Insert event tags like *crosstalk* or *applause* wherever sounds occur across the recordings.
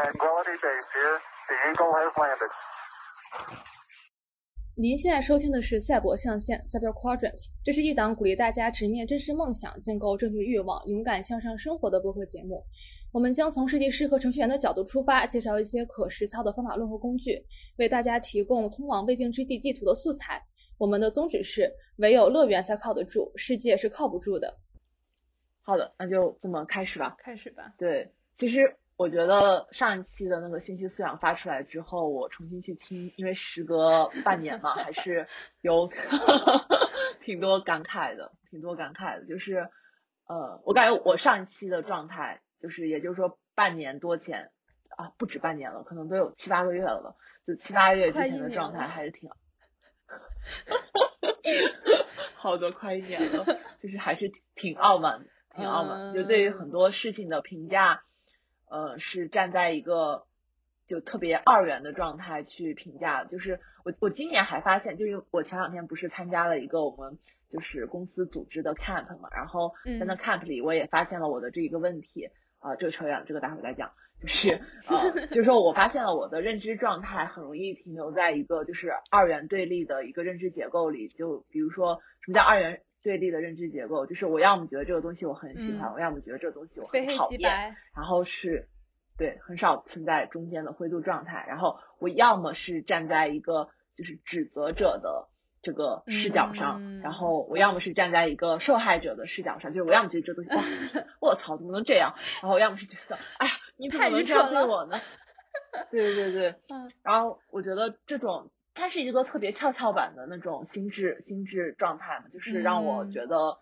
Tranquility Base here. The Eagle has landed. 您现在收听的是《赛博象限》（Cyber Quadrant），这是一档鼓励大家直面真实梦想、建构正确欲望、勇敢向上生活的播客节目。我们将从设计师和程序员的角度出发，介绍一些可实操的方法论和工具，为大家提供通往未竟之地地图的素材。我们的宗旨是：唯有乐园才靠得住，世界是靠不住的。好的，那就这么开始吧。开始吧。对，其实我觉得上一期的那个信息素养发出来之后，我重新去听，因为时隔半年嘛，还是有 *laughs* 挺多感慨的，挺多感慨的。就是呃，我感觉我上一期的状态，就是也就是说半年多前啊，不止半年了，可能都有七八个月了吧，就七八个月之前的状态还是挺，*laughs* 好的，快一年了，就是还是挺傲慢的。挺傲慢，就对于很多事情的评价，呃，是站在一个就特别二元的状态去评价。就是我我今年还发现，就是我前两天不是参加了一个我们就是公司组织的 camp 嘛，然后在那 camp 里我也发现了我的这一个问题啊，这个扯远了，这个待会儿再讲。就是呃，就是说我发现了我的认知状态很容易停留在一个就是二元对立的一个认知结构里，就比如说什么叫二元？对立的认知结构，就是我要么觉得这个东西我很喜欢，我要么觉得这个东西我很讨厌，然后是，对，很少存在中间的灰度状态。然后我要么是站在一个就是指责者的这个视角上，然后我要么是站在一个受害者的视角上，就是我要么觉得这东西，*laughs* 我操，怎么能这样？然后我要么是觉得，哎呀，你怎么能这样对我呢？对 *laughs* 对对，嗯，然后我觉得这种。它是一个特别跷跷板的那种心智心智状态嘛，就是让我觉得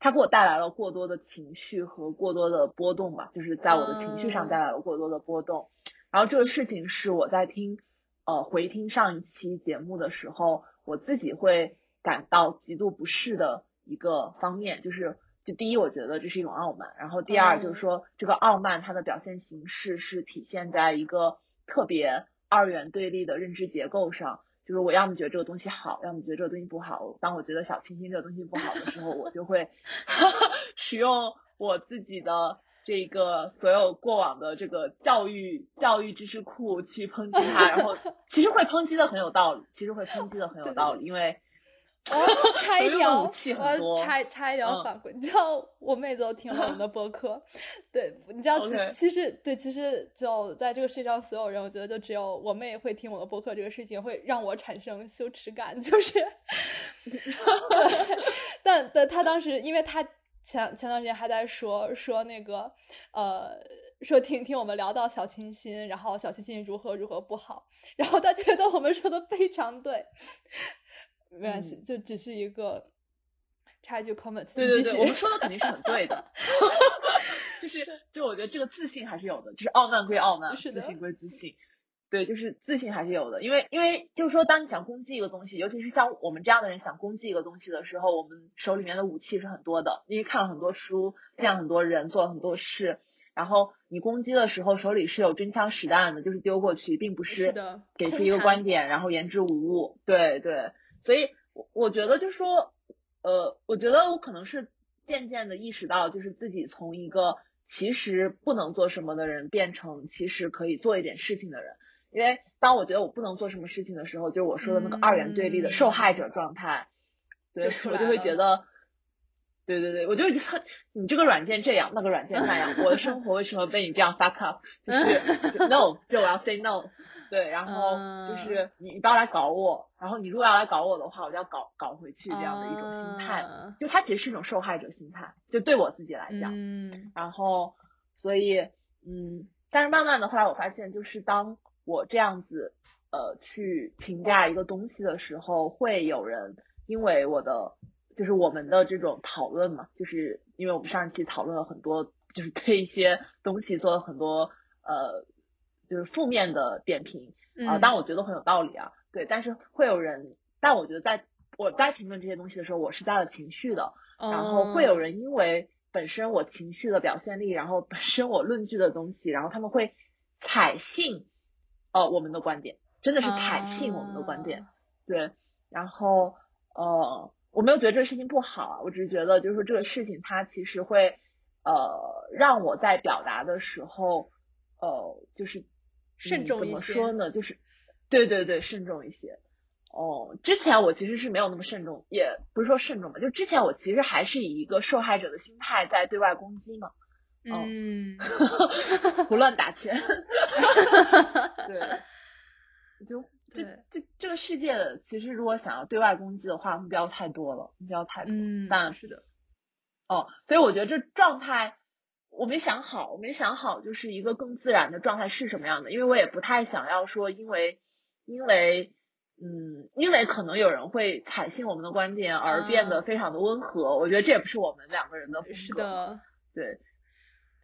它给我带来了过多的情绪和过多的波动吧，就是在我的情绪上带来了过多的波动。然后这个事情是我在听呃回听上一期节目的时候，我自己会感到极度不适的一个方面，就是就第一，我觉得这是一种傲慢，然后第二就是说这个傲慢它的表现形式是体现在一个特别二元对立的认知结构上。就是我要么觉得这个东西好，要么觉得这个东西不好。当我觉得小清新这个东西不好的时候，我就会 *laughs* *laughs* 使用我自己的这个所有过往的这个教育教育知识库去抨击它。然后 *laughs* 其实会抨击的很有道理，其实会抨击的很有道理，因为。我插一条，我插插一条反馈，你知道我妹子都听了我们的播客，*laughs* 对，你知道其实对，其实就在这个世界上所有人，我觉得就只有我妹会听我的播客，这个事情会让我产生羞耻感，*laughs* 就是，*laughs* 但但她当时，因为她前前段时间还在说说那个呃，说听听我们聊到小清新，然后小清新如何如何不好，然后他觉得我们说的非常对。没关系，就只是一个插一句 comment。对对对，我们说的肯定是很对的。*laughs* 就是，就我觉得这个自信还是有的，就是傲慢归傲慢，自信归自信。对，就是自信还是有的，因为因为就是说，当你想攻击一个东西，尤其是像我们这样的人想攻击一个东西的时候，我们手里面的武器是很多的，因为看了很多书，见了很多人，做了很多事，然后你攻击的时候手里是有真枪实弹的，就是丢过去，并不是给出一个观点，然后言之无物。对对。所以，我我觉得就是说，呃，我觉得我可能是渐渐的意识到，就是自己从一个其实不能做什么的人，变成其实可以做一点事情的人。因为当我觉得我不能做什么事情的时候，就是我说的那个二元对立的受害者状态，对，我就会觉得，对对对，我就觉得你这个软件这样，那个软件那样，我的生活为什么被你这样 fuck up？*laughs* 就是 no，就我要 say no。对，然后就是你不要来搞我，然后你如果要来搞我的话，我就要搞搞回去这样的一种心态，就它其实是一种受害者心态，就对我自己来讲。嗯。然后，所以，嗯，但是慢慢的后来我发现，就是当我这样子呃去评价一个东西的时候，会有人因为我的就是我们的这种讨论嘛，就是因为我们上一期讨论了很多，就是对一些东西做了很多呃。就是负面的点评啊，但我觉得很有道理啊，对，但是会有人，但我觉得在我在评论这些东西的时候，我是带了情绪的，然后会有人因为本身我情绪的表现力，然后本身我论据的东西，然后他们会采信呃我们的观点，真的是采信我们的观点，对，然后呃我没有觉得这个事情不好啊，我只是觉得就是说这个事情它其实会呃让我在表达的时候。呃，就是慎重一些。怎么说呢？就是对对对，慎重一些。哦，之前我其实是没有那么慎重，也不是说慎重吧，就之前我其实还是以一个受害者的心态在对外攻击嘛。嗯，*laughs* 胡乱打拳。*laughs* 对，就这这这个世界的，其实如果想要对外攻击的话，目标太多了，目标太多。嗯，但是的。哦，所以我觉得这状态我没想好，我没想好就是一个更自然的状态是什么样的，因为我也不太想要说，因为因为嗯，因为可能有人会采信我们的观点而变得非常的温和，我觉得这也不是我们两个人的风格。是的，对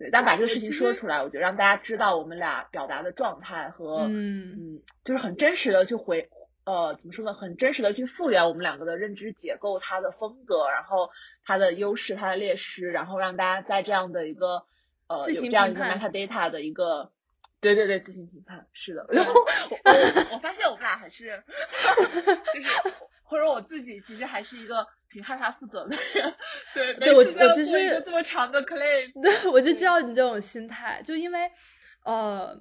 对，但把这个事情说出来，我觉得让大家知道我们俩表达的状态和嗯嗯，就是很真实的去回。呃，怎么说呢？很真实的去复原我们两个的认知结构，它的风格，然后它的优势，它的劣势，然后让大家在这样的一个呃有这样一个 metadata 的一个，对对对，自行评判，是的。*laughs* 然后我我发现我们俩还是，*laughs* 就是或者我自己其实还是一个挺害怕负责的人。对对，我我其实这么长的 claim，对，*laughs* 我就知道你这种心态，就因为呃。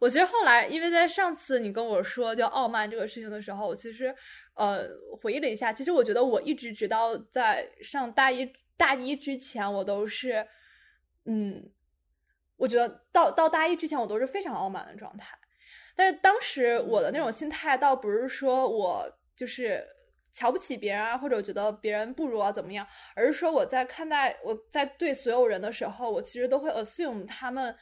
我其实后来，因为在上次你跟我说就傲慢这个事情的时候，我其实呃回忆了一下。其实我觉得我一直直到在上大一大一之前，我都是嗯，我觉得到到大一之前，我都是非常傲慢的状态。但是当时我的那种心态，倒不是说我就是瞧不起别人啊，或者觉得别人不如啊怎么样，而是说我在看待我在对所有人的时候，我其实都会 assume 他们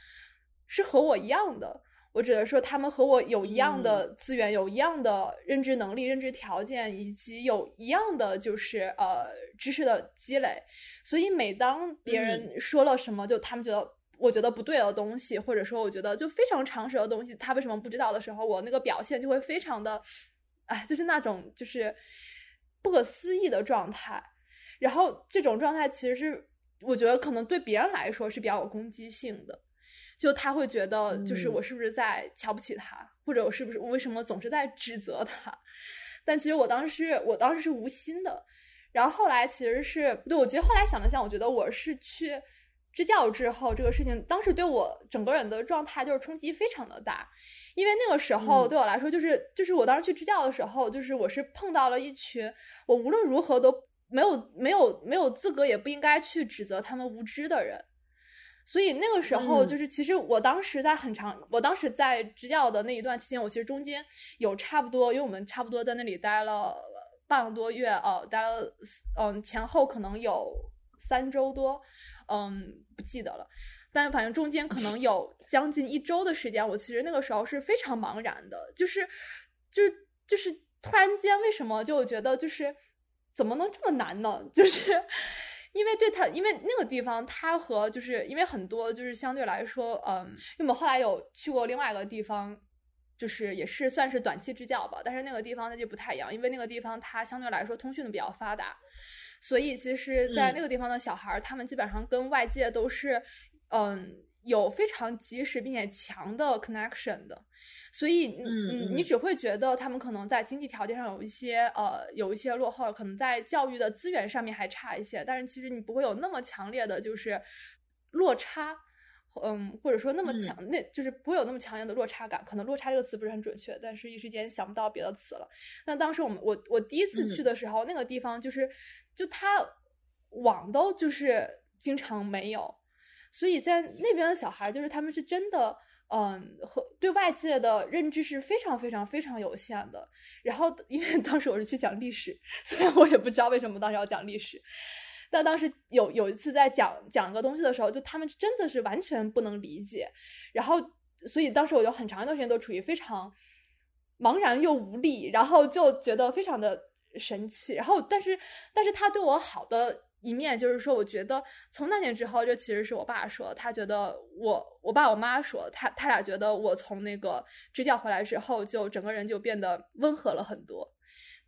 是和我一样的。我只能说，他们和我有一样的资源，有一样的认知能力、认知条件，以及有一样的就是呃知识的积累。所以，每当别人说了什么，就他们觉得我觉得不对的东西，或者说我觉得就非常常识的东西，他为什么不知道的时候，我那个表现就会非常的，哎，就是那种就是不可思议的状态。然后，这种状态其实是我觉得可能对别人来说是比较有攻击性的。就他会觉得，就是我是不是在瞧不起他，或者我是不是我为什么总是在指责他？但其实我当时，我当时是无心的。然后后来其实是对，我觉得后来想了想，我觉得我是去支教之后，这个事情当时对我整个人的状态就是冲击非常的大，因为那个时候对我来说，就是就是我当时去支教的时候，就是我是碰到了一群我无论如何都没有没有没有资格，也不应该去指责他们无知的人。所以那个时候，就是其实我当时在很长，我当时在支教的那一段期间，我其实中间有差不多，因为我们差不多在那里待了半个多月，哦，待了嗯前后可能有三周多，嗯不记得了，但反正中间可能有将近一周的时间，我其实那个时候是非常茫然的，就是就是就是突然间为什么就我觉得就是怎么能这么难呢？*laughs* 就是。因为对他，因为那个地方，他和就是因为很多就是相对来说，嗯，因为我们后来有去过另外一个地方，就是也是算是短期支教吧，但是那个地方它就不太一样，因为那个地方它相对来说通讯的比较发达，所以其实，在那个地方的小孩儿，他们基本上跟外界都是，嗯。有非常及时并且强的 connection 的，所以嗯，你只会觉得他们可能在经济条件上有一些呃有一些落后，可能在教育的资源上面还差一些，但是其实你不会有那么强烈的就是落差，嗯，或者说那么强，那就是不会有那么强烈的落差感。可能落差这个词不是很准确，但是一时间想不到别的词了。那当时我们我我第一次去的时候，那个地方就是就他网都就是经常没有。所以在那边的小孩，就是他们是真的，嗯，和对外界的认知是非常非常非常有限的。然后，因为当时我是去讲历史，*laughs* 虽然我也不知道为什么当时要讲历史，但当时有有一次在讲讲一个东西的时候，就他们真的是完全不能理解。然后，所以当时我就很长一段时间都处于非常茫然又无力，然后就觉得非常的神奇。然后，但是，但是他对我好的。一面就是说，我觉得从那年之后，这其实是我爸说，他觉得我，我爸我妈说，他他俩觉得我从那个支教回来之后，就整个人就变得温和了很多，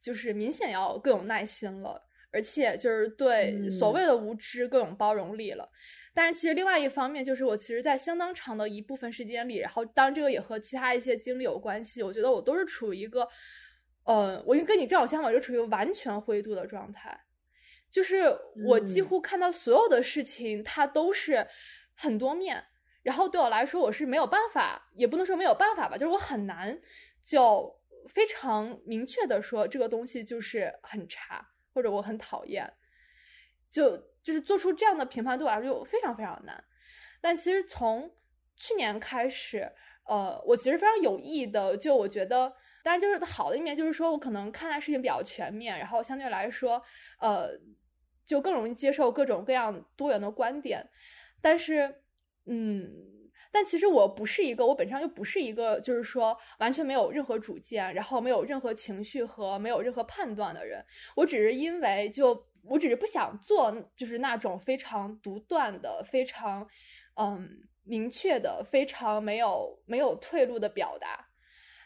就是明显要更有耐心了，而且就是对所谓的无知更有包容力了。但是其实另外一方面，就是我其实，在相当长的一部分时间里，然后当然这个也和其他一些经历有关系，我觉得我都是处于一个，呃，我跟你正好相反，就处于完全灰度的状态。就是我几乎看到所有的事情，它都是很多面，然后对我来说，我是没有办法，也不能说没有办法吧，就是我很难就非常明确的说这个东西就是很差，或者我很讨厌，就就是做出这样的评判对我来说就非常非常难。但其实从去年开始，呃，我其实非常有意的，就我觉得，当然就是好的一面，就是说我可能看待事情比较全面，然后相对来说，呃，就更容易接受各种各样多元的观点。但是，嗯，但其实我不是一个，我本身就不是一个，就是说完全没有任何主见，然后没有任何情绪和没有任何判断的人。我只是因为就我只是不想做，就是那种非常独断的、非常嗯。明确的、非常没有没有退路的表达。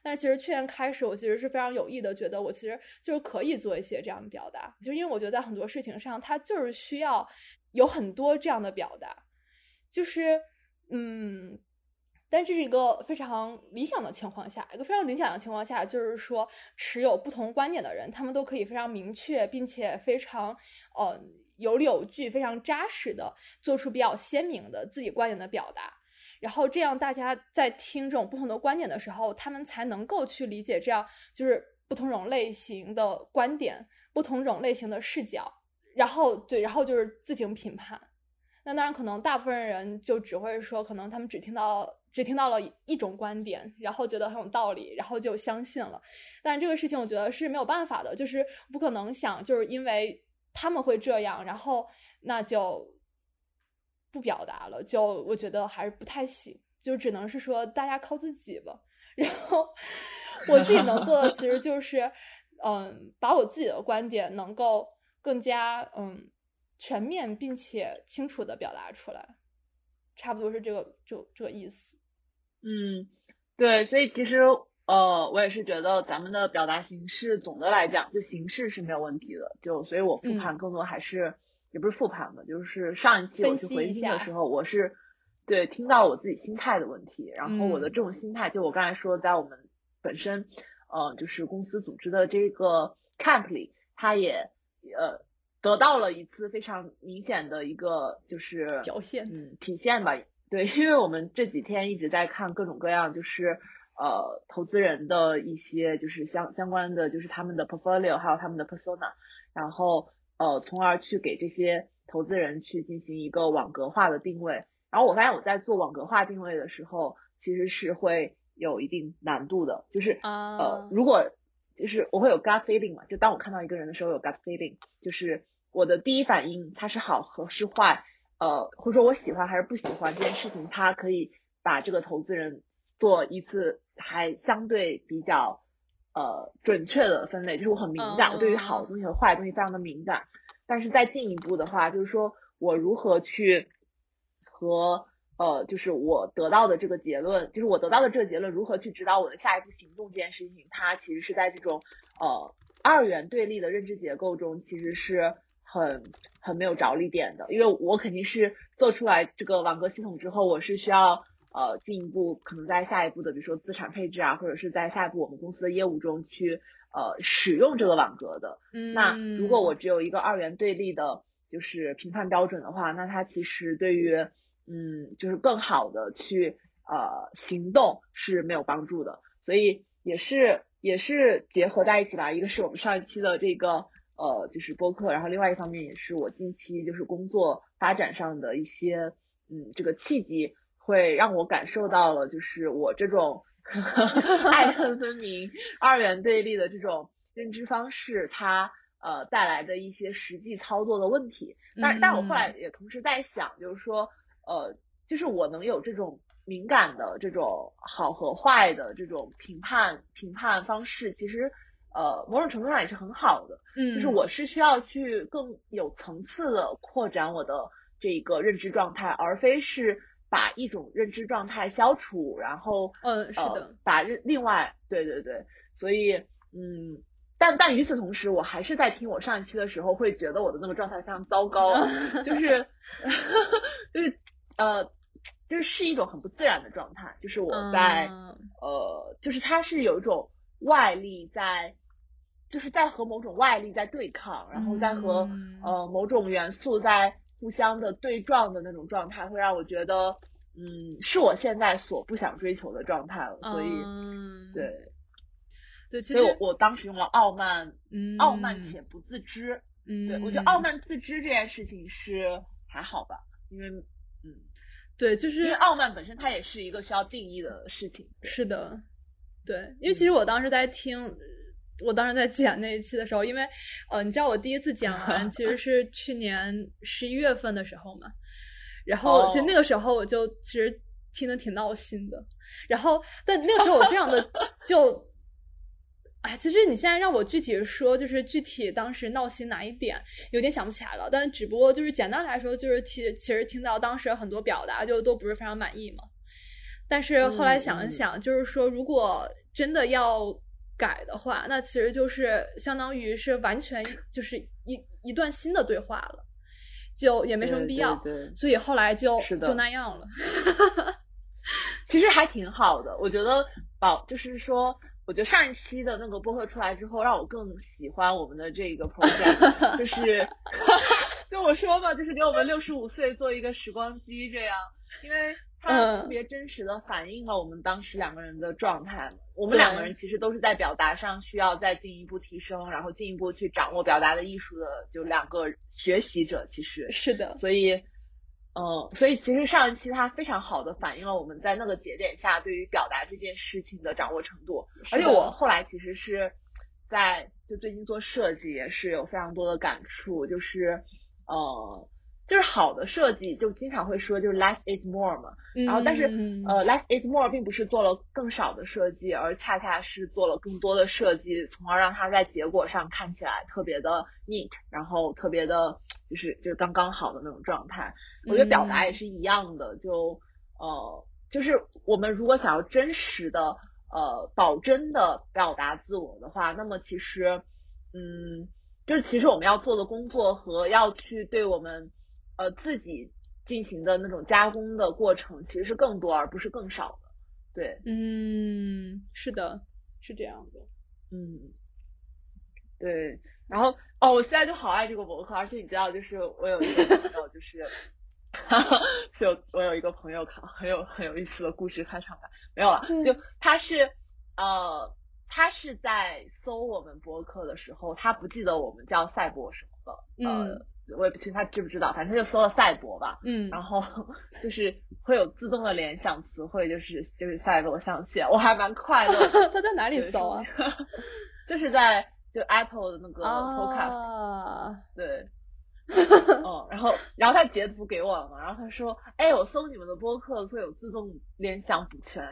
但其实去年开始，我其实是非常有意的，觉得我其实就是可以做一些这样的表达，就因为我觉得在很多事情上，它就是需要有很多这样的表达。就是嗯，但这是一个非常理想的情况下，一个非常理想的情况下，就是说持有不同观点的人，他们都可以非常明确，并且非常呃。有理有据、非常扎实的做出比较鲜明的自己观点的表达，然后这样大家在听这种不同的观点的时候，他们才能够去理解这样就是不同种类型的观点、不同种类型的视角，然后对，然后就是自行评判。那当然，可能大部分人就只会说，可能他们只听到只听到了一种观点，然后觉得很有道理，然后就相信了。但这个事情我觉得是没有办法的，就是不可能想就是因为。他们会这样，然后那就不表达了，就我觉得还是不太行，就只能是说大家靠自己吧。然后 *laughs* 我自己能做的其实就是，嗯，把我自己的观点能够更加嗯全面并且清楚的表达出来，差不多是这个就这个意思。嗯，对，所以其实。呃，我也是觉得咱们的表达形式，总的来讲，就形式是没有问题的。就所以，我复盘更多还是，也不是复盘吧，就是上一期我去回听的时候，我是对听到我自己心态的问题。然后我的这种心态，就我刚才说，在我们本身，呃，就是公司组织的这个 camp 里，它也呃得到了一次非常明显的一个就是表现，嗯，体现吧。对，因为我们这几天一直在看各种各样，就是。呃，投资人的一些就是相相关的，就是他们的 portfolio，还有他们的 persona，然后呃，从而去给这些投资人去进行一个网格化的定位。然后我发现我在做网格化定位的时候，其实是会有一定难度的，就是呃，如果就是我会有 gut feeling 嘛，就当我看到一个人的时候有 gut feeling，就是我的第一反应他是好和是坏，呃，或者说我喜欢还是不喜欢这件事情，他可以把这个投资人。做一次还相对比较呃准确的分类，就是我很敏感，我对于好的东西和坏的东西非常的敏感。但是再进一步的话，就是说我如何去和呃，就是我得到的这个结论，就是我得到的这个结论如何去指导我的下一步行动这件事情，它其实是在这种呃二元对立的认知结构中，其实是很很没有着力点的。因为我肯定是做出来这个网格系统之后，我是需要。呃，进一步可能在下一步的，比如说资产配置啊，或者是在下一步我们公司的业务中去呃使用这个网格的。嗯，那如果我只有一个二元对立的，就是评判标准的话，那它其实对于嗯，就是更好的去呃行动是没有帮助的。所以也是也是结合在一起吧，一个是我们上一期的这个呃就是播客，然后另外一方面也是我近期就是工作发展上的一些嗯这个契机。会让我感受到了，就是我这种 *laughs* 爱恨分明、二元对立的这种认知方式，它呃带来的一些实际操作的问题。但但我后来也同时在想，就是说，呃，就是我能有这种敏感的这种好和坏的这种评判评判方式，其实呃某种程度上也是很好的。嗯，就是我是需要去更有层次的扩展我的这个认知状态，而非是。把一种认知状态消除，然后嗯，是的，把另外对对对，所以嗯，但但与此同时，我还是在听我上一期的时候，会觉得我的那个状态非常糟糕，*laughs* 就是 *laughs* 就是呃，就是是一种很不自然的状态，就是我在呃，就是它是有一种外力在，就是在和某种外力在对抗，然后在和呃某种元素在。互相的对撞的那种状态，会让我觉得，嗯，是我现在所不想追求的状态了，所以对对，所以我我当时用了傲慢，嗯。傲慢且不自知。嗯，对我觉得傲慢自知这件事情是还好吧，因为嗯，对，就是因为傲慢本身它也是一个需要定义的事情。是的，对，因为其实我当时在听，我当时在剪那一期的时候，因为呃，你知道我第一次剪 *laughs* 完其实是去年十一月份的时候嘛，然后其实那个时候我就其实听得挺闹心的，然后但那个时候我非常的 *laughs* 就。哎，其实你现在让我具体说，就是具体当时闹心哪一点，有点想不起来了。但只不过就是简单来说，就是其其实听到当时很多表达就都不是非常满意嘛。但是后来想一想，就是说如果真的要改的话，那其实就是相当于是完全就是一一段新的对话了，就也没什么必要。对所以后来就就那样了。*laughs* 其实还挺好的，我觉得宝就是说。我觉得上一期的那个播客出来之后，让我更喜欢我们的这个 program，*laughs* 就是 *laughs* 跟我说吧，就是给我们六十五岁做一个时光机这样，因为它特别真实的反映了我们当时两个人的状态。我们两个人其实都是在表达上需要再进一步提升，然后进一步去掌握表达的艺术的，就两个学习者，其实是的，所以。嗯，所以其实上一期它非常好的反映了我们在那个节点下对于表达这件事情的掌握程度，而且我后来其实是在就最近做设计也是有非常多的感触，就是呃。就是好的设计，就经常会说就是 less is more 嘛，然后但是呃 less is more 并不是做了更少的设计，而恰恰是做了更多的设计，从而让它在结果上看起来特别的 neat，然后特别的就是就是刚刚好的那种状态。我觉得表达也是一样的，就呃就是我们如果想要真实的呃保真的表达自我的话，那么其实嗯就是其实我们要做的工作和要去对我们。呃，自己进行的那种加工的过程其实是更多而不是更少的，对，嗯，是的，是这样的，嗯，对，然后哦，我现在就好爱这个博客，而且你知道，就是我有一个朋友，就是哈 *laughs* 哈就我有一个朋友，看很有很有意思的故事开场白，没有了，就他是呃，他是在搜我们博客的时候，他不记得我们叫赛博什么的，嗯。我也不清他知不知道，反正就搜了赛博吧，嗯，然后 *laughs* 就是会有自动的联想词汇，就是就是赛博象限，我还蛮快乐。*laughs* 他在哪里搜啊？*laughs* 就是在就 Apple 的那个 Podcast，对，哦，然后然后他截图给我了嘛，然后他说，哎，我搜你们的播客会有自动联想补全，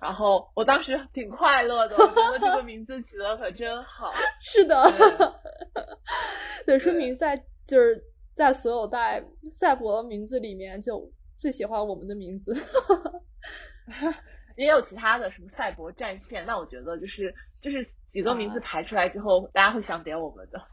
然后我当时挺快乐的，我觉得这个名字起的可真好。是的，对，说明在。就是在所有带赛博名字里面，就最喜欢我们的名字。*laughs* 也有其他的什么赛博战线，那我觉得就是就是几个名字排出来之后，大家会想点我们的。*laughs*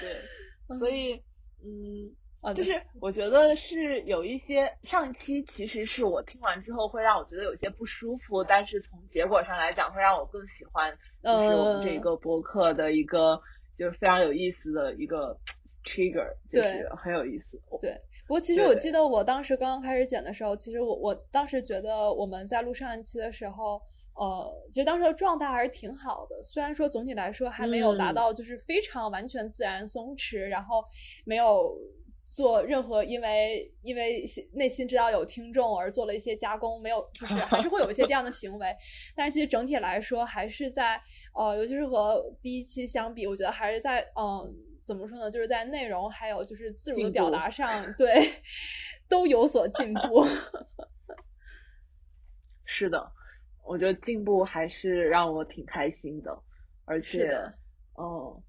对，所以嗯，就是我觉得是有一些上一期其实是我听完之后会让我觉得有些不舒服，但是从结果上来讲会让我更喜欢，就是我们这个博客的一个。就是非常有意思的一个 *tsk* trigger，就是很有意思。对，不过其实我记得我当时刚刚开始剪的时候，其实我我当时觉得我们在录上一期的时候，呃，其实当时的状态还是挺好的。虽然说总体来说还没有达到就是非常完全自然松弛，然后没有做任何因为因为内心知道有听众而做了一些加工，没有就是 *laughs* 还是会有一些这样的行为。但是其实整体来说还是在。呃，尤其是和第一期相比，我觉得还是在嗯，怎么说呢，就是在内容还有就是自如的表达 *laughs* 上，对，都有所进步。*laughs* 是的，我觉得进步还是让我挺开心的，而且，嗯，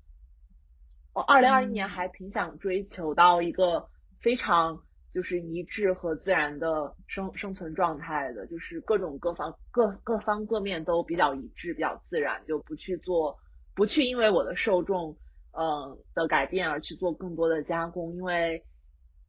我二零二一年还挺想追求到一个非常。就是一致和自然的生生存状态的，就是各种各方各各方各面都比较一致，比较自然，就不去做，不去因为我的受众，嗯的改变而去做更多的加工，因为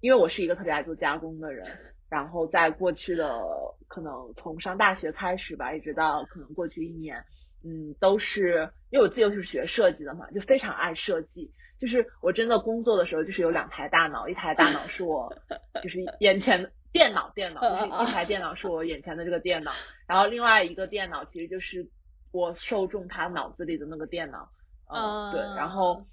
因为我是一个特别爱做加工的人，然后在过去的可能从上大学开始吧，一直到可能过去一年，嗯，都是因为我自己又是学设计的嘛，就非常爱设计。就是我真的工作的时候，就是有两台大脑，一台大脑是我 *laughs* 就是眼前的电脑，电脑就是一台电脑是我眼前的这个电脑，然后另外一个电脑其实就是我受众他脑子里的那个电脑，嗯，对，然后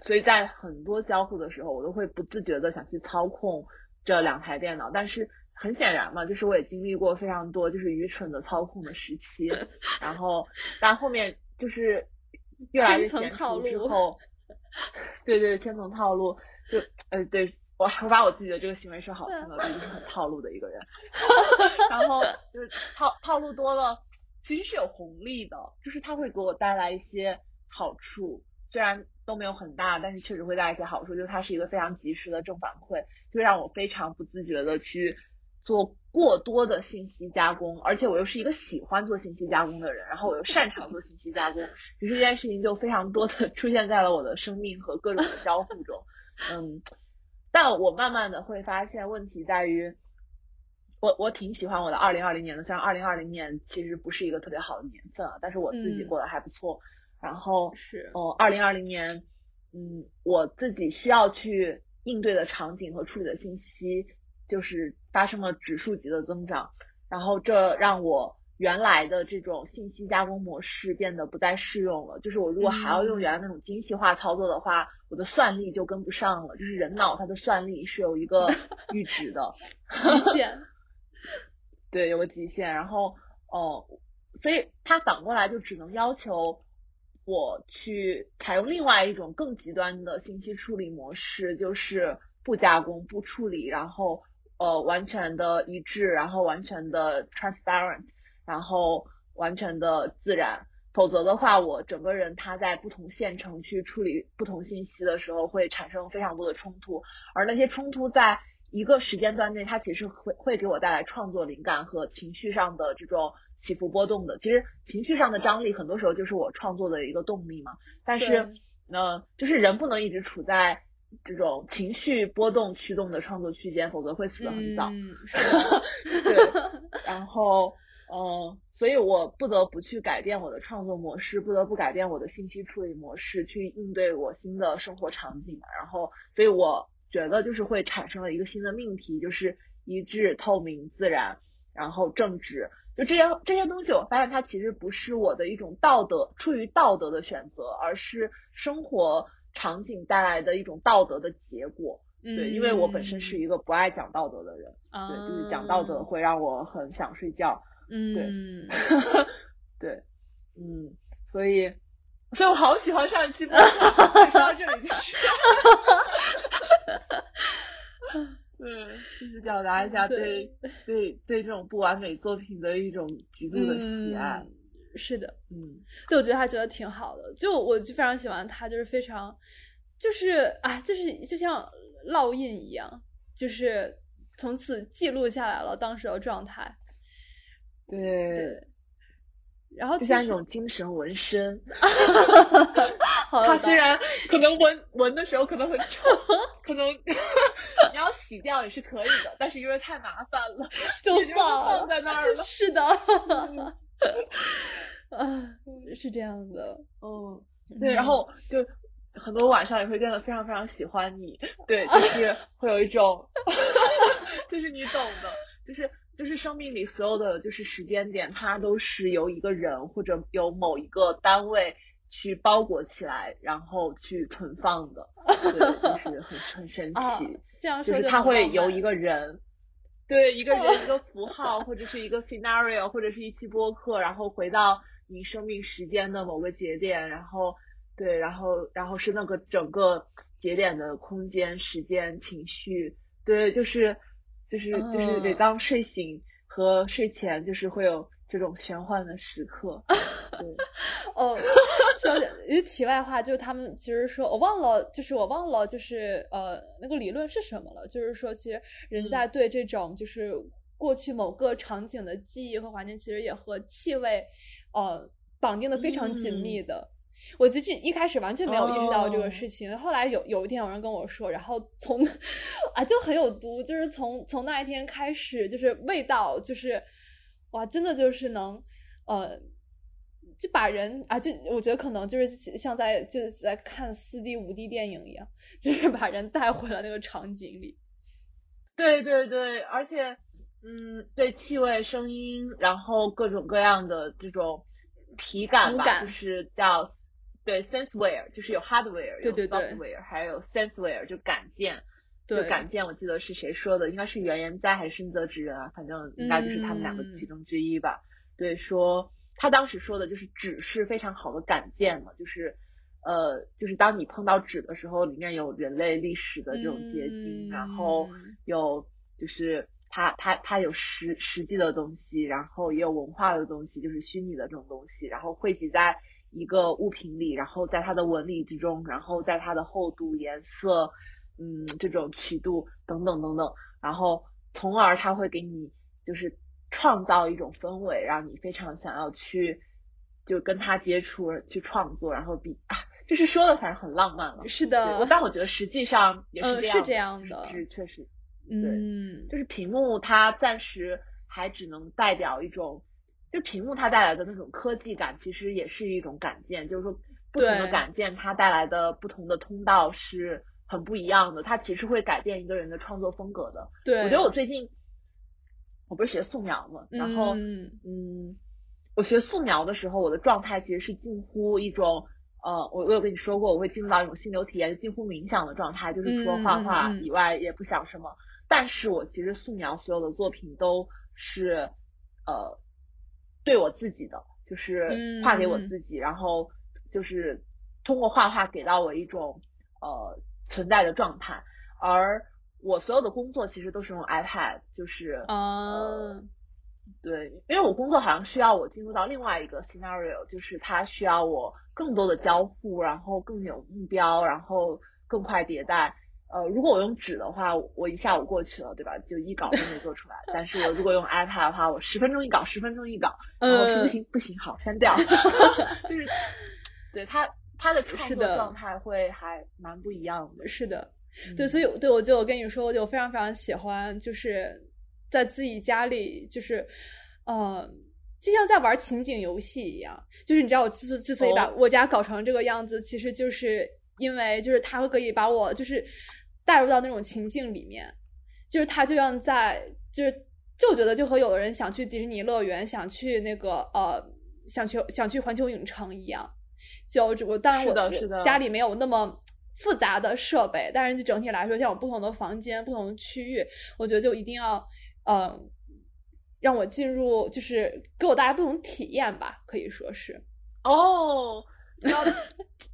所以在很多交互的时候，我都会不自觉的想去操控这两台电脑，但是很显然嘛，就是我也经历过非常多就是愚蠢的操控的时期，*laughs* 然后但后面就是越来越娴熟之后，对 *laughs* 对，千层套路，就呃对。我我把我自己的这个行为说好听了，就是很套路的一个人。*laughs* 然后就是套套路多了，其实是有红利的，就是它会给我带来一些好处，虽然都没有很大，但是确实会带来一些好处。就是它是一个非常及时的正反馈，就让我非常不自觉的去做过多的信息加工，而且我又是一个喜欢做信息加工的人，然后我又擅长做信息加工，*laughs* 于是这件事情就非常多的出现在了我的生命和各种的交互中，*laughs* 嗯。但我慢慢的会发现，问题在于，我我挺喜欢我的二零二零年的，虽然二零二零年其实不是一个特别好的年份啊，但是我自己过得还不错。然后是哦，二零二零年，嗯，我自己需要去应对的场景和处理的信息，就是发生了指数级的增长，然后这让我。原来的这种信息加工模式变得不再适用了，就是我如果还要用原来那种精细化操作的话，我的算力就跟不上了。就是人脑它的算力是有一个 *laughs* 阈值的极限，*laughs* 对，有个极限。然后，哦，所以它反过来就只能要求我去采用另外一种更极端的信息处理模式，就是不加工、不处理，然后呃完全的一致，然后完全的 transparent。然后完全的自然，否则的话，我整个人他在不同线程去处理不同信息的时候，会产生非常多的冲突，而那些冲突在一个时间段内，它其实会会给我带来创作灵感和情绪上的这种起伏波动的。其实情绪上的张力，很多时候就是我创作的一个动力嘛。但是，呃，就是人不能一直处在这种情绪波动驱动的创作区间，否则会死得很早。*laughs* 对，然后。嗯，所以我不得不去改变我的创作模式，不得不改变我的信息处理模式，去应对我新的生活场景嘛。然后，所以我觉得就是会产生了一个新的命题，就是一致、透明、自然，然后正直。就这些这些东西，我发现它其实不是我的一种道德，出于道德的选择，而是生活场景带来的一种道德的结果。对，因为我本身是一个不爱讲道德的人，对，就是讲道德会让我很想睡觉。嗯，*laughs* 对，嗯，所以，所以我好喜欢上一期播客，说到这里就是，*laughs* 对，就是表达一下对对。对这种不完美作品的一种极度的喜爱。是的，嗯，对，我觉得他觉得挺好的，就我就非常喜欢他，就是非常，就是啊，就是就像烙印一样，就是从此记录下来了当时的状态。对，然后就像一种精神纹身，*laughs* 他虽然可能纹纹的时候可能很丑，*laughs* 可能 *laughs* 你要洗掉也是可以的，但是因为太麻烦了，就放在那儿了。是的，*laughs* 啊，是这样的，嗯，对，然后就很多晚上也会变得非常非常喜欢你，*laughs* 对，就是会有一种，*laughs* 就是你懂的，就是。就是生命里所有的就是时间点，它都是由一个人或者由某一个单位去包裹起来，然后去存放的，对，就是很很神奇。这样说，就是它会由一个人，对，一个人一个 *laughs* 符号或者是一个 scenario 或者是一期播客，然后回到你生命时间的某个节点，然后对，然后然后是那个整个节点的空间、时间、情绪，对，就是。就是就是得当睡醒和睡前，就是会有这种玄幻的时刻。*laughs* 对，*laughs* 哦，说一句题外话，就是他们其实说我忘了，就是我忘了，就是呃那个理论是什么了？就是说，其实人在对这种就是过去某个场景的记忆和环境，其实也和气味呃绑定的非常紧密的。我其实一开始完全没有意识到这个事情，后来有有一天有人跟我说，然后从啊就很有毒，就是从从那一天开始，就是味道就是哇，真的就是能呃就把人啊就我觉得可能就是像在就是在看四 D 五 D 电影一样，*laughs* 就是把人带回了那个场景里。对对对，而且，嗯，对气味、声音，然后各种各样的这种体感吧，就是叫对 senseware，就是有 hardware，有 software，还有 senseware，就感件。就感件，我记得是谁说的？应该是原研哉还是深泽直人啊？反正应该就是他们两个其中之一吧。对，说他当时说的就是纸是非常好的感件嘛，就是呃，就是当你碰到纸的时候，里面有人类历史的这种结晶，然后有就是它它它有实实际的东西，然后也有文化的东西，就是虚拟的这种东西，然后汇集在一个物品里，然后在它的纹理之中，然后在它的厚度、颜色。嗯，这种曲度等等等等，然后从而它会给你就是创造一种氛围，让你非常想要去就跟他接触去创作，然后比啊，就是说的反正很浪漫了。是的，但我觉得实际上也是这样是这样的，是确实，嗯，就是屏幕它暂时还只能代表一种，就屏幕它带来的那种科技感，其实也是一种感件，就是说不同的感件它带来的不同的通道是。很不一样的，它其实会改变一个人的创作风格的。对，我觉得我最近，我不是学素描嘛，然后嗯，我学素描的时候，我的状态其实是近乎一种呃，我我有跟你说过，我会进入到一种心流体验，近乎冥想的状态，就是除了画画以外也不想什么。但是我其实素描所有的作品都是呃，对我自己的，就是画给我自己，然后就是通过画画给到我一种呃。存在的状态，而我所有的工作其实都是用 iPad，就是呃，对，因为我工作好像需要我进入到另外一个 scenario，就是它需要我更多的交互，然后更有目标，然后更快迭代。呃，如果我用纸的话，我一下午过去了，对吧？就一稿都没做出来。*laughs* 但是我如果用 iPad 的话，我十分钟一稿，十分钟一稿，然后是不行不行，好删掉，*laughs* 就是对它。他的创作状态会还蛮不一样的，是的，对，所以对我就我跟你说，我就非常非常喜欢，就是在自己家里，就是呃，就像在玩情景游戏一样。就是你知道，我之之所以把我家搞成这个样子，其实就是因为就是他会可以把我就是带入到那种情境里面，就是他就像在就是就我觉得就和有的人想去迪士尼乐园，想去那个呃，想去想去环球影城一样。就我当然我家里没有那么复杂的设备，但是就整体来说，像我不同的房间、不同的区域，我觉得就一定要嗯让我进入，就是给我带来不同体验吧，可以说是哦。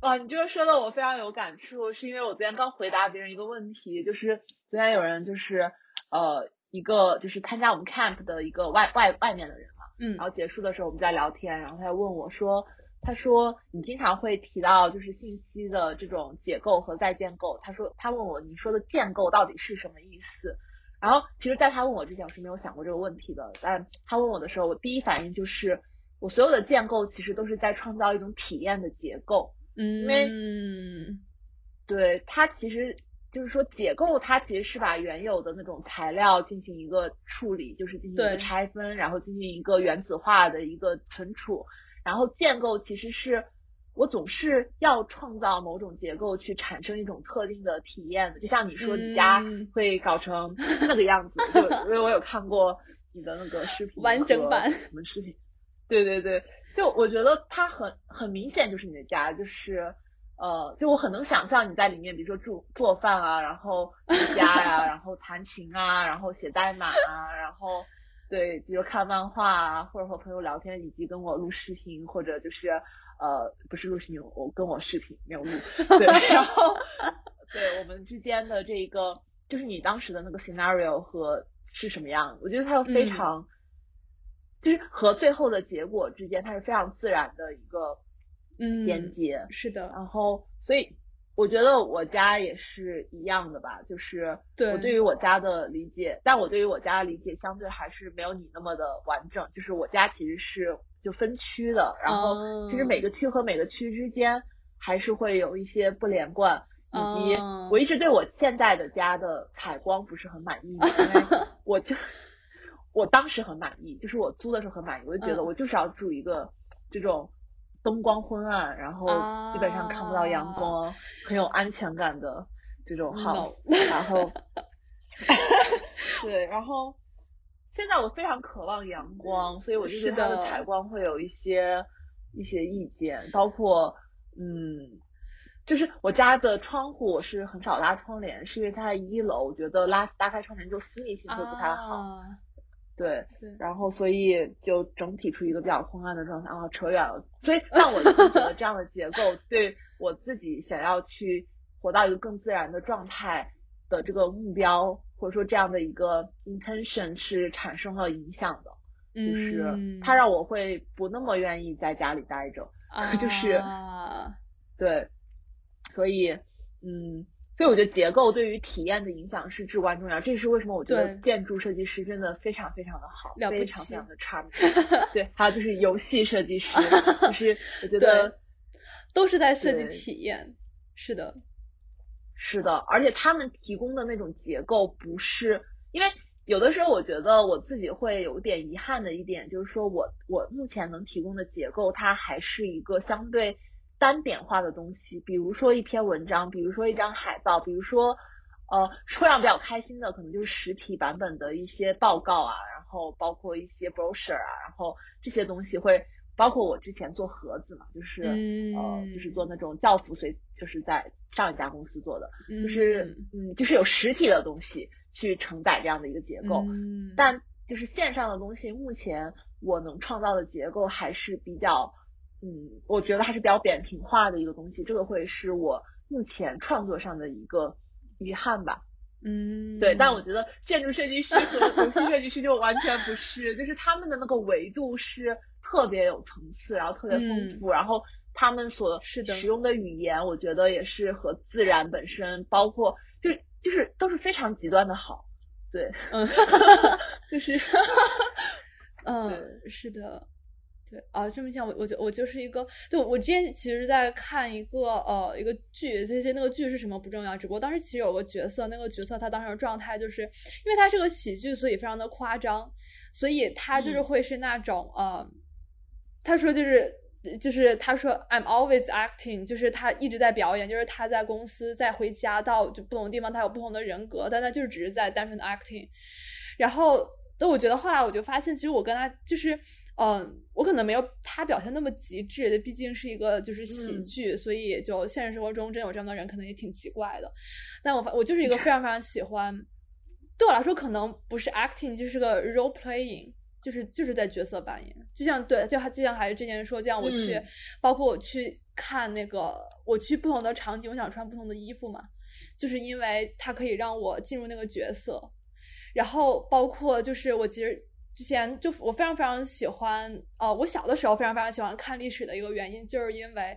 啊，你这个说的我非常有感触，是因为我昨天刚回答别人一个问题，就是昨天有人就是呃一个就是参加我们 camp 的一个外外外面的人嘛，嗯，然后结束的时候我们在聊天，然后他就问我说。他说你经常会提到就是信息的这种解构和再建构。他说他问我你说的建构到底是什么意思？然后其实，在他问我之前，我是没有想过这个问题的。但他问我的时候，我第一反应就是我所有的建构其实都是在创造一种体验的结构。嗯，因为对它其实就是说解构，它其实是把原有的那种材料进行一个处理，就是进行一个拆分，然后进行一个原子化的一个存储。然后建构其实是我总是要创造某种结构去产生一种特定的体验的，就像你说你家会搞成那个样子，就因为我有看过你的那个视频完整版什么视频，对对对，就我觉得它很很明显就是你的家，就是呃，就我很能想象你在里面，比如说做做饭啊，然后 *laughs* 瑜伽呀，然后弹琴啊，然后写代码啊，然后。对，比如看漫画啊，或者和朋友聊天，以及跟我录视频，或者就是呃，不是录视频，我跟我视频没有录。*laughs* 对，然后对我们之间的这个，就是你当时的那个 scenario 和是什么样？我觉得它非常，就是和最后的结果之间，它是非常自然的一个连接。是的，然后所以。我觉得我家也是一样的吧，就是我对于我家的理解，但我对于我家的理解相对还是没有你那么的完整。就是我家其实是就分区的，然后其实每个区和每个区之间还是会有一些不连贯，以及我一直对我现在的家的采光不是很满意，因为 *laughs* 我就我当时很满意，就是我租的时候很满意，我就觉得我就是要住一个这种。灯光昏暗，然后基本上看不到阳光，很有安全感的这种 house。然后，对，然后现在我非常渴望阳光，所以我就对它的采光会有一些一些意见，包括嗯。就是我家的窗户，我是很少拉窗帘，是因为它在一楼，我觉得拉拉开窗帘就私密性会不太好。对，然后所以就整体处于一个比较昏暗的状态啊，扯远了。所以，但我觉得这样的结构 *laughs* 对我自己想要去活到一个更自然的状态的这个目标，或者说这样的一个 intention 是产生了影响的。就是它让我会不那么愿意在家里待着，*laughs* 就是对。所以，嗯，所以我觉得结构对于体验的影响是至关重要。这是为什么我觉得建筑设计师真的非常非常的好，非常非常的差。对，还有就是游戏设计师，就是我觉得都是在设计体验。是的，是的，而且他们提供的那种结构不是，因为有的时候我觉得我自己会有点遗憾的一点，就是说我我目前能提供的结构，它还是一个相对。单点化的东西，比如说一篇文章，比如说一张海报，比如说，呃，会让比较开心的，可能就是实体版本的一些报告啊，然后包括一些 brochure 啊，然后这些东西会包括我之前做盒子嘛，就是呃，就是做那种教辅随，就是在上一家公司做的，就是嗯，就是有实体的东西去承载这样的一个结构，但就是线上的东西，目前我能创造的结构还是比较。嗯，我觉得还是比较扁平化的一个东西，这个会是我目前创作上的一个遗憾吧。嗯，对，但我觉得建筑设计师和游戏设计师就完全不是，就是他们的那个维度是特别有层次，然后特别丰富，然后他们所使用的语言，我觉得也是和自然本身，包括就就是都是非常极端的好。对，嗯，*laughs* 就是，*laughs* 嗯，是的。对啊，这么讲，我我就我就是一个，对我之前其实在看一个呃一个剧，这些那个剧是什么不重要，只不过当时其实有个角色，那个角色他当时的状态就是因为他是个喜剧，所以非常的夸张，所以他就是会是那种呃，他说就是就是他说 I'm always acting，就是他一直在表演，就是他在公司在回家到就不同的地方，他有不同的人格，但他就是只是在单纯的 acting，然后，但我觉得后来我就发现，其实我跟他就是。嗯，我可能没有他表现那么极致，毕竟是一个就是喜剧，所以就现实生活中真有这样的人，可能也挺奇怪的。但我发我就是一个 *laughs* 非常非常喜欢，对我来说可能不是 acting，就是个 role playing，就是就是在角色扮演。就像对，就就像还是之前说，这样我去，包括我去看那个，我去不同的场景，我想穿不同的衣服嘛，就是因为它可以让我进入那个角色。然后包括就是我其实。之前就我非常非常喜欢，呃，我小的时候非常非常喜欢看历史的一个原因，就是因为，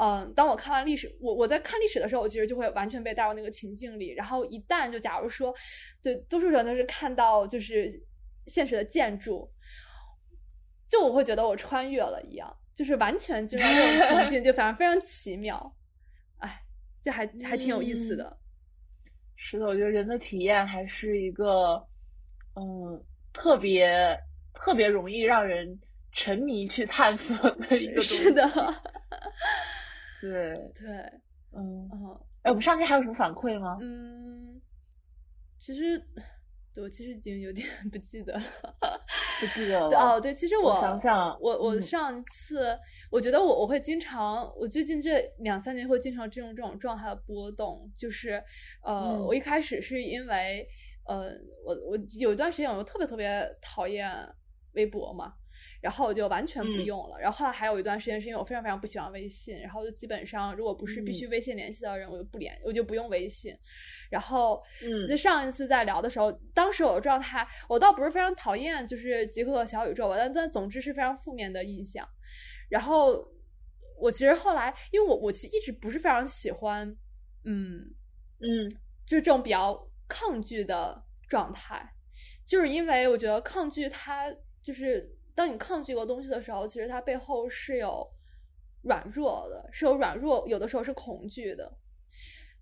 嗯，当我看完历史，我我在看历史的时候，我其实就会完全被带入那个情境里。然后一旦就假如说，对多数人都是看到就是现实的建筑，就我会觉得我穿越了一样，就是完全进入那种情境，*laughs* 就反正非常奇妙。哎，这还还挺有意思的。是的，我觉得人的体验还是一个，嗯。特别特别容易让人沉迷去探索的一个东西。是的，*laughs* 对 *laughs* 对，嗯嗯。哎，我们上期还有什么反馈吗？嗯，其实，对我其实已经有点不记得了，不记得了。哦，对，其实我想想，我我上次，我觉得我我会经常，我最近这两三年会经常进入这种状态的波动，就是呃，我一开始是因为。呃，我我有一段时间我特别特别讨厌微博嘛，然后我就完全不用了。然后后来还有一段时间是因为我非常非常不喜欢微信，然后就基本上如果不是必须微信联系的人，我就不联，我就不用微信。然后，嗯，上一次在聊的时候，当时我的状态，我倒不是非常讨厌就是极客的小宇宙吧，但但总之是非常负面的印象。然后我其实后来，因为我我其实一直不是非常喜欢，嗯嗯，就是这种比较。抗拒的状态，就是因为我觉得抗拒它，就是当你抗拒一个东西的时候，其实它背后是有软弱的，是有软弱，有的时候是恐惧的。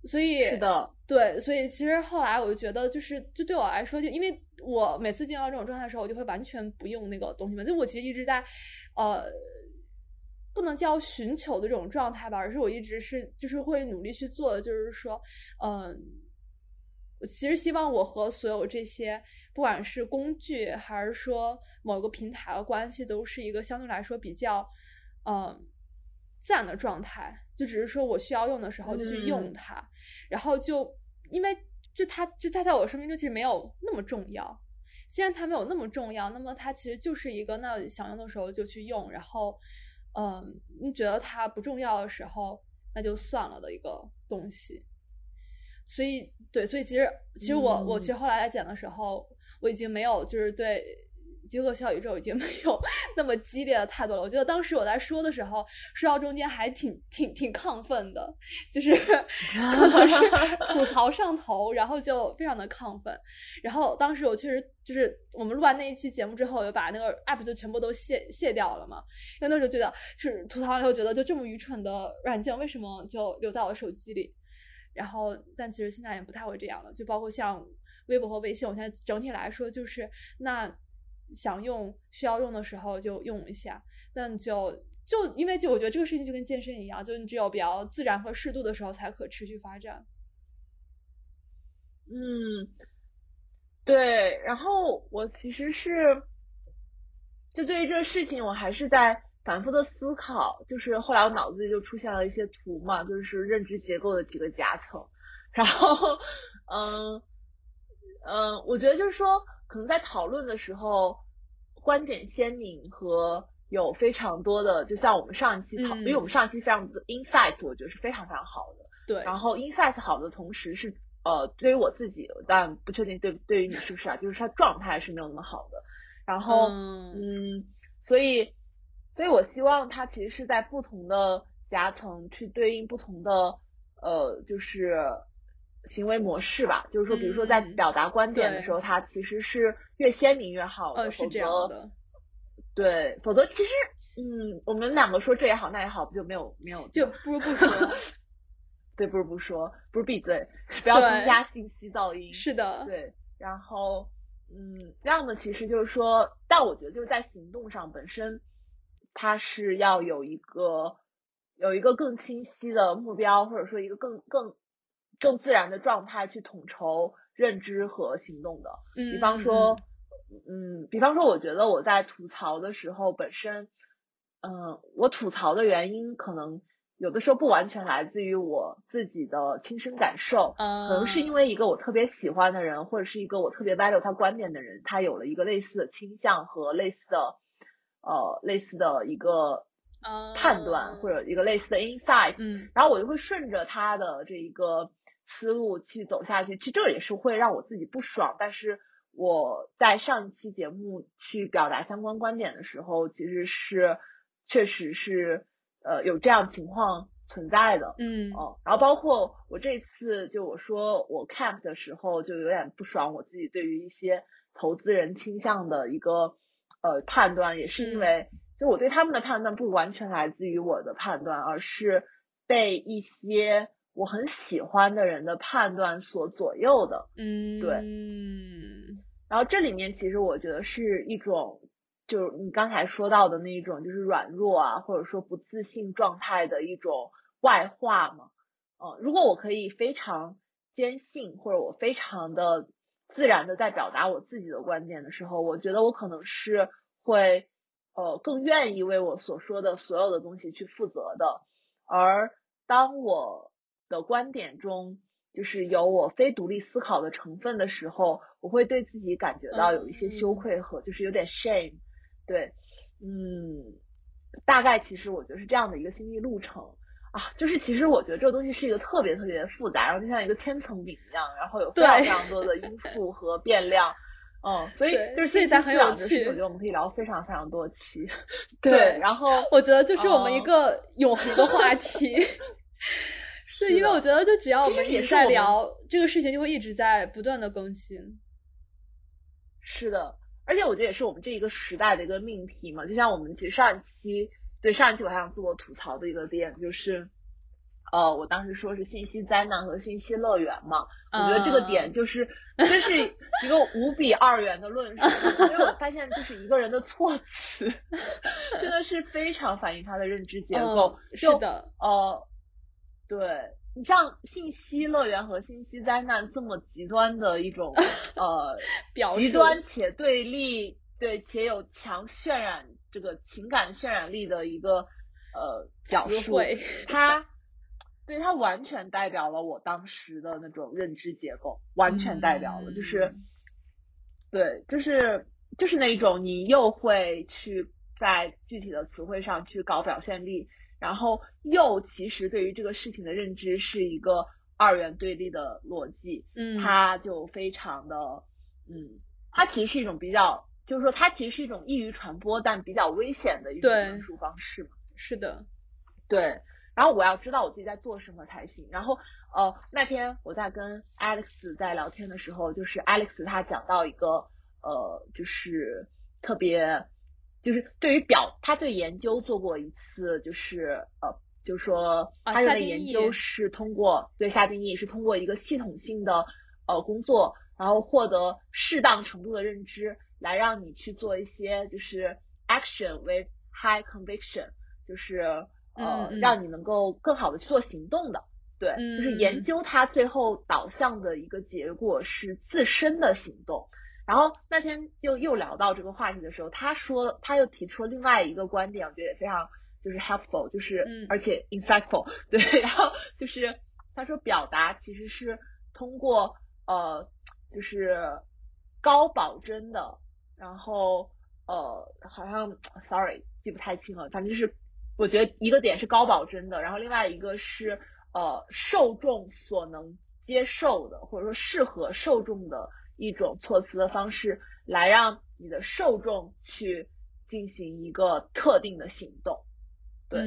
所以是的，对，所以其实后来我就觉得，就是就对我来说，就因为我每次进入到这种状态的时候，我就会完全不用那个东西嘛。就我其实一直在，呃，不能叫寻求的这种状态吧，而是我一直是就是会努力去做的，就是说，嗯。我其实希望我和所有这些，不管是工具还是说某个平台的关系，都是一个相对来说比较，嗯，自然的状态。就只是说我需要用的时候就去用它，然后就因为就它就它在我生命中其实没有那么重要。既然它没有那么重要，那么它其实就是一个那想用的时候就去用，然后，嗯，你觉得它不重要的时候那就算了的一个东西。所以，对，所以其实，其实我我其实后来来剪的时候，我已经没有就是对极恶小宇宙已经 *laughs* 没有那么激烈的态度了。我觉得当时我在说的时候，说到中间还挺挺挺亢奋的，就是 *laughs* 可能是吐槽上头，然后就非常的亢奋。然后当时我确实就是我们录完那一期节目之后，我就把那个 app 就全部都卸卸掉了嘛，因为那时候觉得是吐槽完以后觉得就这么愚蠢的软件，为什么就留在我的手机里？然后，但其实现在也不太会这样了，就包括像微博和微信，我现在整体来说就是，那想用需要用的时候就用一下，那就就因为就我觉得这个事情就跟健身一样，就你只有比较自然和适度的时候才可持续发展。嗯，对。然后我其实是，就对于这个事情，我还是在。反复的思考，就是后来我脑子里就出现了一些图嘛，就是认知结构的几个夹层，然后，嗯，嗯，我觉得就是说，可能在讨论的时候，观点鲜明和有非常多的，就像我们上一期讨，因为我们上一期非常多的 insight，我觉得是非常非常好的。对。然后 insight 好的同时是，呃，对于我自己，但不确定对对于你是不是啊，就是他状态是没有那么好的。然后，嗯，所以。所以我希望它其实是在不同的夹层去对应不同的呃，就是行为模式吧。就是说，比如说在表达观点的时候，它其实是越鲜明越好的。是这样的。对，否则其实嗯，我们两个说这也好那也好，不就没有没有？就不如不说。*laughs* 对，不如不说，不如闭嘴，不要增加信息噪音。是的。对，然后嗯，这样的其实就是说，但我觉得就是在行动上本身。它是要有一个有一个更清晰的目标，或者说一个更更更自然的状态去统筹认知和行动的。嗯，比方说，嗯，比方说，我觉得我在吐槽的时候，本身，嗯，我吐槽的原因可能有的时候不完全来自于我自己的亲身感受，可能是因为一个我特别喜欢的人，或者是一个我特别 value 他观点的人，他有了一个类似的倾向和类似的。呃，类似的一个判断或者一个类似的 insight，嗯，然后我就会顺着他的这一个思路去走下去。其实这也是会让我自己不爽，但是我在上一期节目去表达相关观点的时候，其实是确实是呃有这样情况存在的，嗯，哦，然后包括我这次就我说我 camp 的时候就有点不爽，我自己对于一些投资人倾向的一个。呃，判断也是因为，就我对他们的判断不完全来自于我的判断，而是被一些我很喜欢的人的判断所左右的。嗯，对。然后这里面其实我觉得是一种，就是你刚才说到的那一种，就是软弱啊，或者说不自信状态的一种外化嘛。嗯，如果我可以非常坚信，或者我非常的。自然的在表达我自己的观点的时候，我觉得我可能是会呃更愿意为我所说的所有的东西去负责的。而当我的观点中就是有我非独立思考的成分的时候，我会对自己感觉到有一些羞愧和就是有点 shame。对，嗯，大概其实我觉得是这样的一个心理路程。啊，就是其实我觉得这个东西是一个特别特别复杂，然后就像一个千层饼一样，然后有非常非常多的因素和变量，嗯，所以就是所以才很有趣。我觉得我们可以聊非常非常多期，*laughs* 对。然后我觉得就是我们一个永恒的话题，*laughs* 对，因为我觉得就只要我们一直在聊这个事情，就会一直在不断的更新。是的，而且我觉得也是我们这一个时代的一个命题嘛，就像我们其实上一期。对上一期我还想自我吐槽的一个点就是，呃，我当时说是信息灾难和信息乐园嘛，我觉得这个点就是真是一个无比二元的论述，因为我发现就是一个人的措辞真的是非常反映他的认知结构。是的，呃，对你像信息乐园和信息灾难这么极端的一种 *laughs* 呃极端且对立，对且有强渲染这个情感渲染力的一个呃表述，它对它完全代表了我当时的那种认知结构，完全代表了，就是对，就是就是那种你又会去在具体的词汇上去搞表现力。然后又其实对于这个事情的认知是一个二元对立的逻辑，嗯，它就非常的，嗯，它其实是一种比较，就是说它其实是一种易于传播但比较危险的一种论述方式嘛。是的，对。然后我要知道我自己在做什么才行。然后呃那天我在跟 Alex 在聊天的时候，就是 Alex 他讲到一个呃就是特别。就是对于表，他对研究做过一次，就是呃，就是说他认为研究是通过对下定义是通过一个系统性的呃工作，然后获得适当程度的认知，来让你去做一些就是 action with high conviction，就是呃让你能够更好的去做行动的，对，就是研究它最后导向的一个结果是自身的行动。然后那天又又聊到这个话题的时候，他说他又提出了另外一个观点，我觉得也非常就是 helpful，就是而且 insightful，*laughs* 对，然后就是他说表达其实是通过呃就是高保真的，然后呃好像 *tsk* sorry 记不太清了，反正就是我觉得一个点是高保真的，然后另外一个是呃受众所能接受的，或者说适合受众的。一种措辞的方式来让你的受众去进行一个特定的行动，对，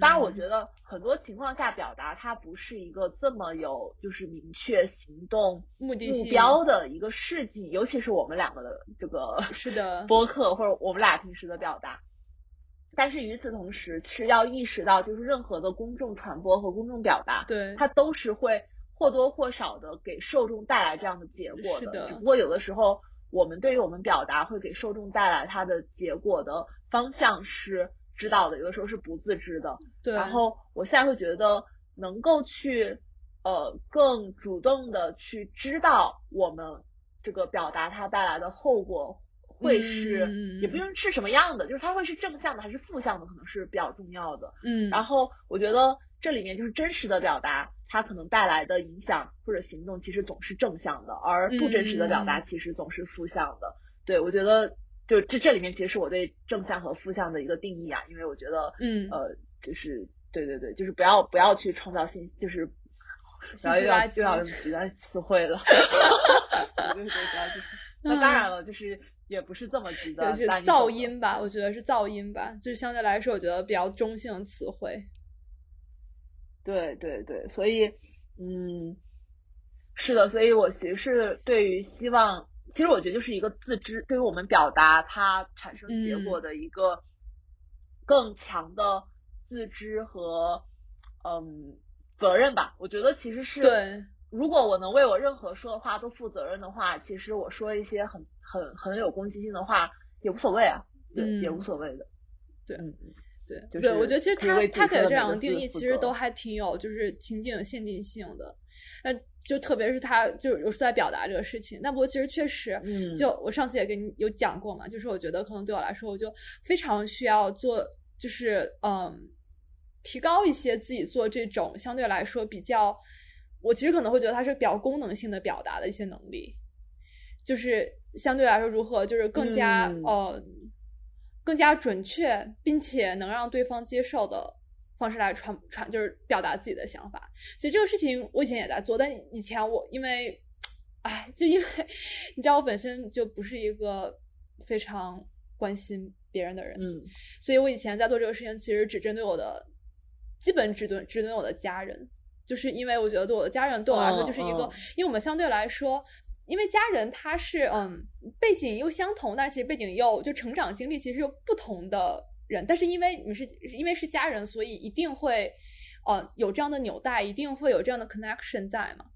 当然我觉得很多情况下表达它不是一个这么有就是明确行动目的目标的一个事情，尤其是我们两个的这个 *laughs* 是的播客或者我们俩平时的表达，但是与此同时是要意识到，就是任何的公众传播和公众表达，对它都是会。或多或少的给受众带来这样的结果的，只不过有的时候我们对于我们表达会给受众带来它的结果的方向是知道的，有的时候是不自知的。对。然后我现在会觉得能够去呃更主动的去知道我们这个表达它带来的后果会是，也不用是什么样的，就是它会是正向的还是负向的，可能是比较重要的。嗯。然后我觉得这里面就是真实的表达。它可能带来的影响或者行动其实总是正向的，而不真实的表达其实总是负向的。对我觉得，就这这里面其实是我对正向和负向的一个定义啊，因为我觉得，嗯，呃，就是对对对，就是不要不要去创造新，就是不要又要又要极端词汇了。*laughs* 对对对，那当然了，就是也不是这么极端，就是噪音吧，我觉得是噪音吧，就是相对来说，我觉得比较中性的词汇。对对对，所以，嗯，是的，所以我其实是对于希望，其实我觉得就是一个自知，对于我们表达它产生结果的一个更强的自知和嗯责任吧。我觉得其实是，对，如果我能为我任何说的话都负责任的话，其实我说一些很很很有攻击性的话也无所谓啊，对，也无所谓的，对，嗯嗯。对对，我觉得其实他他给的这两个定义其实都。还挺有就是情景限定性的，那就特别是他就有时在表达这个事情。那不过其实确实，就我上次也跟你有讲过嘛，就是我觉得可能对我来说，我就非常需要做，就是嗯，提高一些自己做这种相对来说比较，我其实可能会觉得它是比较功能性的表达的一些能力，就是相对来说如何就是更加呃。更加准确，并且能让对方接受的方式来传传，就是表达自己的想法。其实这个事情我以前也在做，但以前我因为，哎，就因为你知道我本身就不是一个非常关心别人的人，嗯，所以我以前在做这个事情，其实只针对我的，基本只对只对我的家人，就是因为我觉得对我的家人对我来说就是一个，因为我们相对来说。因为家人他是嗯背景又相同，但其实背景又就成长经历其实又不同的人，但是因为你是因为是家人，所以一定会呃，有这样的纽带，一定会有这样的 connection 在嘛。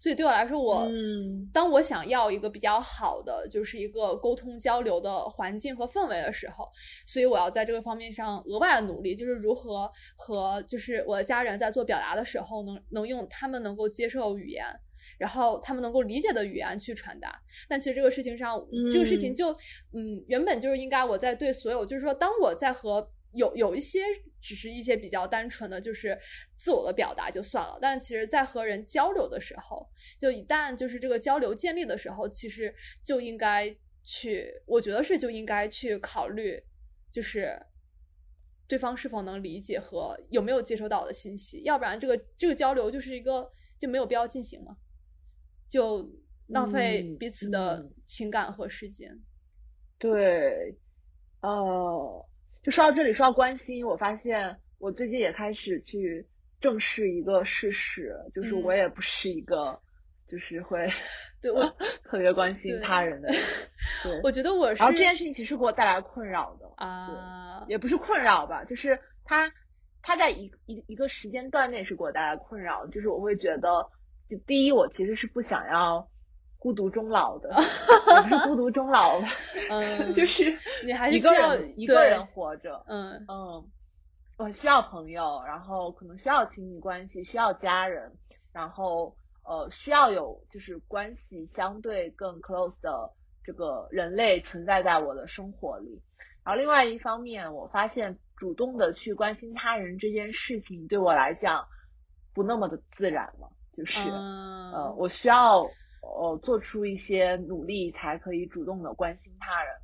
所以对我来说，我嗯当我想要一个比较好的，就是一个沟通交流的环境和氛围的时候，所以我要在这个方面上额外的努力，就是如何和就是我的家人在做表达的时候，能能用他们能够接受语言，然后他们能够理解的语言去传达。但其实这个事情上，这个事情就嗯，原本就是应该我在对所有，就是说，当我在和有有一些只是一些比较单纯的，就是自我的表达就算了。但其实，在和人交流的时候，就一旦就是这个交流建立的时候，其实就应该去，我觉得是就应该去考虑，就是对方是否能理解和有没有接收到我的信息。要不然，这个这个交流就是一个就没有必要进行嘛，就浪费彼此的情感和时间。对，呃。就说到这里，说到关心，我发现我最近也开始去正视一个事实，就是我也不是一个，就是会 *laughs* 对我 *laughs* 特别关心他人的。*laughs* 对，我觉得我是。然后这件事情其实给我带来困扰的啊，也不是困扰吧，就是他他在一一一个时间段内是给我带来困扰，就是我会觉得，就第一，我其实是不想要。孤独终老的，*laughs* 不是孤独终老吧？嗯，就是你还是一个人一个人活着。嗯嗯，我需要朋友，然后可能需要亲密关系，需要家人，然后呃需要有就是关系相对更 close 的这个人类存在在我的生活里。然后另外一方面，我发现主动的去关心他人这件事情对我来讲不那么的自然了，就是呃我需要。呃，做出一些努力才可以主动的关心他人。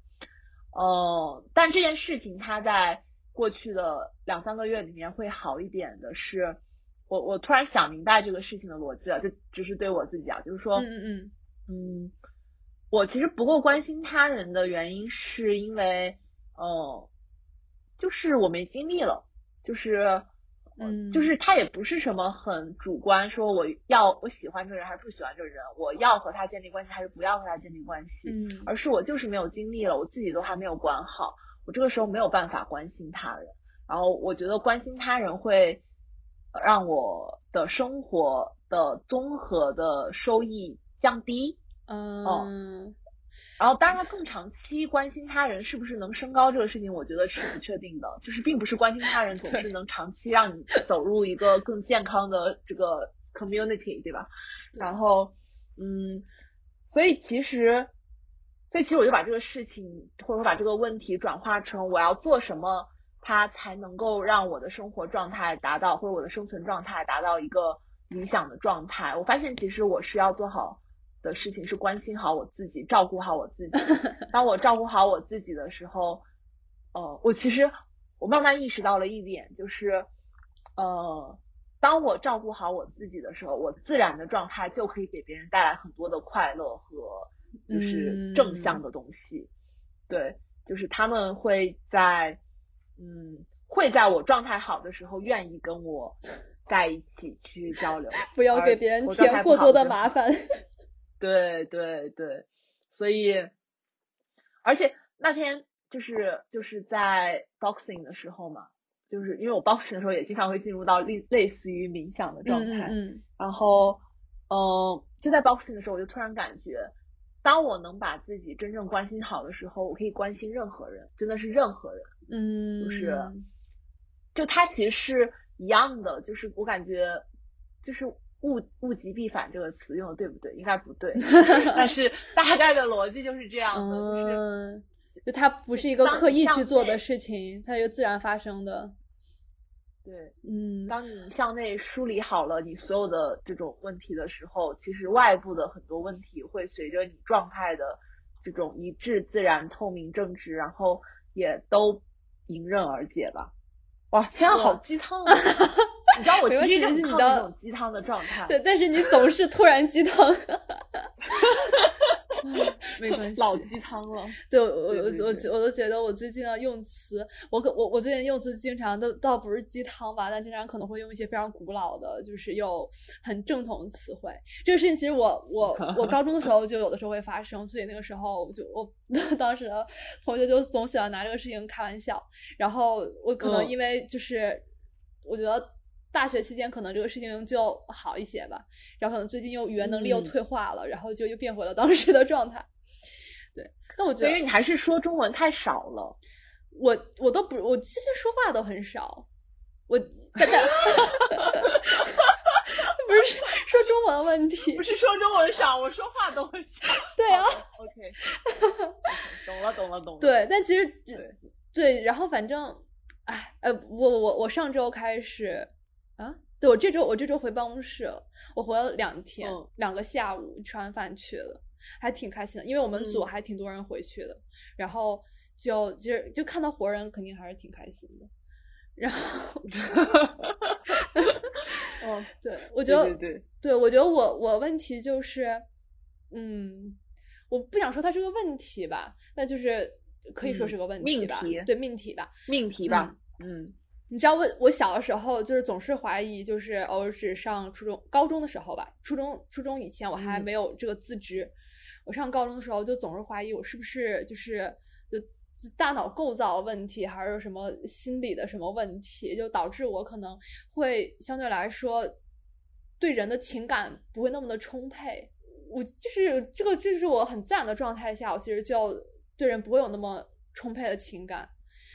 呃，但这件事情它在过去的两三个月里面会好一点的是，我我突然想明白这个事情的逻辑了，就只是对我自己啊，就是说，嗯嗯嗯，我其实不够关心他人的原因是因为，呃，就是我没精力了，就是。嗯，就是他也不是什么很主观，说我要我喜欢这个人还是不喜欢这个人，我要和他建立关系还是不要和他建立关系，嗯，而是我就是没有精力了，我自己都还没有管好，我这个时候没有办法关心他人，然后我觉得关心他人会让我的生活的综合的收益降低，嗯。然后，当然，更长期关心他人是不是能升高这个事情，我觉得是不确定的。就是并不是关心他人总是能长期让你走入一个更健康的这个 community，对吧？然后，嗯，所以其实，所以其实我就把这个事情或者说把这个问题转化成我要做什么，它才能够让我的生活状态达到或者我的生存状态达到一个理想的状态。我发现其实我是要做好。的事情是关心好我自己，照顾好我自己。*laughs* 当我照顾好我自己的时候，呃，我其实我慢慢意识到了一点，就是，呃，当我照顾好我自己的时候，我自然的状态就可以给别人带来很多的快乐和就是正向的东西。对，就是他们会在，嗯，会在我状态好的时候愿意跟我 *laughs* 在一起去交流，不要给别人添过多的麻烦。对对对，所以，而且那天就是就是在 boxing 的时候嘛，就是因为我 boxing 的时候也经常会进入到类类似于冥想的状态，嗯，然后，嗯，就在 boxing 的时候，我就突然感觉，当我能把自己真正关心好的时候，我可以关心任何人，真的是任何人，嗯，就是，就它其实是一样的，就是我感觉，就是。物物极必反这个词用的对不对？应该不对，*laughs* 但是大概的逻辑就是这样的，就是就它不是一个刻意去做的事情，它就自然发生的。对，嗯，当你向内梳理好了你所有的这种问题的时候，其实外部的很多问题会随着你状态的这种一致、自然、透明、正直，然后也都迎刃而解吧。哇，天啊，好鸡汤啊！*laughs* 你知道我其实是你的种鸡汤的状态，对，但是你总是突然鸡汤，*laughs* 没关系，老鸡汤了。对我我我我都觉得我最近的用词，我可我我最近用词经常都倒不是鸡汤吧，但经常可能会用一些非常古老的，就是又很正统的词汇。这个事情其实我我 *laughs* 我高中的时候就有的时候会发生，所以那个时候我就我 *laughs* 当时的同学就总喜欢拿这个事情开玩笑，然后我可能因为就是我觉得。大学期间可能这个事情就好一些吧，然后可能最近又语言能力又退化了，然后就又变回了当时的状态。对，那我觉得因为你还是说中文太少了，我我都不，我其实说话都很少，我 *laughs* 不是说中文问题，不是说中文少，我说话都很少。对啊，OK，*laughs* 懂了懂了懂了。对，但其实对对，然后反正，哎呃，我我我上周开始。啊，对我这周我这周回办公室了，我回了两天，两个下午吃完饭去了，还挺开心的，因为我们组还挺多人回去的，然后就其实就看到活人肯定还是挺开心的，然后，*laughs* 哦，对，我觉得对对，对我觉得我我问题就是，嗯，我不想说它是个问题吧，那就是可以说是个问题吧，对命题吧，命题吧，嗯。你知道我我小的时候就是总是怀疑，就是偶尔只上初中、高中的时候吧，初中初中以前我还没有这个自知，我上高中的时候就总是怀疑我是不是就是就大脑构造问题，还是什么心理的什么问题，就导致我可能会相对来说对人的情感不会那么的充沛。我就是这个，这是我很自然的状态下，我其实就对人不会有那么充沛的情感。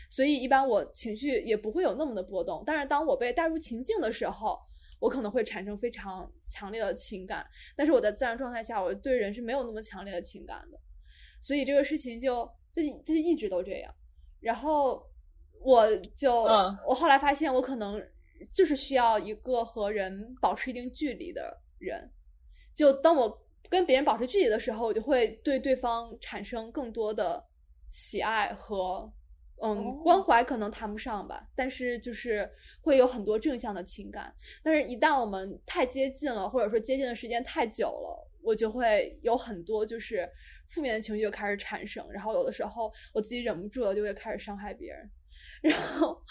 所以一般我情绪也不会有那么的波动，但是当我被带入情境的时候，我可能会产生非常强烈的情感。但是我在自然状态下，我对人是没有那么强烈的情感的。所以这个事情就就就一直都这样。然后我就我后来发现，我可能就是需要一个和人保持一定距离的人。就当我跟别人保持距离的时候，我就会对对方产生更多的喜爱和。嗯，关怀可能谈不上吧，但是就是会有很多正向的情感。但是，一旦我们太接近了，或者说接近的时间太久了，我就会有很多就是负面的情绪就开始产生。然后，有的时候我自己忍不住了，就会开始伤害别人。然后，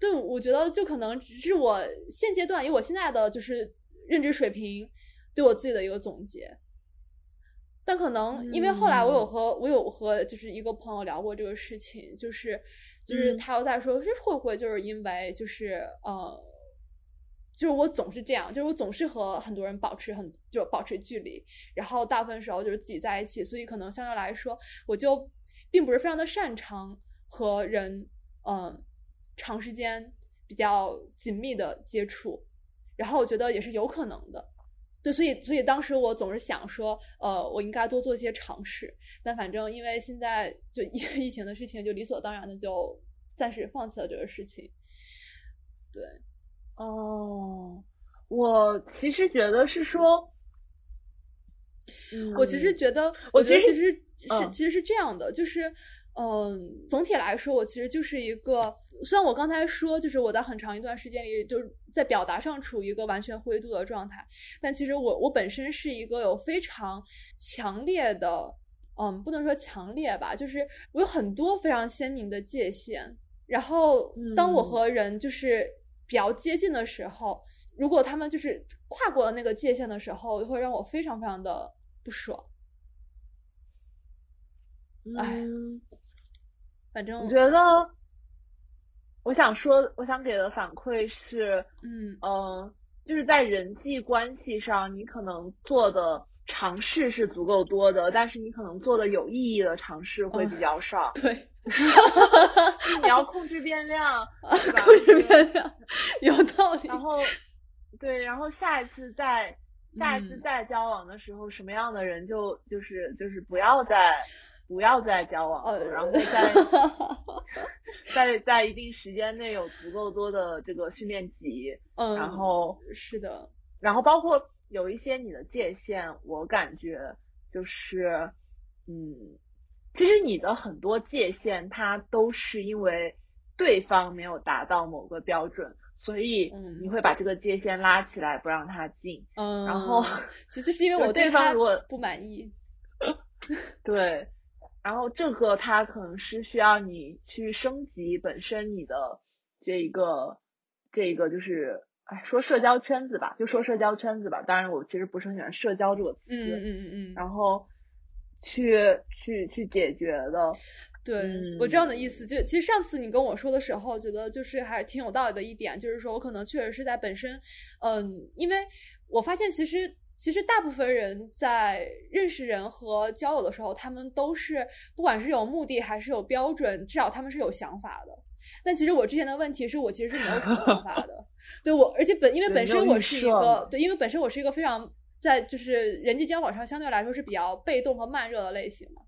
对，我觉得就可能只是我现阶段以我现在的就是认知水平，对我自己的一个总结。但可能因为后来我有和我有和就是一个朋友聊过这个事情，就是就是他又在说，这会不会就是因为就是呃，就是我总是这样，就是我总是和很多人保持很就保持距离，然后大部分时候就是自己在一起，所以可能相对来说，我就并不是非常的擅长和人嗯长时间比较紧密的接触，然后我觉得也是有可能的。对，所以所以当时我总是想说，呃，我应该多做一些尝试。但反正因为现在就 *laughs* 因为疫情的事情，就理所当然的就暂时放弃了这个事情。对，哦，我其实觉得是说，我其实觉得，我觉得其实是其实是这样的，就是。嗯，总体来说，我其实就是一个，虽然我刚才说，就是我在很长一段时间里，就是在表达上处于一个完全灰度的状态，但其实我我本身是一个有非常强烈的，嗯，不能说强烈吧，就是我有很多非常鲜明的界限，然后当我和人就是比较接近的时候，如果他们就是跨过了那个界限的时候，会让我非常非常的不爽，哎。反正我觉得，我想说，我想给的反馈是，嗯嗯，就是在人际关系上，你可能做的尝试是足够多的，但是你可能做的有意义的尝试会比较少。对，*laughs* 你要控制变量，*laughs* 对吧？控制变量有道理。然后，对，然后下一次再下一次再交往的时候，什么样的人就就是就是不要再。不要再交往了，然后在 *laughs* 在在一定时间内有足够多的这个训练集，嗯，然后是的，然后包括有一些你的界限，我感觉就是，嗯，其实你的很多界限，它都是因为对方没有达到某个标准，所以你会把这个界限拉起来不让他进，嗯，然后其实是因为我对方如果不满意，*laughs* 对。然后这个它可能是需要你去升级本身你的这一个这一个就是哎说社交圈子吧，就说社交圈子吧。当然我其实不是很喜欢社交这个词，嗯嗯嗯嗯。然后去去去解决的，对我这样的意思，就其实上次你跟我说的时候，觉得就是还挺有道理的一点，就是说我可能确实是在本身，嗯，因为我发现其实其实大部分人在认识人和交友的时候，他们都是不管是有目的还是有标准，至少他们是有想法的。但其实我之前的问题是我其实是没有什么想法的，*laughs* 对我，而且本因为本身我是一个对，因为本身我是一个非常在就是人际交往上相对来说是比较被动和慢热的类型嘛。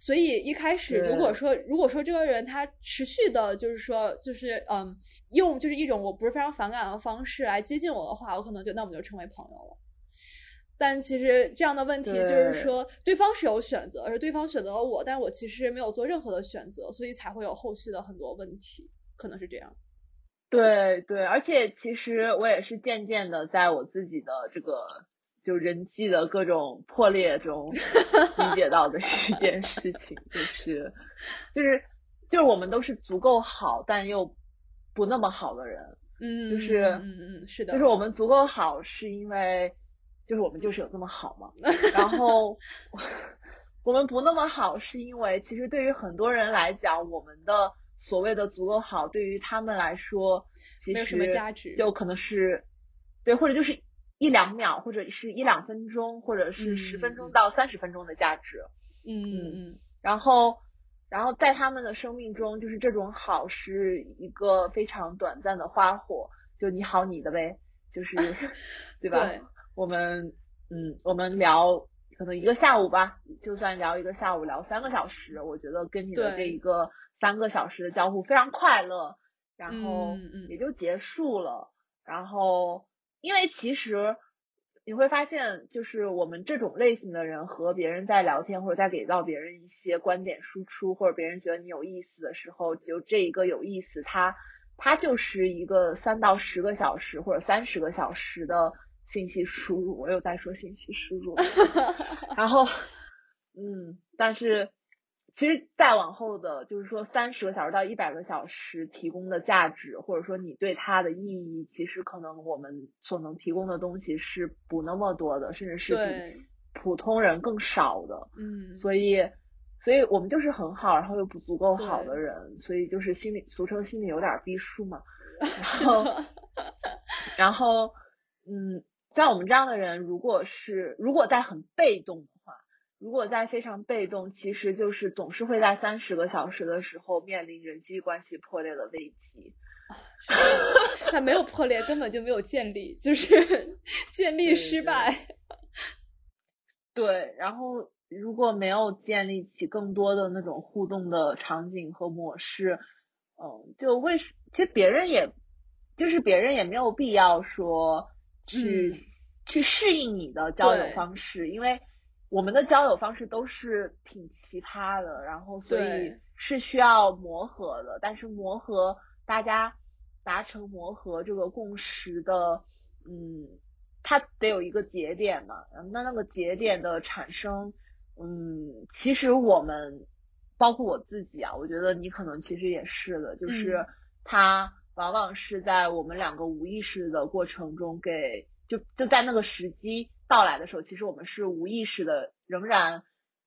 所以一开始，如果说如果说这个人他持续的，就是说，就是嗯，用就是一种我不是非常反感的方式来接近我的话，我可能就那我们就成为朋友了。但其实这样的问题就是说，对方是有选择，而对方选择了我，但是我其实没有做任何的选择，所以才会有后续的很多问题，可能是这样。对对，而且其实我也是渐渐的在我自己的这个。就人际的各种破裂中 *laughs* 理解到的一件事情，就是，就是，就是我们都是足够好，但又不那么好的人，嗯，就是，嗯嗯，是的，就是我们足够好，是因为，就是我们就是有这么好嘛，然后 *laughs* 我们不那么好，是因为其实对于很多人来讲，我们的所谓的足够好，对于他们来说，其实就可能是，对，或者就是。一两秒，或者是一两分钟，或者是十分钟到三十分钟的价值，嗯嗯嗯，然后，然后在他们的生命中，就是这种好是一个非常短暂的花火，就你好你的呗，就是，*laughs* 对吧？我们，嗯，我们聊可能一个下午吧，就算聊一个下午，聊三个小时，我觉得跟你的这一个三个小时的交互非常快乐，然后也就结束了，然后。因为其实你会发现，就是我们这种类型的人和别人在聊天，或者在给到别人一些观点输出，或者别人觉得你有意思的时候，就这一个有意思，它它就是一个三到十个小时或者三十个小时的信息输入。我又在说信息输入，*laughs* 然后嗯，但是。其实再往后的，就是说三十个小时到一百个小时提供的价值，或者说你对它的意义，其实可能我们所能提供的东西是不那么多的，甚至是比普通人更少的。嗯，所以，所以我们就是很好，然后又不足够好的人，所以就是心里俗称心里有点逼数嘛。然后，*laughs* 然后，嗯，像我们这样的人，如果是如果在很被动的话。如果在非常被动，其实就是总是会在三十个小时的时候面临人际关系破裂的危机。他没有破裂，根本就没有建立，就是 *laughs* 建立失败。*laughs* 对，然后如果没有建立起更多的那种互动的场景和模式，嗯，就为其实别人也，就是别人也没有必要说去去适应你的交友方式，因为。我们的交友方式都是挺奇葩的，然后所以是需要磨合的。但是磨合，大家达成磨合这个共识的，嗯，它得有一个节点嘛。那那个节点的产生，嗯，其实我们包括我自己啊，我觉得你可能其实也是的，就是它往往是在我们两个无意识的过程中给，就就在那个时机。到来的时候，其实我们是无意识的，仍然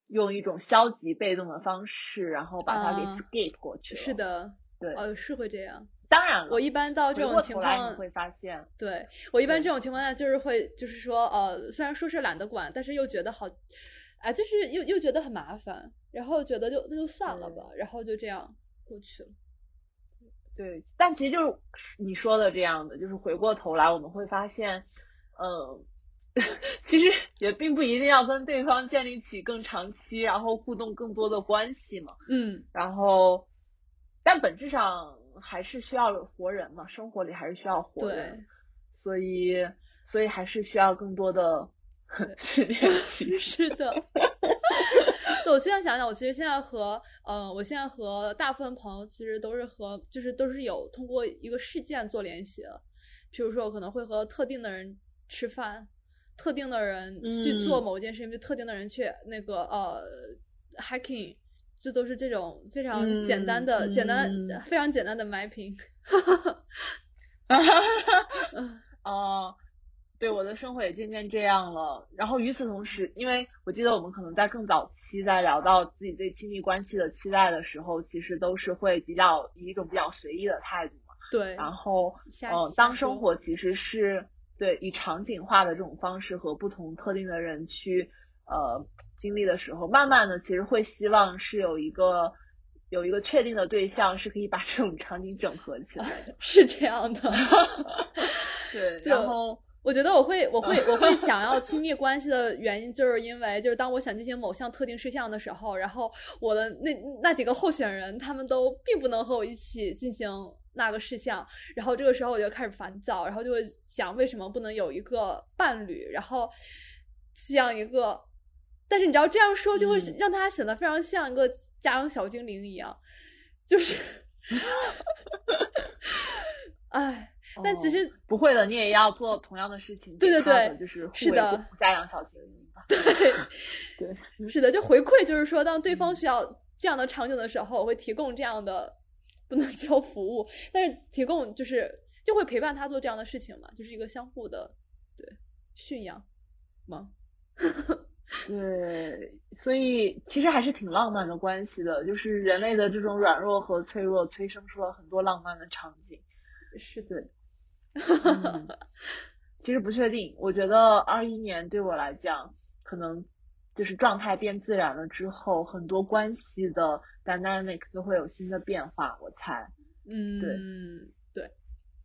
用一种消极被动的方式，然后把它给 skip 过去了。是的，对，呃，是会这样。当然了，我一般到这种情况，你会发现，对我一般这种情况下，就是会，就是说，呃，虽然说是懒得管，但是又觉得好，啊，就是又又觉得很麻烦，然后觉得就那就算了吧，然后就这样过去了。对，但其实就是你说的这样的，就是回过头来我们会发现，呃。*laughs* 其实也并不一定要跟对方建立起更长期，然后互动更多的关系嘛。嗯，然后，但本质上还是需要活人嘛，生活里还是需要活人，所以，所以还是需要更多的 *laughs* 去练习。*laughs* 是的。对，我现在想想，我其实现在和，呃，我现在和大部分朋友其实都是和，就是都是有通过一个事件做联系的，比如说我可能会和特定的人吃饭。特定的人去做某一件事情，就特定的人去那个呃，hacking，这都是这种非常简单的、简单、非常简单的 mapping。哈哈哈哈哈哈！哦，对，我的生活也渐渐这样了。然后与此同时，因为我记得我们可能在更早在聊到自己对亲密关系的期待的时候，其实都是会比较以一种比较随意的态度嘛。对。然后，嗯，当生活其实是对以场景化的这种方式和不同特定的人去呃经历的时候，慢慢的其实会希望是有一个有一个确定的对象是可以把这种场景整合起来的。*laughs* 是这样的。*laughs* 对。然后。我觉得我会，我会，*laughs* 我会想要亲密关系的原因，就是因为，就是当我想进行某项特定事项的时候，然后我的那那几个候选人，他们都并不能和我一起进行那个事项，然后这个时候我就开始烦躁，然后就会想，为什么不能有一个伴侣，然后像一个，但是你知道这样说就会让他显得非常像一个家养小精灵一样，就是，哎。但其实不会的，你也要做同样的事情。对对 *laughs* 对，就是是的，家养小精灵。对对，是的，就回馈，就是说，当对方需要这样的场景的时候，我会提供这样的，不能 *laughs* 叫服务，但是提供就是就会陪伴他做这样的事情嘛，就是一个相互的对驯养吗？*laughs* 对，所以其实还是挺浪漫的关系的，就是人类的这种软弱和脆弱催生出了很多浪漫的场景。是的。*laughs* 其实不确定，我觉得二一年对我来讲，可能就是状态变自然了之后，很多关系的 dynamic 都会有新的变化。我猜，嗯，对，对。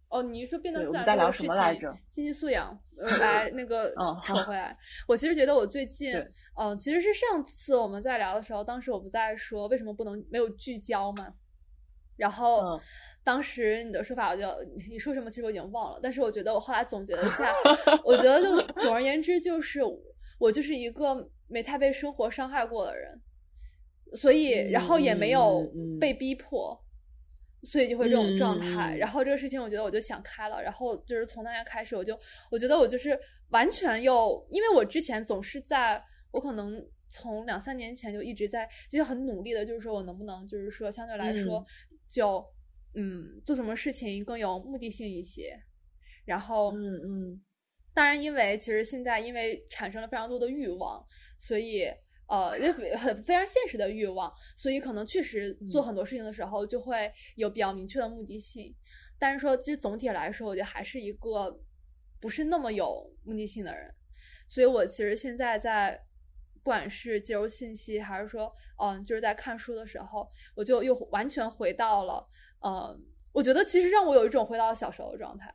哦，你一说变得自然，在聊什么来着？信息素养，*laughs* 来那个扯回来。我其实觉得我最近，嗯，其实是上次我们在聊的时候，当时我不在说为什么不能没有聚焦嘛，然后。当时你的说法，我就你说什么，其实我已经忘了。但是我觉得我后来总结了一下，*laughs* 我觉得就总而言之，就是我就是一个没太被生活伤害过的人，所以然后也没有被逼迫，所以就会这种状态。然后这个事情，我觉得我就想开了。然后就是从那天开始，我就我觉得我就是完全又，因为我之前总是在，我可能从两三年前就一直在，就很努力的，就是说我能不能，就是说相对来说就。嗯，做什么事情更有目的性一些，然后，嗯嗯，当然，因为其实现在因为产生了非常多的欲望，所以呃，就很非常现实的欲望，所以可能确实做很多事情的时候就会有比较明确的目的性。但是说，其实总体来说，我觉得还是一个不是那么有目的性的人。所以我其实现在在不管是接收信息，还是说嗯，就是在看书的时候，我就又完全回到了。嗯，我觉得其实让我有一种回到小时候的状态，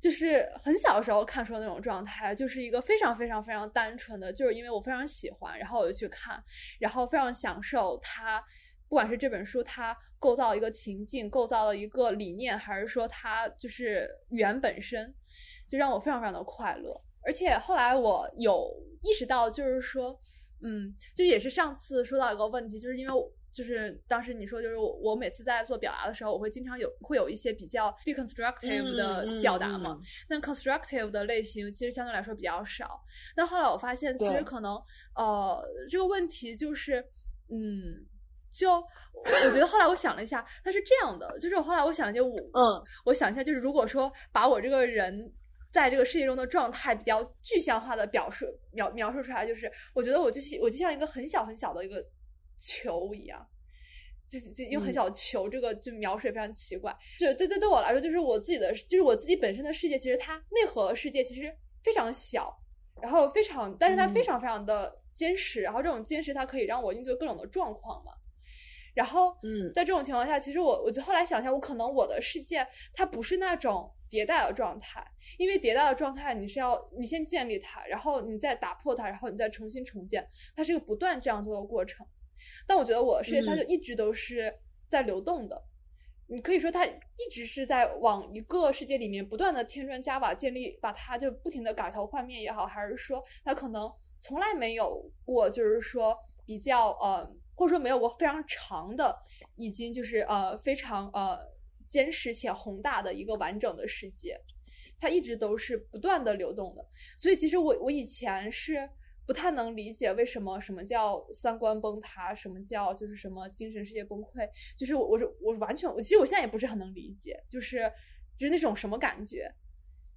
就是很小的时候看书的那种状态，就是一个非常非常非常单纯的，就是因为我非常喜欢，然后我就去看，然后非常享受它，不管是这本书它构造一个情境，构造了一个理念，还是说它就是语言本身，就让我非常非常的快乐。而且后来我有意识到，就是说，嗯，就也是上次说到一个问题，就是因为。就是当时你说，就是我每次在做表达的时候，我会经常有会有一些比较 deconstructive 的表达嘛。那 constructive 的类型其实相对来说比较少。那后来我发现，其实可能呃这个问题就是，嗯，就我觉得后来我想了一下，它是这样的，就是后来我想一下，我嗯，我想一下，就是如果说把我这个人在这个世界中的状态比较具象化的表述描描述出来，就是我觉得我就是我就像一个很小很小的一个。球一样，就就用很小球这个就描述也非常奇怪。就对对对我来说，就是我自己的，就是我自己本身的世界，其实它内核世界其实非常小，然后非常，但是它非常非常的坚实。然后这种坚实，它可以让我应对各种的状况嘛。然后，嗯，在这种情况下，其实我我就后来想一下，我可能我的世界它不是那种迭代的状态，因为迭代的状态你是要你先建立它，然后你再打破它，然后你再重新重建，它是一个不断这样做的过程。但我觉得我世界它就一直都是在流动的，你可以说它一直是在往一个世界里面不断的添砖加瓦，建立把它就不停的改头换面也好，还是说它可能从来没有过，就是说比较呃，或者说没有过非常长的，已经就是呃非常呃坚实且宏大的一个完整的世界，它一直都是不断的流动的。所以其实我我以前是。不太能理解为什么什么叫三观崩塌，什么叫就是什么精神世界崩溃，就是我我我完全我其实我现在也不是很能理解，就是就是那种什么感觉，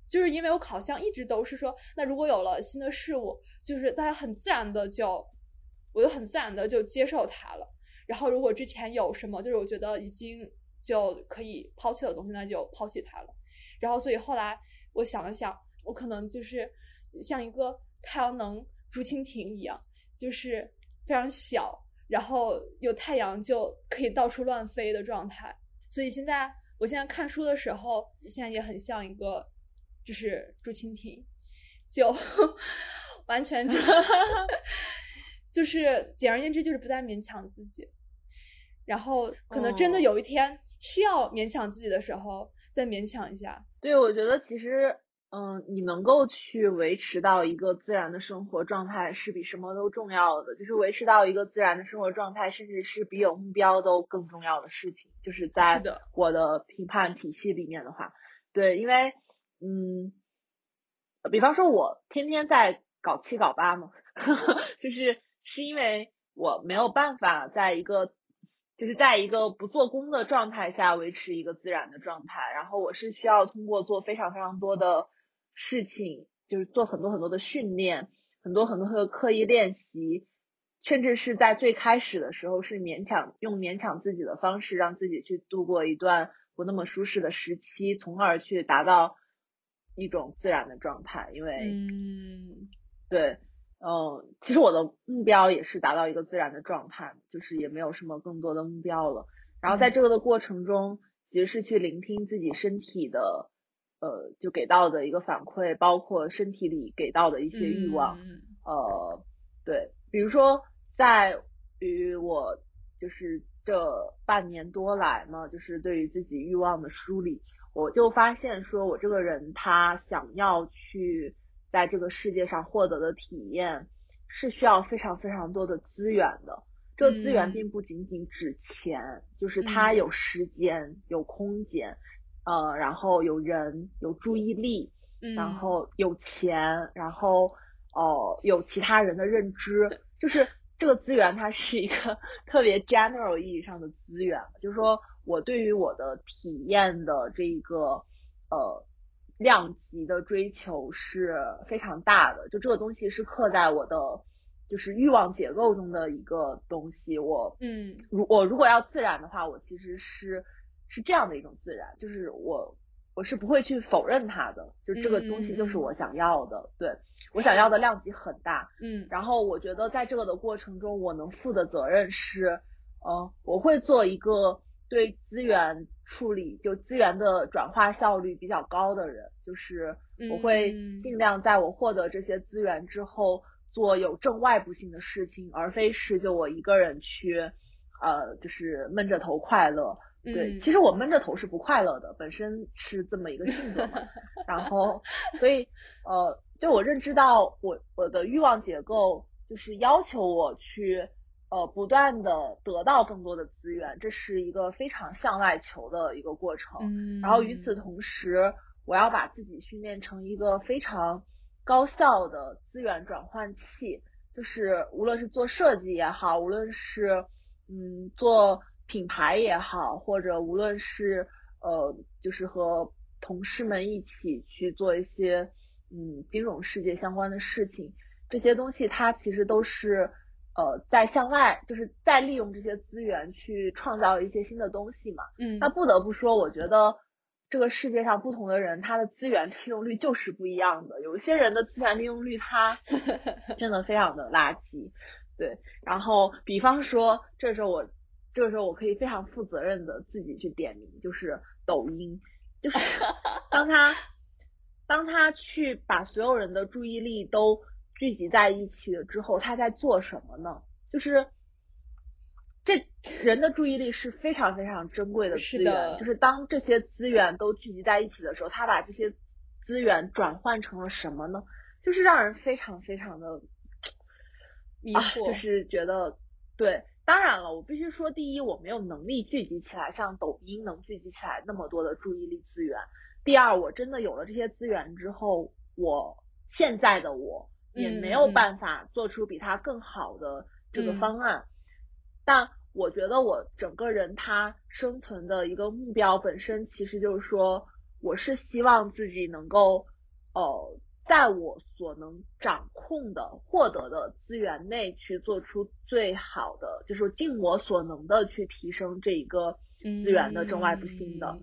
就是因为我好像一直都是说，那如果有了新的事物，就是大家很自然的就，我就很自然的就接受它了。然后如果之前有什么就是我觉得已经就可以抛弃的东西，那就抛弃它了。然后所以后来我想了想，我可能就是像一个太阳能竹蜻蜓一样，就是非常小，然后有太阳就可以到处乱飞的状态。所以现在我现在看书的时候，现在也很像一个就是竹蜻蜓，就 *laughs* 完全就 *laughs* 就是简而言之就是不再勉强自己，然后可能真的有一天需要勉强自己的时候再勉强一下。对，我觉得其实嗯，你能够去维持到一个自然的生活状态是比什么都重要的，就是维持到一个自然的生活状态，甚至是比有目标都更重要的事情。就是在我的评判体系里面的话，对，因为嗯，比方说我天天在搞七搞八嘛，*laughs* 就是是因为我没有办法在一个就是在一个不做工的状态下维持一个自然的状态，然后我是需要通过做非常非常多的事情，就是做很多很多的训练，很多很多的刻意练习。甚至是在最开始的时候，是勉强用勉强自己的方式，让自己去度过一段不那么舒适的时期，从而去达到一种自然的状态。因为，嗯，对，嗯，其实我的目标也是达到一个自然的状态，就是也没有什么更多的目标了。然后在这个的过程中，其实是去聆听自己身体的，呃，就给到的一个反馈，包括身体里给到的一些欲望，呃，对。比如说，在于我就是这半年多来嘛，就是对于自己欲望的梳理，我就发现说，我这个人他想要去在这个世界上获得的体验，是需要非常非常多的资源的。这个资源并不仅仅指钱，就是它有时间、有空间，呃，然后有人、有注意力，然后有钱，然后。哦，有其他人的认知，就是这个资源，它是一个 *laughs* 特别 general 意义上的资源。就是说我对于我的体验的这个呃量级的追求是非常大的。就这个东西是刻在我的就是欲望结构中的一个东西。我嗯，如我如果要自然的话，我其实是是这样的一种自然，就是我。我是不会去否认它的，就这个东西就是我想要的，对我想要的量级很大，嗯，然后我觉得在这个的过程中，我能负的责任是，呃，我会做一个对资源处理就资源的转化效率比较高的人，就是我会尽量在我获得这些资源之后做有正外部性的事情，而非是就我一个人去，呃，就是闷着头快乐。对，其实我闷着头是不快乐的，本身是这么一个性格嘛。*laughs* 然后，所以呃，就我认知到我我的欲望结构就是要求我去呃不断的得到更多的资源，这是一个非常向外求的一个过程。嗯。然后与此同时，我要把自己训练成一个非常高效的资源转换器，就是无论是做设计也好，无论是嗯做。品牌也好，或者无论是呃，就是和同事们一起去做一些嗯金融世界相关的事情，这些东西它其实都是呃在向外，就是在利用这些资源去创造一些新的东西嘛。嗯。那不得不说，我觉得这个世界上不同的人，他的资源利用率就是不一样的。有一些人的资源利用率，他 *laughs* 真的非常的垃圾。对。然后，比方说，这时候我。这个时候我可以非常负责任的自己去点名，就是抖音，就是 *laughs* 当他当他去把所有人的注意力都聚集在一起了之后，他在做什么呢？就是这人的注意力是非常非常珍贵的资源，就是当这些资源都聚集在一起的时候，他把这些资源转换成了什么呢？就是让人非常非常的迷惑，就是觉得对。当然了，我必须说，第一，我没有能力聚集起来像抖音能聚集起来那么多的注意力资源。第二，我真的有了这些资源之后，我现在的我也没有办法做出比他更好的这个方案。但我觉得我整个人他生存的一个目标本身，其实就是说，我是希望自己能够，呃，在我所能掌控的获得的资源内去做出最好的，就是尽我所能的去提升这一个资源的正外部性的。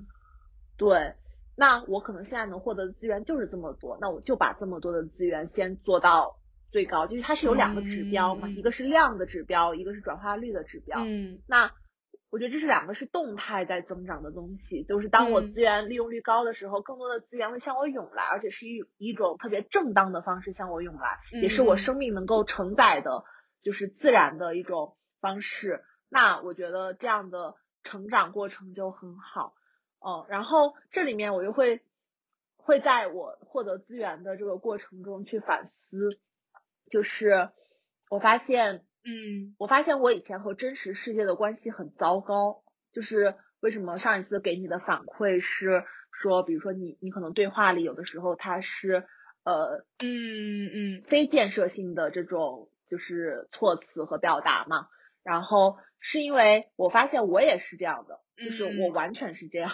对，那我可能现在能获得的资源就是这么多，那我就把这么多的资源先做到最高，就是它是有两个指标嘛，一个是量的指标，一个是转化率的指标。嗯，那。我觉得这是两个是动态在增长的东西，就是当我资源利用率高的时候，更多的资源会向我涌来，而且是一一种特别正当的方式向我涌来，也是我生命能够承载的，就是自然的一种方式。那我觉得这样的成长过程就很好，嗯，然后这里面我又会会在我获得资源的这个过程中去反思，就是我发现。嗯，我发现我以前和真实世界的关系很糟糕，就是为什么上一次给你的反馈是说，比如说你你可能对话里有的时候它是呃嗯嗯非建设性的这种就是措辞和表达嘛，然后是因为我发现我也是这样的，就是我完全是这样，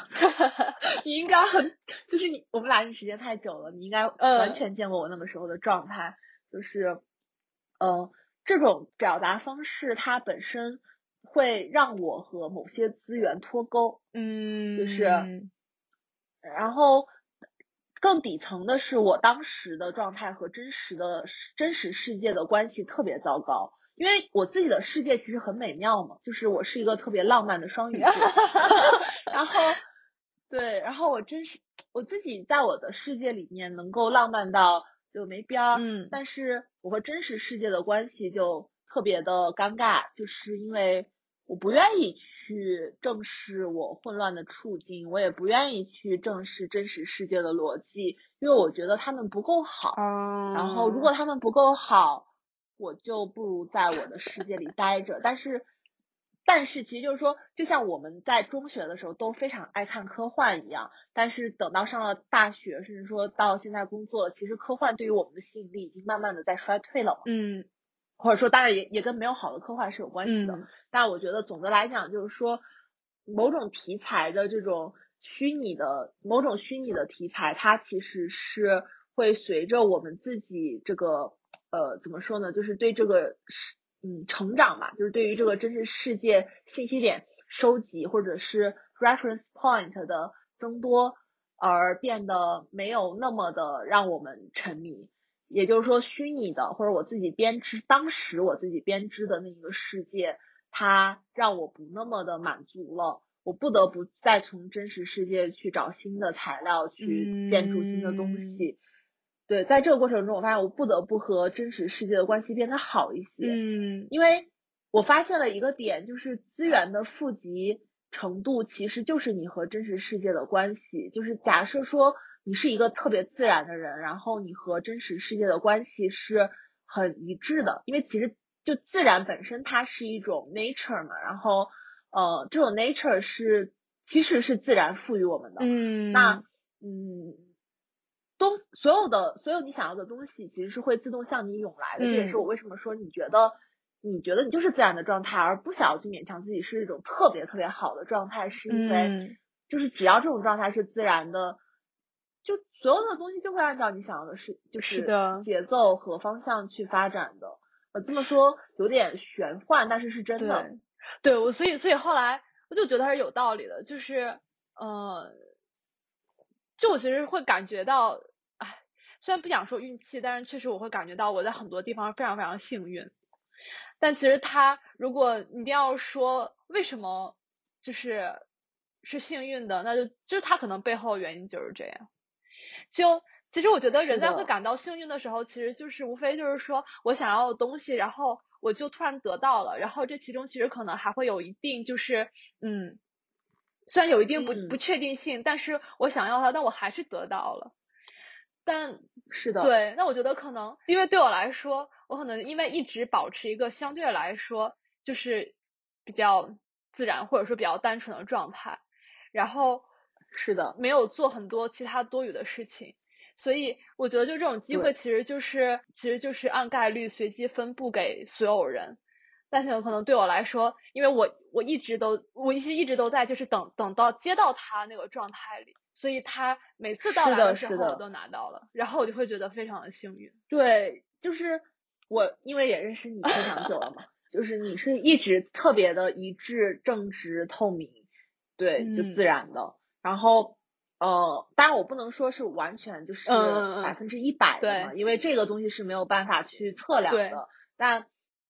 *laughs* 你应该很就是你我们俩认识时间太久了，你应该完全见过我那个时候的状态，就是嗯。这种表达方式，它本身会让我和某些资源脱钩，嗯，就。是，然后更底层的是，我当时的状态和真实的真实世界的关系特别糟糕，因为我自己的世界其实很美妙嘛，就是我是一个特别浪漫的双鱼座，*laughs* 然后，对，然后我真实我自己在我的世界里面能够浪漫到。就没边儿，嗯，但是我和真实世界的关系就特别的尴尬，就是因为我不愿意去正视我混乱的处境，我也不愿意去正视真实世界的逻辑，因为我觉得他们不够好，嗯，然后如果他们不够好，我就不如在我的世界里待着，但是。但是其实就是说，就像我们在中学的时候都非常爱看科幻一样，但是等到上了大学，甚至说到现在工作，其实科幻对于我们的吸引力已经慢慢的在衰退了。嗯，或者说，当然也也跟没有好的科幻是有关系的。嗯。但我觉得总的来讲，就是说，某种题材的这种虚拟的某种虚拟的题材，它其实是会随着我们自己这个呃怎么说呢，就是对这个是。嗯，成长吧，就是对于这个真实世界信息点收集或者是 reference point 的增多而变得没有那么的让我们沉迷。也就是说，虚拟的或者我自己编织，当时我自己编织的那个世界，它让我不那么的满足了，我不得不再从真实世界去找新的材料去建筑新的东西。对，在这个过程中，我发现我不得不和真实世界的关系变得好一些。嗯，因为我发现了一个点，就是资源的富集程度其实就是你和真实世界的关系。就是假设说你是一个特别自然的人，然后你和真实世界的关系是很一致的，因为其实就自然本身它是一种 nature 嘛，然后呃，这种 nature 是其实是自然赋予我们的。嗯，那嗯。东所有的所有你想要的东西，其实是会自动向你涌来的。这也是我为什么说你觉得你觉得你就是自然的状态，而不想要去勉强自己是一种特别特别好的状态，是因为就是只要这种状态是自然的，就所有的东西就会按照你想要的是就是节奏和方向去发展的。呃这么说有点玄幻，但是是真的。对我，所以所以后来我就觉得还是有道理的，就是呃，就我其实会感觉到。虽然不想说运气，但是确实我会感觉到我在很多地方非常非常幸运。但其实他，如果你一定要说为什么就是是幸运的，那就就是他可能背后原因就是这样。就其实我觉得人在会感到幸运的时候，其实就是无非就是说我想要的东西，然后我就突然得到了，然后这其中其实可能还会有一定就是嗯，虽然有一定不不确定性，但是我想要它，但我还是得到了。但是的，对，那我觉得可能，因为对我来说，我可能因为一直保持一个相对来说就是比较自然或者说比较单纯的状态，然后是的，没有做很多其他多余的事情，所以我觉得就这种机会其实就是其实就是按概率随机分布给所有人。但是可能对我来说，因为我我一直都我一直一直都在就是等等到接到他那个状态里，所以他每次到来的时候我都拿到了，然后我就会觉得非常的幸运。对，就是我因为也认识你非常久了嘛，*laughs* 就是你是一直特别的一致、正直、透明，对，就自然的。然后呃，当然我不能说是完全就是百分之一百的嘛，因为这个东西是没有办法去测量的，但。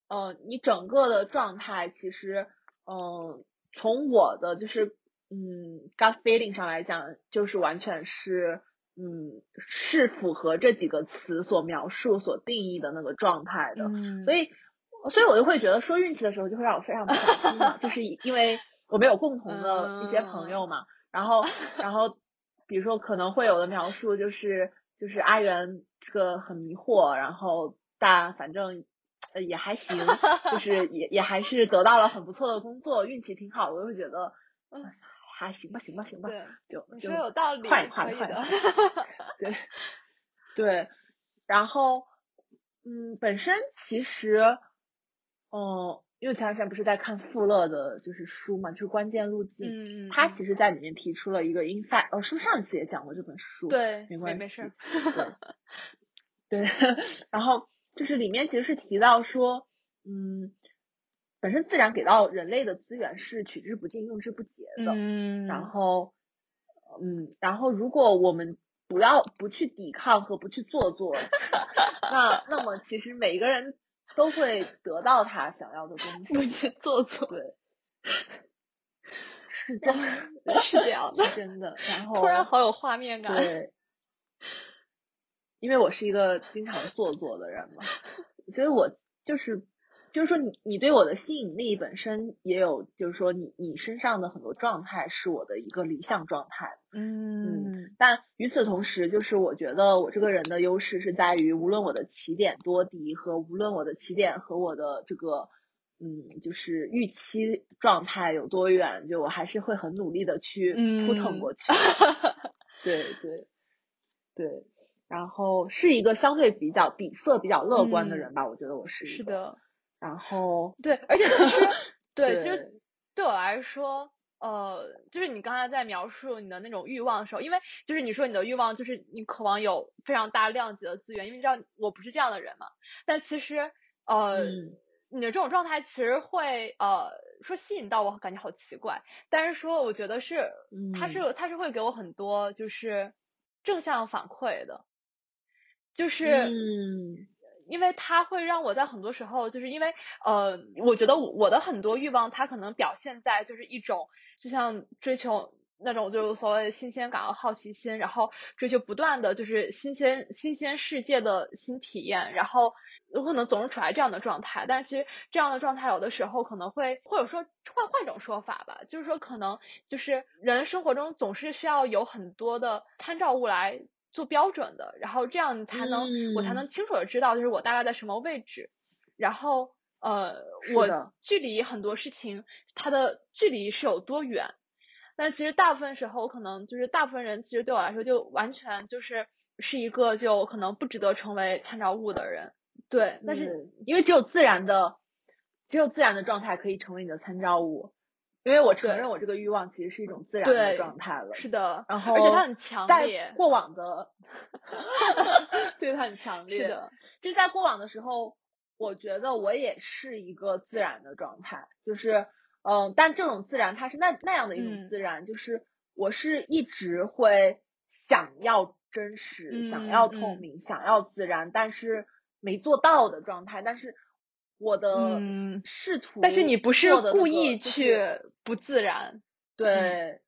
呃，你整个的状态其实，嗯，从我的就是嗯 gut feeling 上来讲，就是完全是嗯是符合这几个词所描述、所定义的那个状态的。所以，所以我就会觉得说运气的时候就会让我非常不开心嘛，*laughs* 就是因为我们有共同的一些朋友嘛。然后，然后比如说可能会有的描述就是就是阿元这个很迷惑，然后但反正。呃，也还行，就是也也还是得到了很不错的工作，运气挺好，我就会觉得，嗯，还行吧，行吧，行吧，就就说有道理，换一换，换一换，对对，然后嗯，本身其实，嗯，因为前段时间不是在看富勒的就是书嘛，就是关键路径，嗯嗯，他其实在里面提出了一个 insight，呃，是不是上一次也讲过这本书？对，没关系，没事，*laughs* 对，对，*laughs* 然后。就是里面其实是提到说，嗯，本身自然给到人类的资源是取之不尽、用之不竭的。嗯。然后，嗯，然后如果我们不要不去抵抗和不去做作，*laughs* 那那么其实每个人都会得到他想要的东西。不去做作。对。*laughs* 是真的，是这样的，真的。然后。*laughs* 突然好有画面感。对。因为我是一个经常做作的人嘛，所以我就是就是说你你对我的吸引力本身也有，就是说你你身上的很多状态是我的一个理想状态，嗯，但与此同时，就是我觉得我这个人的优势是在于，无论我的起点多低和无论我的起点和我的这个嗯就是预期状态有多远，就我还是会很努力的去扑腾过去，*laughs* 对对对。然后是一个相对比较底色比较乐观的人吧，我觉得我是是的。然后对，而且其实 *laughs* 对，其实对我来说，呃，就是你刚才在描述你的那种欲望的时候，因为就是你说你的欲望就是你渴望有非常大量级的资源，因为你知道我不是这样的人嘛。但其实呃，你的这种状态其实会呃说吸引到我，感觉好奇怪。但是说我觉得是，他是他是会给我很多就是正向反馈的。就是，嗯，因为它会让我在很多时候，就是因为，呃，我觉得我的很多欲望，它可能表现在就是一种，就像追求那种就是所谓的新鲜感和好奇心，然后追求不断的就是新鲜新鲜世界的新体验，然后有可能总是处在这样的状态。但是其实这样的状态有的时候可能会，或者说换换一种说法吧，就是说可能就是人生活中总是需要有很多的参照物来。做标准的，然后这样你才能，我才能清楚的知道，就是我大概在什么位置。然后，呃，我距离很多事情，它的距离是有多远？但其实大部分时候，可能就是大部分人，其实对我来说，就完全就是是一个就可能不值得成为参照物的人。对，但是因为只有自然的，只有自然的状态可以成为你的参照物。因为我承认，我这个欲望其实是一种自然的状态了。是的，然后而且它很强烈。在过往的，*laughs* 对，它很强烈。是的，就在过往的时候，我觉得我也是一个自然的状态，就是，嗯，但这种自然它是那那样的一种自然，就是我是一直会想要真实、想要透明、想要自然，但是没做到的状态，但是。我的试图，但是你不是故意去不自然，对，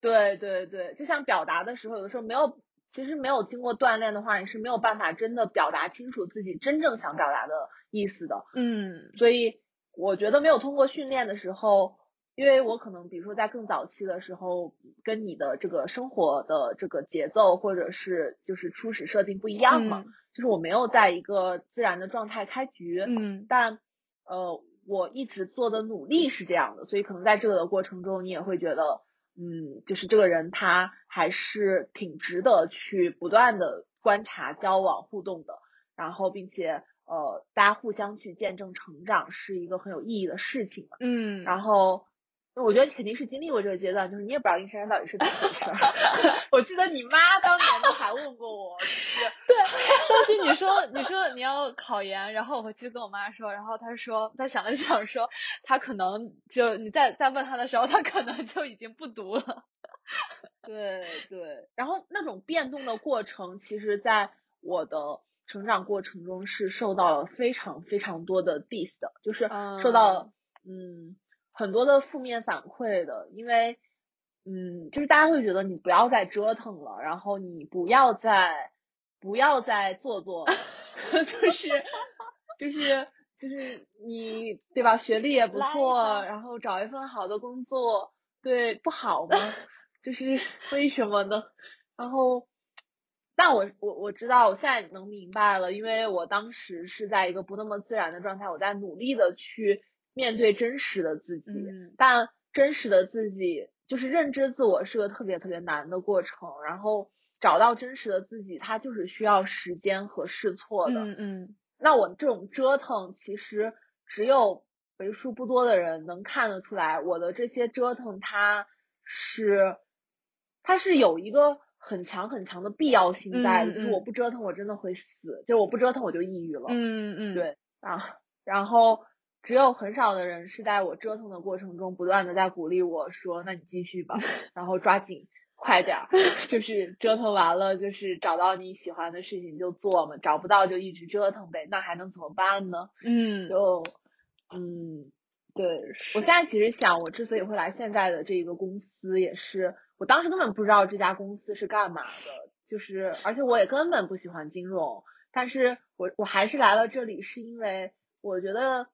对对对，就像表达的时候，有的时候没有，其实没有经过锻炼的话，你是没有办法真的表达清楚自己真正想表达的意思的，嗯，所以我觉得没有通过训练的时候，因为我可能比如说在更早期的时候，跟你的这个生活的这个节奏或者是就是初始设定不一样嘛。就是我没有在一个自然的状态开局，嗯，但呃，我一直做的努力是这样的，所以可能在这个的过程中，你也会觉得，嗯，就是这个人他还是挺值得去不断的观察、交往、互动的，然后并且呃，大家互相去见证成长是一个很有意义的事情嘛。嗯。然后。我觉得肯定是经历过这个阶段，就是你也不知道阴山到底是怎么回事。*laughs* 我记得你妈当年都还问过我，对，当时你说你说你要考研，然后我回去跟我妈说，然后她说她想了想说，她可能就你再再问她的时候，她可能就已经不读了。对对，然后那种变动的过程，其实在我的成长过程中是受到了非常非常多的 diss 的，就是受到嗯。很多的负面反馈的，因为，嗯，就是大家会觉得你不要再折腾了，然后你不要再不要再做做，*laughs* 就是就是就是你对吧？学历也不错，然后找一份好的工作，对不好吗？*laughs* 就是为什么呢？然后，但我我我知道，我现在能明白了，因为我当时是在一个不那么自然的状态，我在努力的去。面对真实的自己，但真实的自己就是认知自我是个特别特别难的过程。然后找到真实的自己，它就是需要时间和试错的。嗯嗯。那我这种折腾，其实只有为数不多的人能看得出来，我的这些折腾，它是它是有一个很强很强的必要性在的。就是我不折腾，我真的会死。就是我不折腾，我就抑郁了。嗯嗯。对啊，然后。只有很少的人是在我折腾的过程中，不断的在鼓励我说：“那你继续吧，*laughs* 然后抓紧，快点儿，*laughs* 就是折腾完了，就是找到你喜欢的事情就做嘛，找不到就一直折腾呗，那还能怎么办呢？”嗯，就，嗯，对，我现在其实想，我之所以会来现在的这一个公司，也是我当时根本不知道这家公司是干嘛的，就是而且我也根本不喜欢金融，但是我我还是来了这里，是因为我觉得。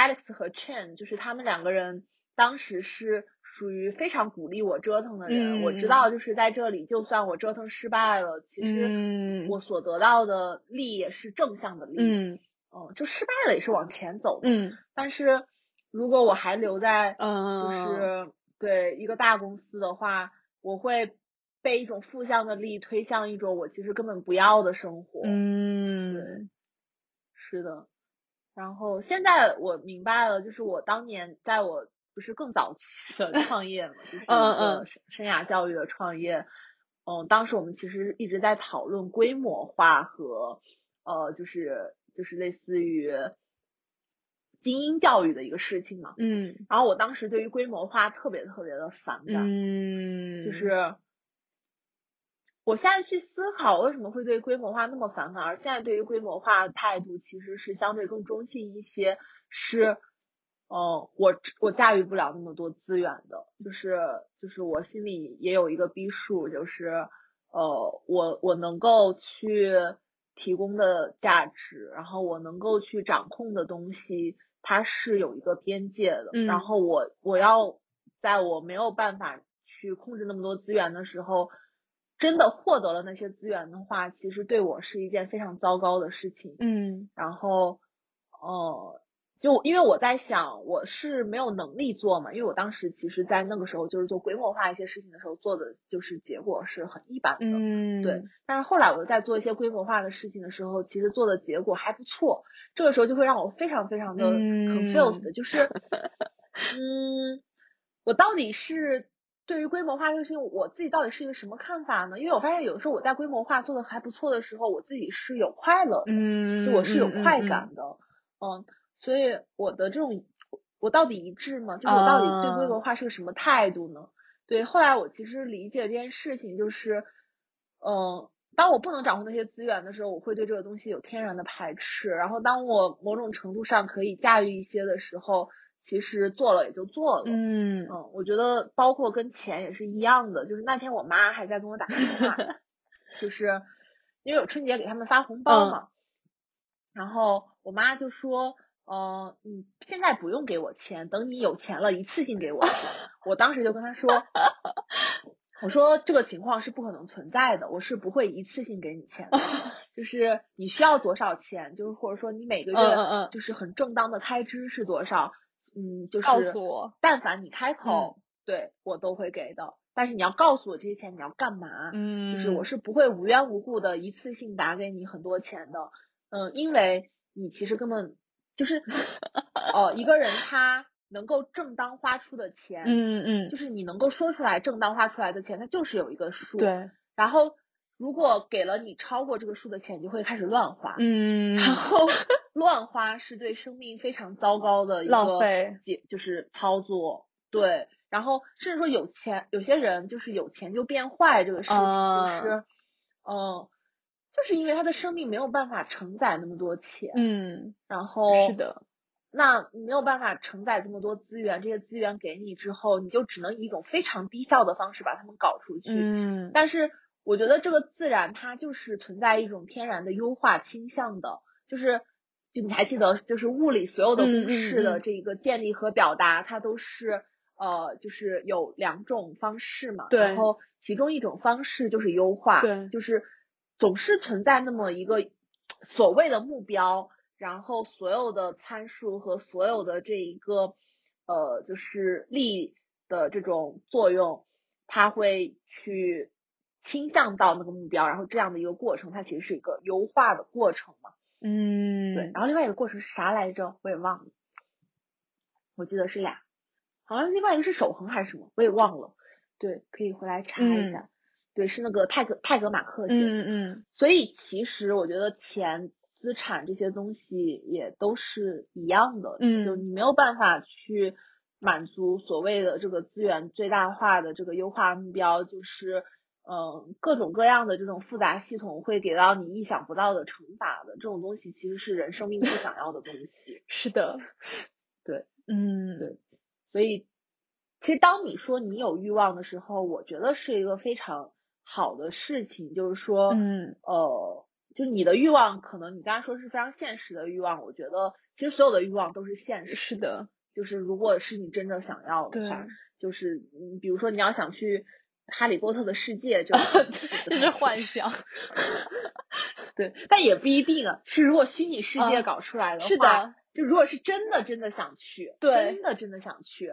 Alex 和 Chen 就是他们两个人，当时是属于非常鼓励我折腾的人。我知道，就是在这里，就算我折腾失败了，其实我所得到的利也是正向的利。嗯，哦，就失败了也是往前走。嗯，但是如果我还留在，就是对一个大公司的话，我会被一种负向的力推向一种我其实根本不要的生活。嗯，对，是的。然后现在我明白了，就是我当年在我不是更早期的创业嘛，就是一个生生涯教育的创业，嗯，当时我们其实一直在讨论规模化和呃，就是就是类似于精英教育的一个事情嘛，嗯，然后我当时对于规模化特别特别的反感，嗯，就是。我现在去思考为什么会对规模化那么反感，而现在对于规模化的态度其实是相对更中性一些，是，嗯，我我驾驭不了那么多资源的，就是就是我心里也有一个逼数，就是呃我我能够去提供的价值，然后我能够去掌控的东西，它是有一个边界的，然后我我要在我没有办法去控制那么多资源的时候。真的获得了那些资源的话，其实对我是一件非常糟糕的事情。嗯，然后，呃，就因为我在想，我是没有能力做嘛，因为我当时其实，在那个时候就是做规模化一些事情的时候，做的就是结果是很一般的。嗯，对。但是后来我在做一些规模化的事情的时候，其实做的结果还不错。这个时候就会让我非常非常的 confused，就是，*laughs* 嗯，我到底是。对于规模化这个事情，我自己到底是一个什么看法呢？因为我发现有的时候我在规模化做的还不错的时候，我自己是有快乐的，嗯，就我是有快感的，嗯，所以我的这种我到底一致吗？就是我到底对规模化是个什么态度呢？对，后来我其实理解这件事情，就是，嗯，当我不能掌控那些资源的时候，我会对这个东西有天然的排斥，然后当我某种程度上可以驾驭一些的时候。其实做了也就做了，嗯嗯，我觉得包括跟钱也是一样的，就是那天我妈还在跟我打电话，*laughs* 就是因为有春节给他们发红包嘛，然后我妈就说，嗯，你现在不用给我钱，等你有钱了，一次性给我。*laughs* 我当时就跟她说，*laughs* 我说这个情况是不可能存在的，我是不会一次性给你钱的，就是你需要多少钱，就是或者说你每个月就是很正当的开支是多少。嗯，就是告诉我，但凡你开口，对我都会给的。但是你要告诉我这些钱你要干嘛？嗯，就是我是不会无缘无故的一次性打给你很多钱的。嗯，因为你其实根本就是 *laughs* 哦，一个人他能够正当花出的钱，嗯嗯，就是你能够说出来正当花出来的钱，它就是有一个数。对。然后如果给了你超过这个数的钱，你就会开始乱花。嗯。然后 *laughs* 乱花是对生命非常糟糕的一个浪费，就是操作。对。然后甚至说有钱，有些人就是有钱就变坏这个事情，就是，嗯，就是因为他的生命没有办法承载那么多钱，嗯，然后是的，那没有办法承载这么多资源，这些资源给你之后，你就只能以一种非常低效的方式把他们搞出去，嗯，但是我觉得这个自然它就是存在一种天然的优化倾向的，就是就你还记得，就是物理所有的公式的这一个建立和表达，它都是。呃，就是有两种方式嘛，然后其中一种方式就是优化，对，就是总是存在那么一个所谓的目标，然后所有的参数和所有的这一个呃，就是力的这种作用，它会去倾向到那个目标，然后这样的一个过程，它其实是一个优化的过程嘛，嗯，对，然后另外一个过程是啥来着？我也忘了，我记得是俩。好像另外一个是守恒还是什么，我也忘了。对，可以回来查一下。对，是那个泰格泰格马克写的。嗯嗯。所以其实我觉得钱、资产这些东西也都是一样的。嗯。就你没有办法去满足所谓的这个资源最大化的这个优化目标，就是嗯各种各样的这种复杂系统会给到你意想不到的惩罚的这种东西，其实是人生命不想要的东西。*laughs* 是的。对。嗯。对。所以，其实当你说你有欲望的时候，我觉得是一个非常好的事情。就是说，嗯，呃，就你的欲望，可能你刚才说是非常现实的欲望。我觉得，其实所有的欲望都是现实。是的，就是如果是你真正想要的话，就是嗯，比如说你要想去哈利波特的世界，就这是幻想。对，但也不一定啊。是如果虚拟世界搞出来的话。是的。就如果是真的真的想去，对，真的真的想去，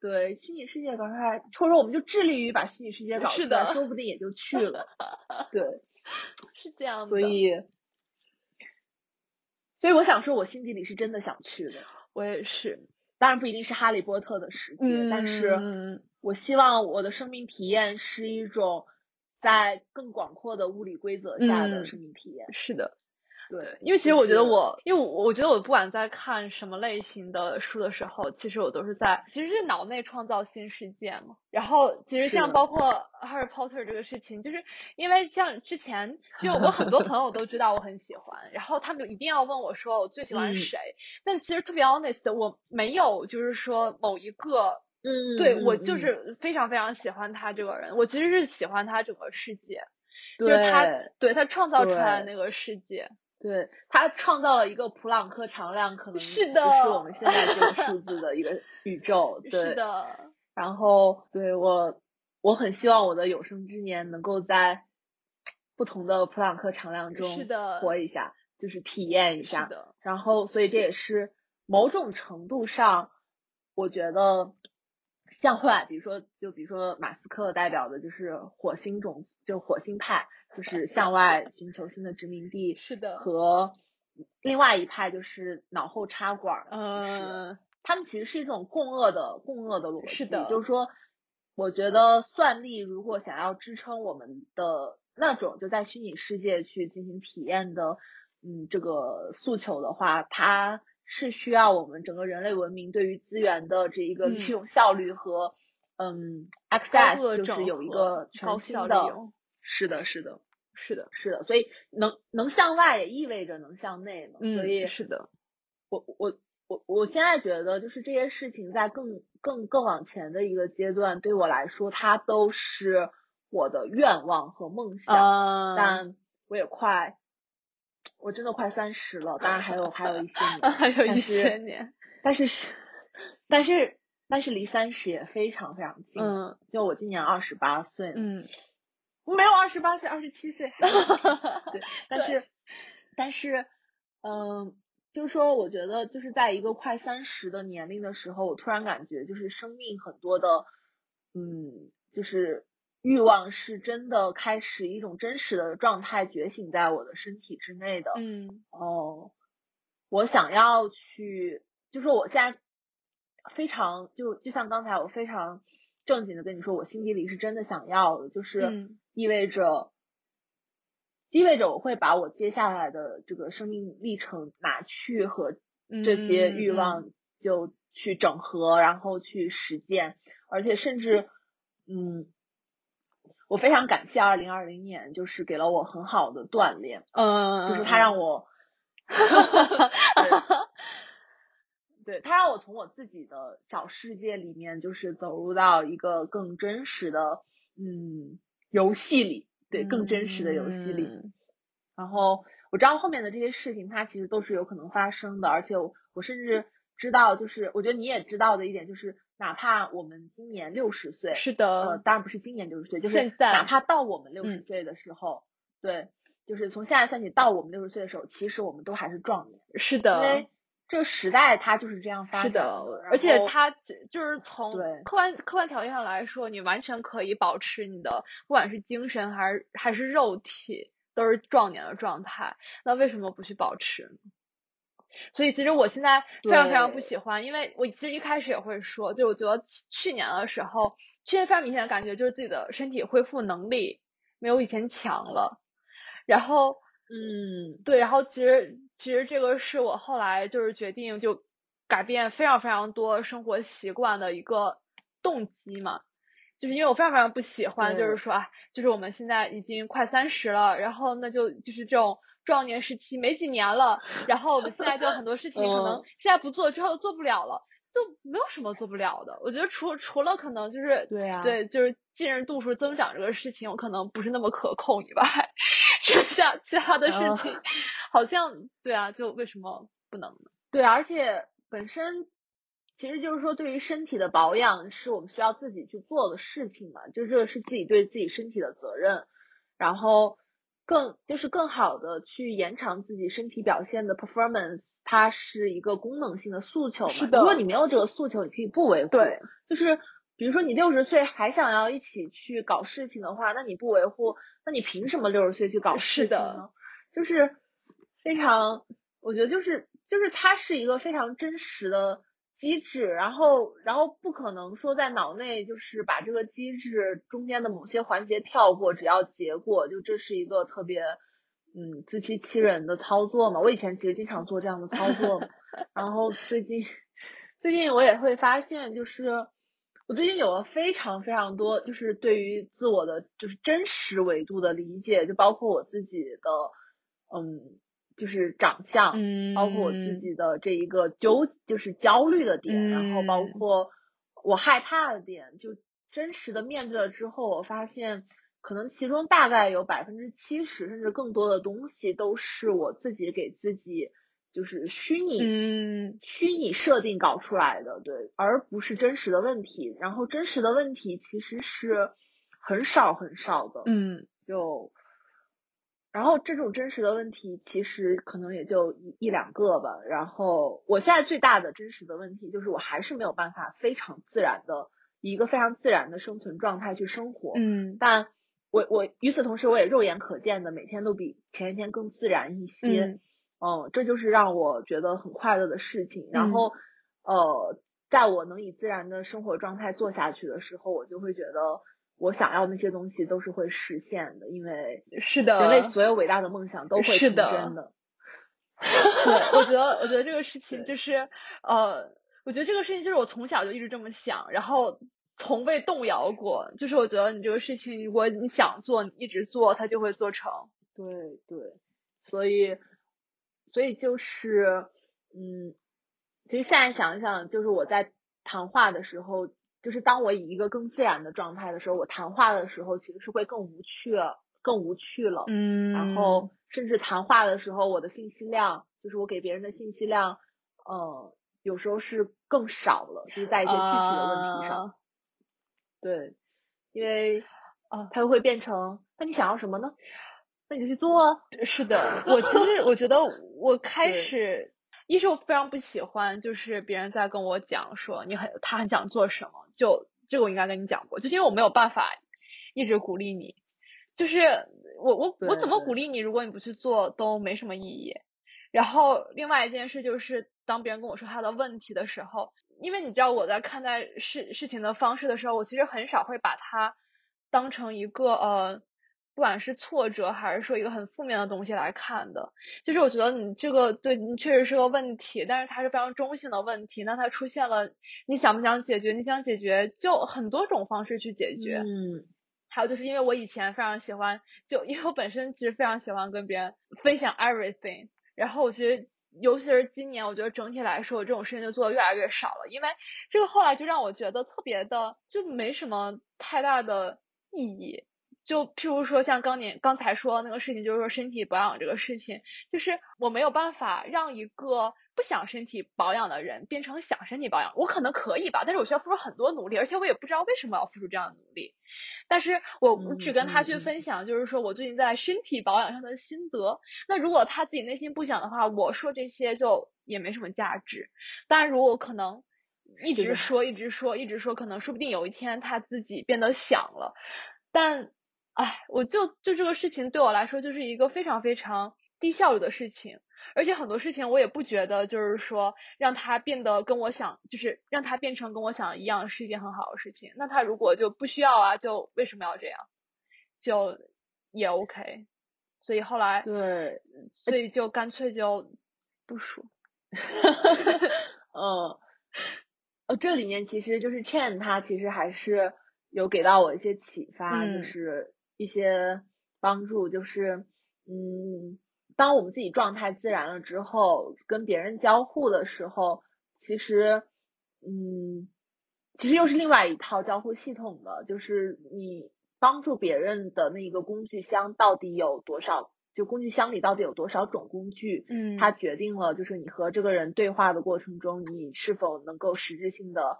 对，虚拟世界搞出来，或者说我们就致力于把虚拟世界搞出来，说不定也就去了。对，*laughs* 是这样的。所以，所以我想说，我心底里是真的想去的。我也是，当然不一定是哈利波特的世界，但是我希望我的生命体验是一种在更广阔的物理规则下的生命体验。是的。对，因为其实我觉得我，因为我我觉得我不管在看什么类型的书的时候，其实我都是在，其实是脑内创造新世界嘛。然后其实像包括 Harry Potter 这个事情，就是因为像之前就我很多朋友都知道我很喜欢，然后他们就一定要问我说我最喜欢谁。但其实 To be honest，我没有就是说某一个，嗯，对我就是非常非常喜欢他这个人，我其实是喜欢他整个世界，就是他对他创造出来的那个世界。对他创造了一个普朗克常量，可能是的，是我们现在这个数字的一个 *laughs* 宇宙。对，是的。然后，对我，我很希望我的有生之年能够在不同的普朗克常量中活一下，就是体验一下。的。然后，所以这也是某种程度上，我觉得。向外，比如说，就比如说马斯克代表的就是火星种，就火星派，就是向外寻求新的殖民地。是的。和另外一派就是脑后插管，嗯，他们其实是一种共恶的共恶的逻辑。是的。就是说，我觉得算力如果想要支撑我们的那种就在虚拟世界去进行体验的，嗯，这个诉求的话，它。是需要我们整个人类文明对于资源的这一个利用效率和嗯，access 就是有一个全新的，是的，是的，是的，是的，所以能能向外也意味着能向内嘛，所以是的，我我我我现在觉得就是这些事情在更更更往前的一个阶段，对我来说它都是我的愿望和梦想，但我也快。我真的快三十了，当然还有还有一些年，*laughs* 还有一些年，但是是，但是但是离三十也非常非常近。嗯，就我今年二十八岁，嗯，我没有二十八岁，二十七岁。*laughs* 对，但是但是，嗯，就是说，我觉得就是在一个快三十的年龄的时候，我突然感觉就是生命很多的，嗯，就是。欲望是真的开始一种真实的状态觉醒在我的身体之内的，嗯，哦，我想要去，就是我现在非常就就像刚才我非常正经的跟你说，我心底里是真的想要的，就是意味着意味着我会把我接下来的这个生命历程拿去和这些欲望就去整合，然后去实践，而且甚至嗯。我非常感谢二零二零年，就是给了我很好的锻炼，嗯，就是他让我，*laughs* 对他让我从我自己的小世界里面，就是走入到一个更真实的，嗯，游戏里，对，更真实的游戏里。然后我知道后面的这些事情，它其实都是有可能发生的，而且我我甚至知道，就是我觉得你也知道的一点就是。哪怕我们今年六十岁，是的，呃，当然不是今年六十岁，就是哪怕到我们六十岁的时候，对，就是从现在算起到我们六十岁的时候，其实我们都还是壮年。是的，因为这个时代它就是这样发展的，而且它就是从客观客观条件上来说，你完全可以保持你的不管是精神还是还是肉体都是壮年的状态，那为什么不去保持呢？所以其实我现在非常非常不喜欢，因为我其实一开始也会说，就我觉得去年的时候，去年非常明显的感觉就是自己的身体恢复能力没有以前强了。然后，嗯，对，然后其实其实这个是我后来就是决定就改变非常非常多生活习惯的一个动机嘛，就是因为我非常非常不喜欢，就是说啊，就是我们现在已经快三十了，然后那就就是这种。壮年时期没几年了，然后我们现在就很多事 *laughs* 情可能现在不做之后做不了了，就没有什么做不了的。我觉得除除了可能就是对啊，对，就是近视度数增长这个事情，我可能不是那么可控以外，剩下其他的事情好像对啊，就为什么不能呢？对，而且本身其实就是说，对于身体的保养是我们需要自己去做的事情嘛，就这个是自己对自己身体的责任，然后。更就是更好的去延长自己身体表现的 performance，它是一个功能性的诉求嘛。是的。如果你没有这个诉求，你可以不维护。对。就是比如说你六十岁还想要一起去搞事情的话，那你不维护，那你凭什么六十岁去搞事情呢？就是非常，我觉得就是就是它是一个非常真实的。机制，然后，然后不可能说在脑内就是把这个机制中间的某些环节跳过，只要结果，就这是一个特别，嗯，自欺欺人的操作嘛。我以前其实经常做这样的操作，*laughs* 然后最近，最近我也会发现，就是我最近有了非常非常多，就是对于自我的就是真实维度的理解，就包括我自己的，嗯。就是长相，包括我自己的这一个纠，就是焦虑的点，然后包括我害怕的点，就真实的面对了之后，我发现可能其中大概有百分之七十甚至更多的东西都是我自己给自己就是虚拟，嗯虚拟设定搞出来的，对，而不是真实的问题。然后真实的问题其实是很少很少的，嗯，就。然后这种真实的问题其实可能也就一一两个吧。然后我现在最大的真实的问题就是我还是没有办法非常自然的以一个非常自然的生存状态去生活。嗯，但我我与此同时我也肉眼可见的每天都比前一天更自然一些。嗯，这就是让我觉得很快乐的事情。然后呃，在我能以自然的生活状态做下去的时候，我就会觉得。我想要那些东西都是会实现的，因为是的，人类所有伟大的梦想都会成真的。*laughs* 对，我觉得，我觉得这个事情就是，呃，我觉得这个事情就是我从小就一直这么想，然后从未动摇过。就是我觉得你这个事情，如果你想做，你一直做，它就会做成。对对，所以，所以就是，嗯，其实现在想一想，就是我在谈话的时候。就是当我以一个更自然的状态的时候，我谈话的时候其实是会更无趣，更无趣了。嗯。然后甚至谈话的时候，我的信息量，就是我给别人的信息量，呃，有时候是更少了，就是在一些具体的问题上。对，因为啊，它又会变成，那你想要什么呢？那你就去做。是的，我其实我觉得我开始。一是我非常不喜欢，就是别人在跟我讲说你很他很想做什么，就这个我应该跟你讲过，就因为我没有办法一直鼓励你，就是我我我怎么鼓励你，如果你不去做都没什么意义。然后另外一件事就是，当别人跟我说他的问题的时候，因为你知道我在看待事事情的方式的时候，我其实很少会把它当成一个呃。不管是挫折还是说一个很负面的东西来看的，就是我觉得你这个对你确实是个问题，但是它是非常中性的问题。那它出现了，你想不想解决？你想解决，就很多种方式去解决。嗯。还有就是因为我以前非常喜欢，就因为我本身其实非常喜欢跟别人分享 everything，然后我其实尤其是今年，我觉得整体来说，我这种事情就做的越来越少了，因为这个后来就让我觉得特别的就没什么太大的意义。就譬如说，像刚年刚才说的那个事情，就是说身体保养这个事情，就是我没有办法让一个不想身体保养的人变成想身体保养。我可能可以吧，但是我需要付出很多努力，而且我也不知道为什么要付出这样的努力。但是我只跟他去分享，就是说我最近在身体保养上的心得。那如果他自己内心不想的话，我说这些就也没什么价值。当然，如果可能一直说一直说一直说，可能说不定有一天他自己变得想了，但。哎，我就就这个事情对我来说就是一个非常非常低效率的事情，而且很多事情我也不觉得就是说让它变得跟我想，就是让它变成跟我想一样是一件很好的事情。那他如果就不需要啊，就为什么要这样？就也 OK。所以后来对，所以就干脆就不说。*laughs* 嗯，呃，这里面其实就是 Chen 他其实还是有给到我一些启发，就是。一些帮助就是，嗯，当我们自己状态自然了之后，跟别人交互的时候，其实，嗯，其实又是另外一套交互系统的，就是你帮助别人的那个工具箱到底有多少，就工具箱里到底有多少种工具，嗯，它决定了就是你和这个人对话的过程中，你是否能够实质性的，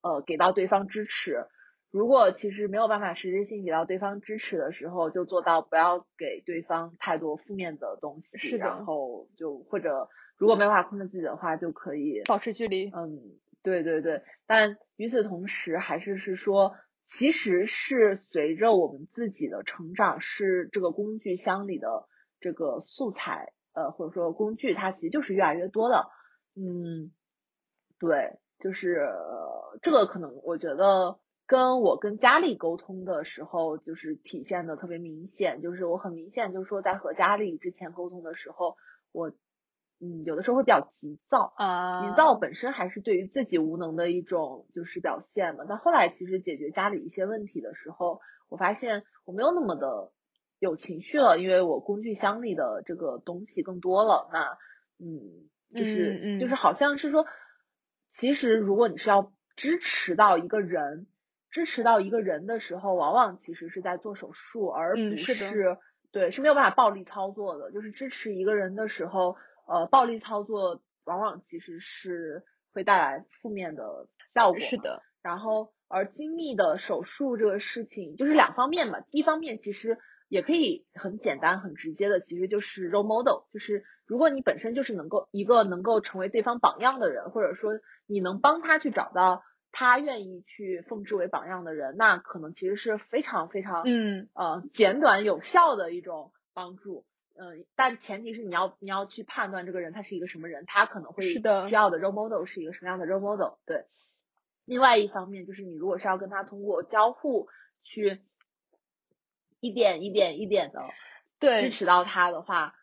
呃，给到对方支持。如果其实没有办法实质性给到对方支持的时候，就做到不要给对方太多负面的东西。是的。然后就或者如果没办法控制自己的话，就可以保持距离。嗯，对对对。但与此同时，还是是说，其实是随着我们自己的成长，是这个工具箱里的这个素材，呃，或者说工具，它其实就是越来越多的。嗯，对，就是这个可能，我觉得。跟我跟佳丽沟通的时候，就是体现的特别明显，就是我很明显就是说，在和佳丽之前沟通的时候，我嗯有的时候会比较急躁啊，急躁本身还是对于自己无能的一种就是表现嘛。但后来其实解决家里一些问题的时候，我发现我没有那么的有情绪了，因为我工具箱里的这个东西更多了。那嗯，就是就是好像是说，其实如果你是要支持到一个人。支持到一个人的时候，往往其实是在做手术，而不是对是没有办法暴力操作的。就是支持一个人的时候，呃，暴力操作往往其实是会带来负面的效果。是的。然后，而精密的手术这个事情就是两方面嘛。一方面其实也可以很简单、很直接的，其实就是 role model，就是如果你本身就是能够一个能够成为对方榜样的人，或者说你能帮他去找到。他愿意去奉之为榜样的人，那可能其实是非常非常嗯呃简短有效的一种帮助，嗯，但前提是你要你要去判断这个人他是一个什么人，他可能会需要的 role model 是一个什么样的 role model。对，另外一方面就是你如果是要跟他通过交互去一点一点一点的对支持到他的话。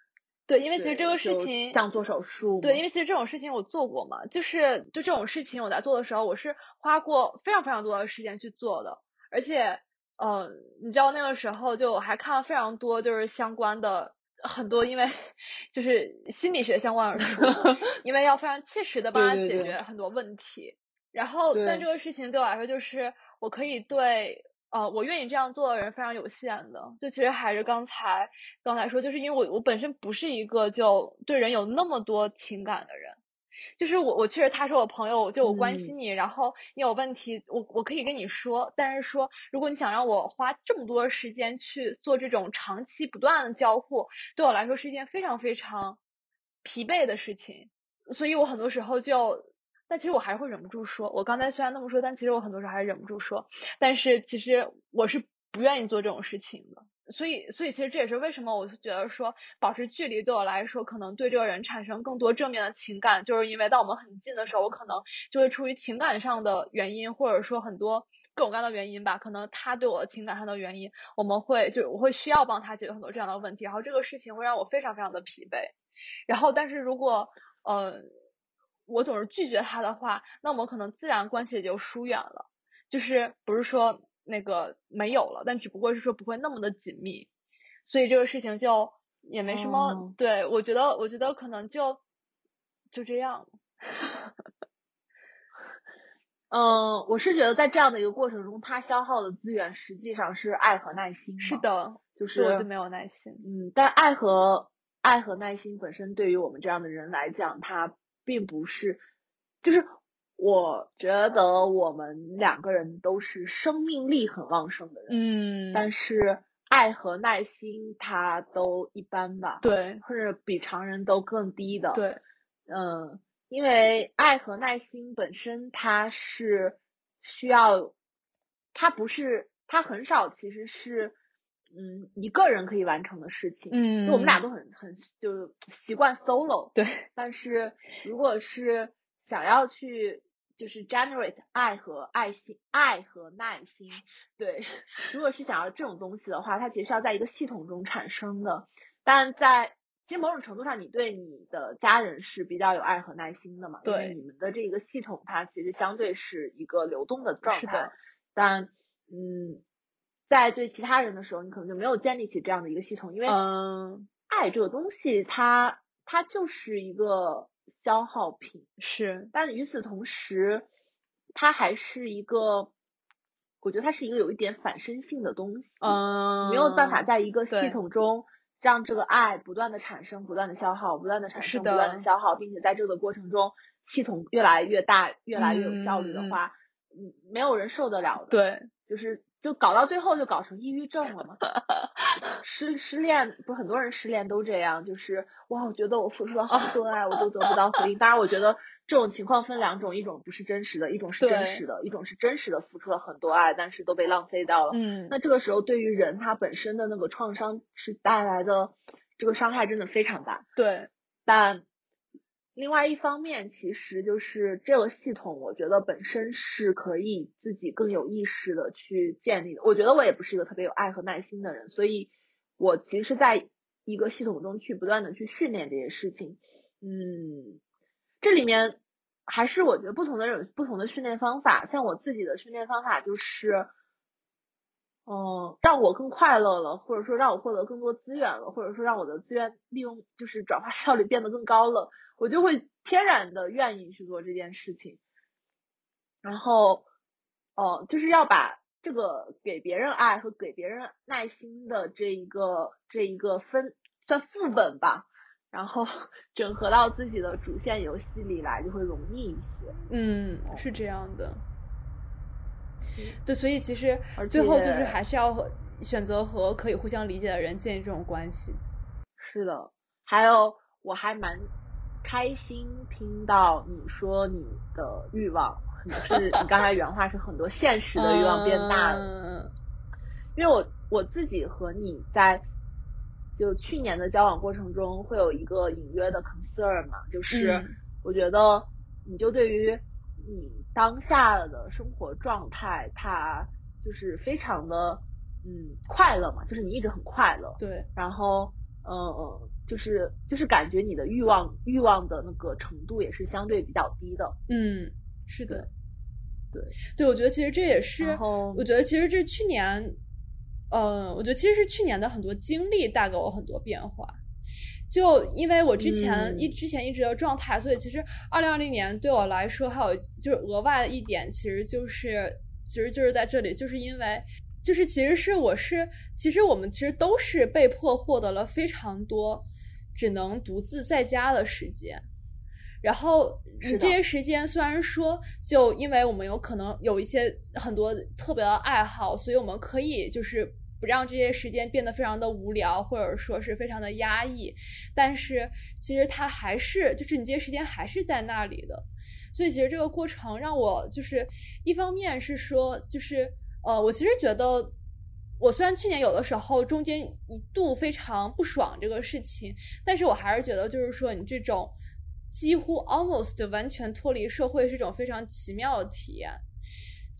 对，因为其实这个事情像做手术，对，因为其实这种事情我做过嘛，就是就这种事情我在做的时候，我是花过非常非常多的时间去做的，而且，呃，你知道那个时候就我还看了非常多就是相关的很多，因为就是心理学相关的书，*laughs* 因为要非常切实的帮他解决很多问题，然后但这个事情对我来说就是我可以对。呃，我愿意这样做的人非常有限的，就其实还是刚才刚才说，就是因为我我本身不是一个就对人有那么多情感的人，就是我我确实他是我朋友，就我关心你，然后你有问题，我我可以跟你说，但是说如果你想让我花这么多时间去做这种长期不断的交互，对我来说是一件非常非常疲惫的事情，所以我很多时候就。但其实我还是会忍不住说，我刚才虽然那么说，但其实我很多时候还是忍不住说。但是其实我是不愿意做这种事情的，所以，所以其实这也是为什么我觉得说保持距离对我来说可能对这个人产生更多正面的情感，就是因为当我们很近的时候，我可能就会出于情感上的原因，或者说很多各种各样的原因吧，可能他对我的情感上的原因，我们会就我会需要帮他解决很多这样的问题，然后这个事情会让我非常非常的疲惫。然后，但是如果呃我总是拒绝他的话，那我们可能自然关系也就疏远了，就是不是说。那个没有了，但只不过是说不会那么的紧密，所以这个事情就也没什么。对我觉得，我觉得可能就就这样。*laughs* 嗯，我是觉得在这样的一个过程中，他消耗的资源实际上是爱和耐心。是的，就是我就没有耐心。嗯，但爱和爱和耐心本身对于我们这样的人来讲，它并不是，就是。我觉得我们两个人都是生命力很旺盛的人，嗯，但是爱和耐心他都一般吧，对，或者比常人都更低的，对，嗯，因为爱和耐心本身它是需要，它不是，它很少其实是，嗯，一个人可以完成的事情，嗯，就我们俩都很很就习惯 solo，对，但是如果是想要去就是 generate 爱和爱心，爱和耐心。对，如果是想要这种东西的话，它其实是要在一个系统中产生的。但在其实某种程度上，你对你的家人是比较有爱和耐心的嘛？对，你们的这个系统它其实相对是一个流动的状态。是的。但嗯，在对其他人的时候，你可能就没有建立起这样的一个系统，因为嗯，爱这个东西，它它就是一个。消耗品是，但与此同时，它还是一个，我觉得它是一个有一点反身性的东西。嗯，没有办法在一个系统中让这个爱不断的产生、不断的消耗、不断的产生、不断的消耗，并且在这个过程中系统越来越大、越来越有效率的话，嗯，没有人受得了的。对，就是。就搞到最后就搞成抑郁症了嘛？失失恋不很多人失恋都这样，就是哇，我觉得我付出了好多爱，我都得不到回应。当然，我觉得这种情况分两种，一种不是真实的，一种是真实的，一种是真实的付出了很多爱，但是都被浪费掉了。嗯，那这个时候对于人他本身的那个创伤是带来的这个伤害真的非常大。对，但。另外一方面，其实就是这个系统，我觉得本身是可以自己更有意识的去建立的。我觉得我也不是一个特别有爱和耐心的人，所以我其实在一个系统中去不断的去训练这些事情。嗯，这里面还是我觉得不同的人不同的训练方法。像我自己的训练方法就是。嗯，让我更快乐了，或者说让我获得更多资源了，或者说让我的资源利用就是转化效率变得更高了，我就会天然的愿意去做这件事情。然后，哦，就是要把这个给别人爱和给别人耐心的这一个这一个分算副本吧，然后 *laughs* 整合到自己的主线游戏里来，就会容易一些。嗯，是这样的。对，所以其实最后就是还是要选择和可以互相理解的人建立这种关系。是的，还有我还蛮开心听到你说你的欲望，是你刚才原话是很多现实的欲望变大了。嗯因为我我自己和你在就去年的交往过程中会有一个隐约的 concern 嘛，就是我觉得你就对于你。当下的生活状态，它就是非常的嗯快乐嘛，就是你一直很快乐。对。然后，嗯嗯，就是就是感觉你的欲望欲望的那个程度也是相对比较低的。嗯，是的。对。对，我觉得其实这也是，我觉得其实这去年，嗯，我觉得其实是去年的很多经历带给我很多变化。就因为我之前一之前一直的状态，所以其实二零二零年对我来说还有就是额外的一点，其实就是其实就是在这里，就是因为就是其实是我是其实我们其实都是被迫获得了非常多只能独自在家的时间，然后你这些时间虽然说就因为我们有可能有一些很多特别的爱好，所以我们可以就是。不让这些时间变得非常的无聊，或者说是非常的压抑，但是其实它还是，就是你这些时间还是在那里的，所以其实这个过程让我就是一方面是说，就是呃，我其实觉得我虽然去年有的时候中间一度非常不爽这个事情，但是我还是觉得，就是说你这种几乎 almost 完全脱离社会是一种非常奇妙的体验。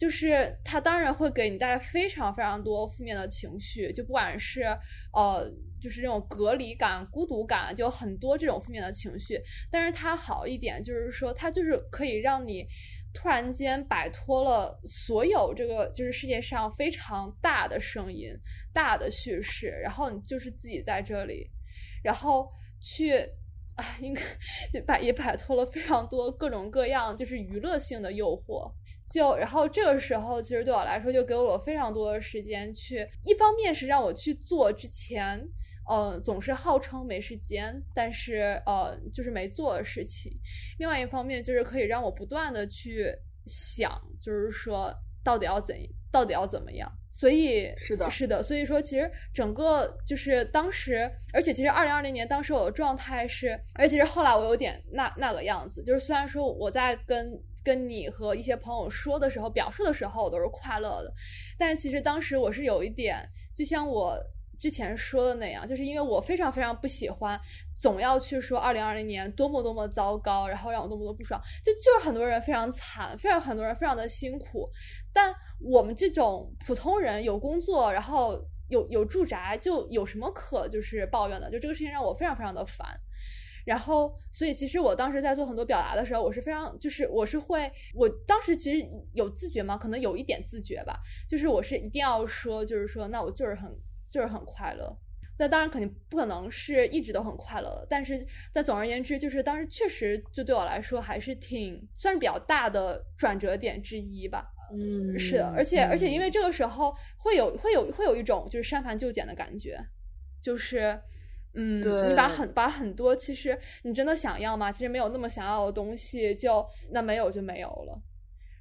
就是它当然会给你带来非常非常多负面的情绪，就不管是呃，就是这种隔离感、孤独感，就很多这种负面的情绪。但是它好一点，就是说它就是可以让你突然间摆脱了所有这个就是世界上非常大的声音、大的叙事，然后你就是自己在这里，然后去啊，应该 *laughs* 摆也摆脱了非常多各种各样就是娱乐性的诱惑。就然后这个时候，其实对我来说，就给我了非常多的时间去，一方面是让我去做之前，呃，总是号称没时间，但是呃，就是没做的事情；另外一方面就是可以让我不断的去想，就是说到底要怎，到底要怎么样。所以是的，是的。所以说，其实整个就是当时，而且其实二零二零年当时我的状态是，而且其实后来我有点那那个样子，就是虽然说我在跟。跟你和一些朋友说的时候，表述的时候，我都是快乐的。但是其实当时我是有一点，就像我之前说的那样，就是因为我非常非常不喜欢总要去说二零二零年多么多么糟糕，然后让我多么多不爽。就就是很多人非常惨，非常很多人非常的辛苦。但我们这种普通人有工作，然后有有住宅，就有什么可就是抱怨的？就这个事情让我非常非常的烦。然后，所以其实我当时在做很多表达的时候，我是非常，就是我是会，我当时其实有自觉吗？可能有一点自觉吧，就是我是一定要说，就是说，那我就是很，就是很快乐。那当然肯定不可能是一直都很快乐的，但是但总而言之，就是当时确实就对我来说还是挺算是比较大的转折点之一吧。嗯，是的，而且而且因为这个时候会有会有会有一种就是删繁就简的感觉，就是。嗯，你把很把很多，其实你真的想要吗？其实没有那么想要的东西，就那没有就没有了。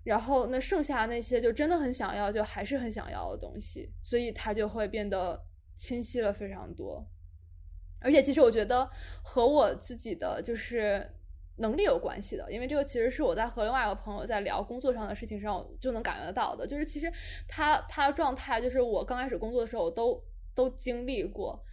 然后那剩下那些就真的很想要，就还是很想要的东西，所以它就会变得清晰了非常多。而且其实我觉得和我自己的就是能力有关系的，因为这个其实是我在和另外一个朋友在聊工作上的事情上就能感觉得到的，就是其实他他的状态，就是我刚开始工作的时候都都经历过。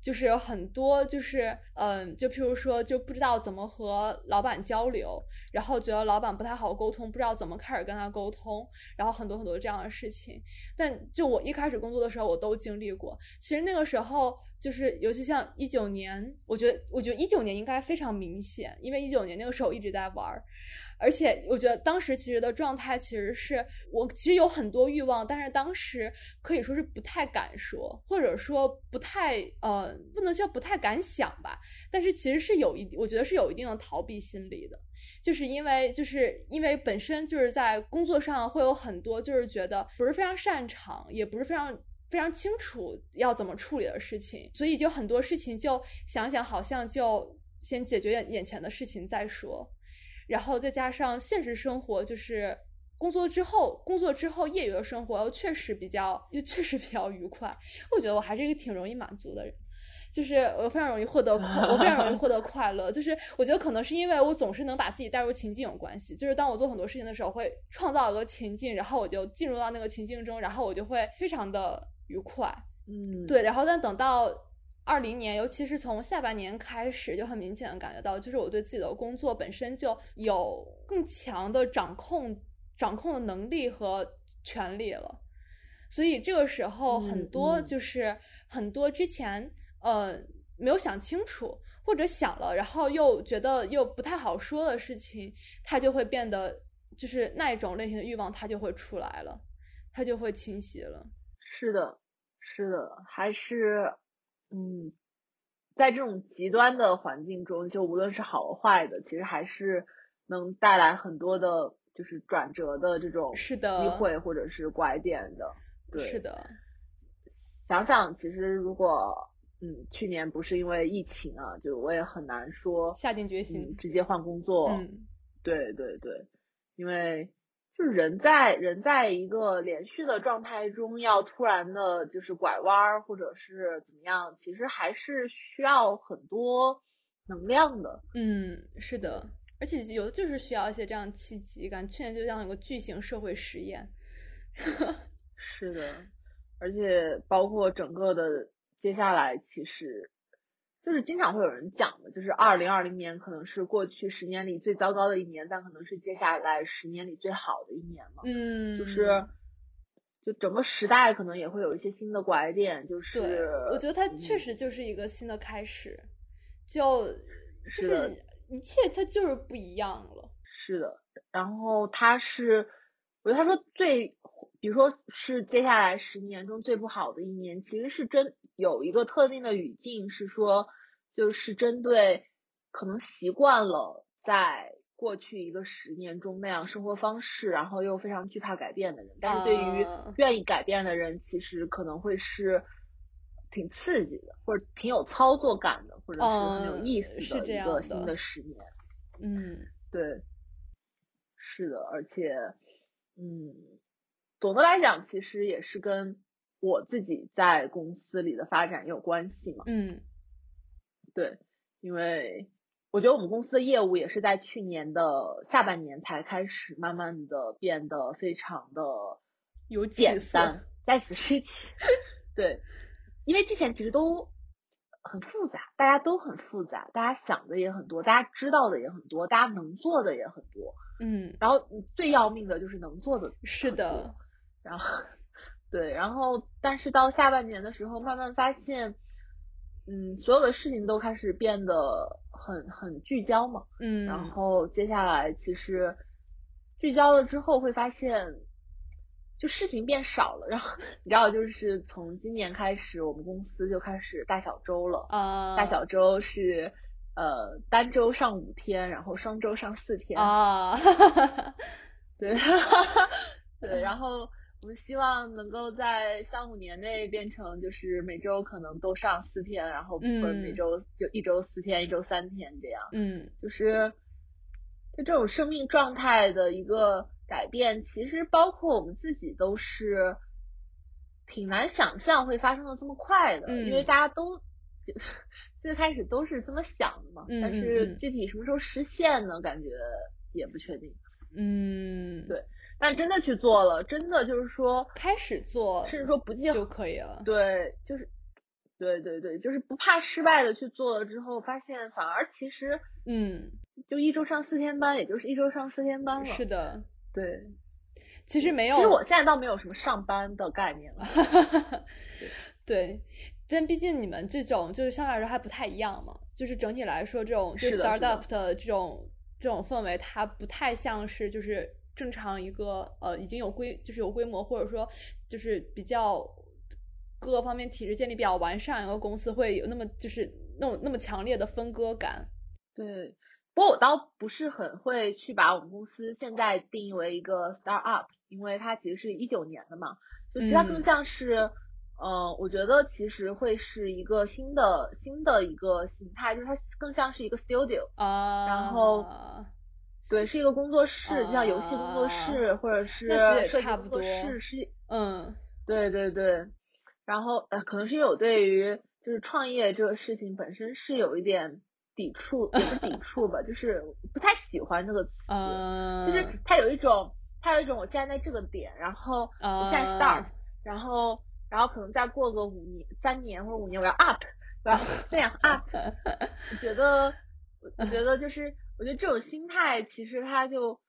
就是有很多，就是嗯，就譬如说，就不知道怎么和老板交流，然后觉得老板不太好沟通，不知道怎么开始跟他沟通，然后很多很多这样的事情。但就我一开始工作的时候，我都经历过。其实那个时候，就是尤其像一九年，我觉得，我觉得一九年应该非常明显，因为一九年那个时候一直在玩儿。而且我觉得当时其实的状态其实是我其实有很多欲望，但是当时可以说是不太敢说，或者说不太呃不能叫不太敢想吧。但是其实是有一我觉得是有一定的逃避心理的，就是因为就是因为本身就是在工作上会有很多就是觉得不是非常擅长，也不是非常非常清楚要怎么处理的事情，所以就很多事情就想想好像就先解决眼眼前的事情再说。然后再加上现实生活，就是工作之后，工作之后业余的生活又确实比较，又确实比较愉快。我觉得我还是一个挺容易满足的人，就是我非常容易获得快，我非常容易获得快乐。就是我觉得可能是因为我总是能把自己带入情境有关系。就是当我做很多事情的时候，会创造一个情境，然后我就进入到那个情境中，然后我就会非常的愉快。嗯，对。然后但等到。二零年，尤其是从下半年开始，就很明显的感觉到，就是我对自己的工作本身就有更强的掌控、掌控的能力和权利了。所以这个时候，很多就是很多之前呃没有想清楚，或者想了，然后又觉得又不太好说的事情，它就会变得就是那一种类型的欲望，它就会出来了，它就会清晰了。是的，是的，还是。嗯，在这种极端的环境中，就无论是好坏的，其实还是能带来很多的，就是转折的这种是的机会或者是拐点的。对，是的。想想，其实如果嗯，去年不是因为疫情啊，就我也很难说下定决心直接换工作。嗯，对对对，因为。就是人在人在一个连续的状态中，要突然的，就是拐弯儿或者是怎么样，其实还是需要很多能量的。嗯，是的，而且有的就是需要一些这样契机感。去年就像有个巨型社会实验。*laughs* 是的，而且包括整个的接下来，其实就是经常会有人讲的，就是二零二零年可能是过去十年里最糟糕的一年，但可能是接下来十年里最好的一年嘛。嗯，就是就整个时代可能也会有一些新的拐点，就是我觉得它确实就是一个新的开始，就就是一切它就是不一样了。是的，然后他是，我觉得他说最。比如说是接下来十年中最不好的一年，其实是针有一个特定的语境，是说就是针对可能习惯了在过去一个十年中那样生活方式，然后又非常惧怕改变的人。但是对于愿意改变的人，其实可能会是挺刺激的，或者挺有操作感的，或者是很有意思的一个新的十年。嗯，对，是的，而且，嗯。总的来讲，其实也是跟我自己在公司里的发展有关系嘛。嗯，对，因为我觉得我们公司的业务也是在去年的下半年才开始慢慢的变得非常的有简单，在此事情。*laughs* 对，因为之前其实都很复杂，大家都很复杂，大家想的也很多，大家知道的也很多，大家能做的也很多。嗯，然后最要命的就是能做的是的。然后，对，然后，但是到下半年的时候，慢慢发现，嗯，所有的事情都开始变得很很聚焦嘛，嗯，然后接下来其实聚焦了之后，会发现就事情变少了，然后你知道，就是从今年开始，我们公司就开始大小周了，啊，大小周是呃单周上五天，然后双周上四天，啊，*laughs* 对，*laughs* 对，然后。我们希望能够在三五年内变成，就是每周可能都上四天，然后或者每周就一周四天，一周三天这样。嗯，就是就这种生命状态的一个改变，其实包括我们自己都是挺难想象会发生的这么快的，因为大家都最开始都是这么想的嘛。但是具体什么时候实现呢？感觉也不确定。嗯，对。但真的去做了，真的就是说开始做，甚至说不计就可以了。对，就是，对对对，就是不怕失败的去做了之后，发现反而其实，嗯，就一周上四天班，也就是一周上四天班了。是的，对，其实没有。其实我现在倒没有什么上班的概念了。*laughs* 对，但毕竟你们这种就是相对来说还不太一样嘛，就是整体来说，这种就 startup 的这种这种氛围，它不太像是就是。正常一个呃已经有规就是有规模或者说就是比较各个方面体制建立比较完善一个公司会有那么就是那种那么强烈的分割感。对，不过我倒不是很会去把我们公司现在定义为一个 start up，因为它其实是一九年的嘛，就其实它更像是，嗯，我觉得其实会是一个新的新的一个形态，就是它更像是一个 studio 啊，然后。对，是一个工作室，就像游戏工作室或者是设计工作室，是嗯，对对对。然后呃，可能是因为我对于就是创业这个事情本身是有一点抵触，也不是抵触吧，就是不太喜欢这个词，就是它有一种，它有一种我站在这个点，然后我现在 start，然后然后可能再过个五年、三年或者五年我要 up，对吧？这样 up，我觉得我觉得就是。我觉得这种心态其实它就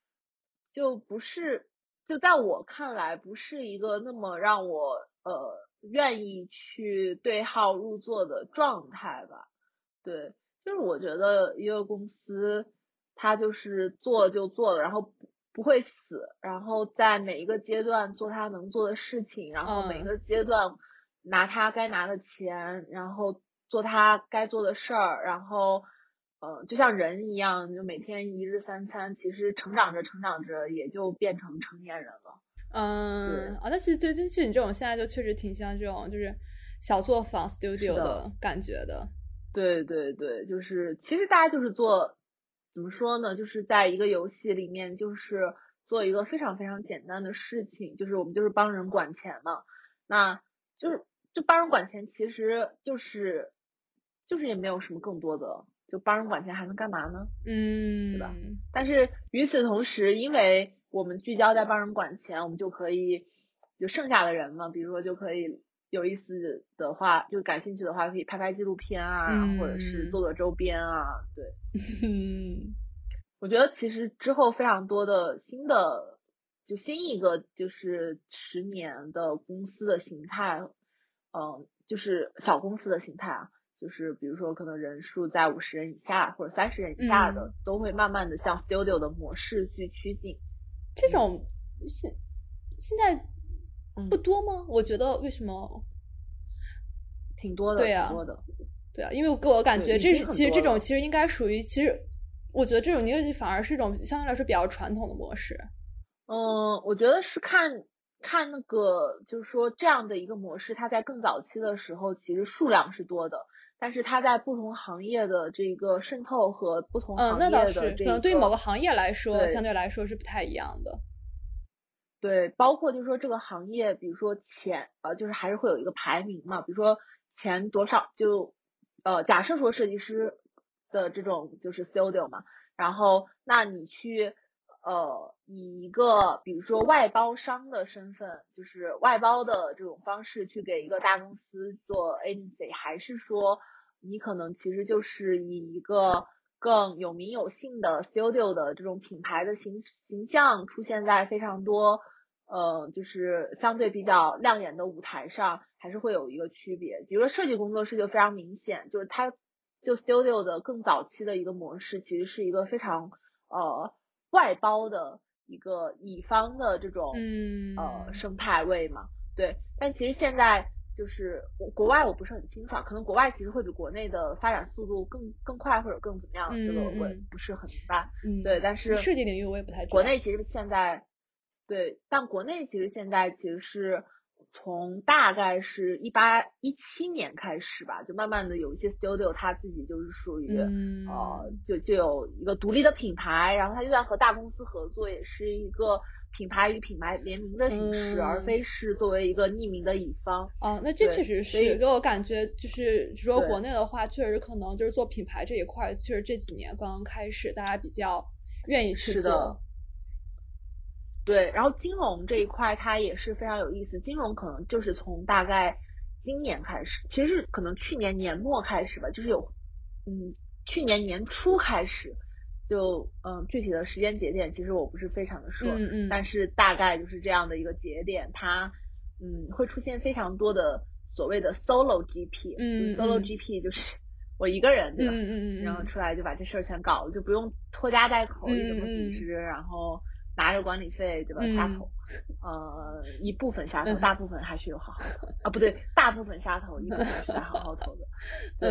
就不是，就在我看来不是一个那么让我呃愿意去对号入座的状态吧。对，就是我觉得一个公司它就是做就做了，然后不不会死，然后在每一个阶段做它能做的事情，然后每一个阶段拿它该拿的钱，然后做它该做的事儿，然后。呃，就像人一样，就每天一日三餐，其实成长着成长着，也就变成成年人了。嗯，啊，那其实对，其实你这种现在就确实挺像这种，就是小作坊 studio 的感觉的。对对对，就是其实大家就是做，怎么说呢？就是在一个游戏里面，就是做一个非常非常简单的事情，就是我们就是帮人管钱嘛。那就是就帮人管钱，其实就是就是也没有什么更多的。就帮人管钱还能干嘛呢？嗯，对吧？但是与此同时，因为我们聚焦在帮人管钱，我们就可以就剩下的人嘛，比如说就可以有意思的话，就感兴趣的话，可以拍拍纪录片啊，或者是做做周边啊，对。嗯，*laughs* 我觉得其实之后非常多的新的，就新一个就是十年的公司的形态，嗯，就是小公司的形态啊。就是比如说，可能人数在五十人以下或者三十人以下的，都会慢慢的向 studio 的模式去趋近。这种现现在不多吗？我觉得为什么挺多的，对呀，多的，对啊，因为给我感觉，这是其实这种其实应该属于，其实我觉得这种音乐反而是一种相对来说比较传统的模式。嗯，我觉得是看看那个，就是说这样的一个模式，它在更早期的时候，其实数量是多的。但是它在不同行业的这个渗透和不同行业的这个，可能对于某个行业来说，相对来说是不太一样的。对，包括就是说这个行业，比如说前呃，就是还是会有一个排名嘛，比如说前多少就呃，假设说设计师的这种就是 studio 嘛，然后那你去呃以一个比如说外包商的身份，就是外包的这种方式去给一个大公司做 agency，还是说？你可能其实就是以一个更有名有姓的 studio 的这种品牌的形形象出现在非常多呃，就是相对比较亮眼的舞台上，还是会有一个区别。比如说设计工作室就非常明显，就是它就 studio 的更早期的一个模式，其实是一个非常呃外包的一个乙方的这种呃生态位嘛，对。但其实现在。就是国国外我不是很清楚，可能国外其实会比国内的发展速度更更快或者更怎么样，这个我不是很明白。嗯，对，但是设计领域我也不太。国内其实现在，对，但国内其实现在其实是从大概是一八一七年开始吧，就慢慢的有一些 studio 它自己就是属于呃，就就有一个独立的品牌，然后它就算和大公司合作，也是一个。品牌与品牌联名的形式，而非是作为一个匿名的乙方。哦，那这确实是给我感觉，就是说国内的话，确实可能就是做品牌这一块，确实这几年刚刚开始，大家比较愿意去做。对，然后金融这一块它也是非常有意思，金融可能就是从大概今年开始，其实是可能去年年末开始吧，就是有，嗯，去年年初开始。就嗯，具体的时间节点其实我不是非常的说，嗯嗯，但是大概就是这样的一个节点，它嗯会出现非常多的所谓的 solo GP，嗯，solo GP 就是 *laughs* 我一个人对吧？嗯嗯嗯，然后出来就把这事儿全搞了，就不用拖家带口一个组织，然后拿着管理费对吧？下头，呃，一部分下头，大部分还是有好好投啊，不对，大部分下头，一部分是在好好投的，*laughs* 对，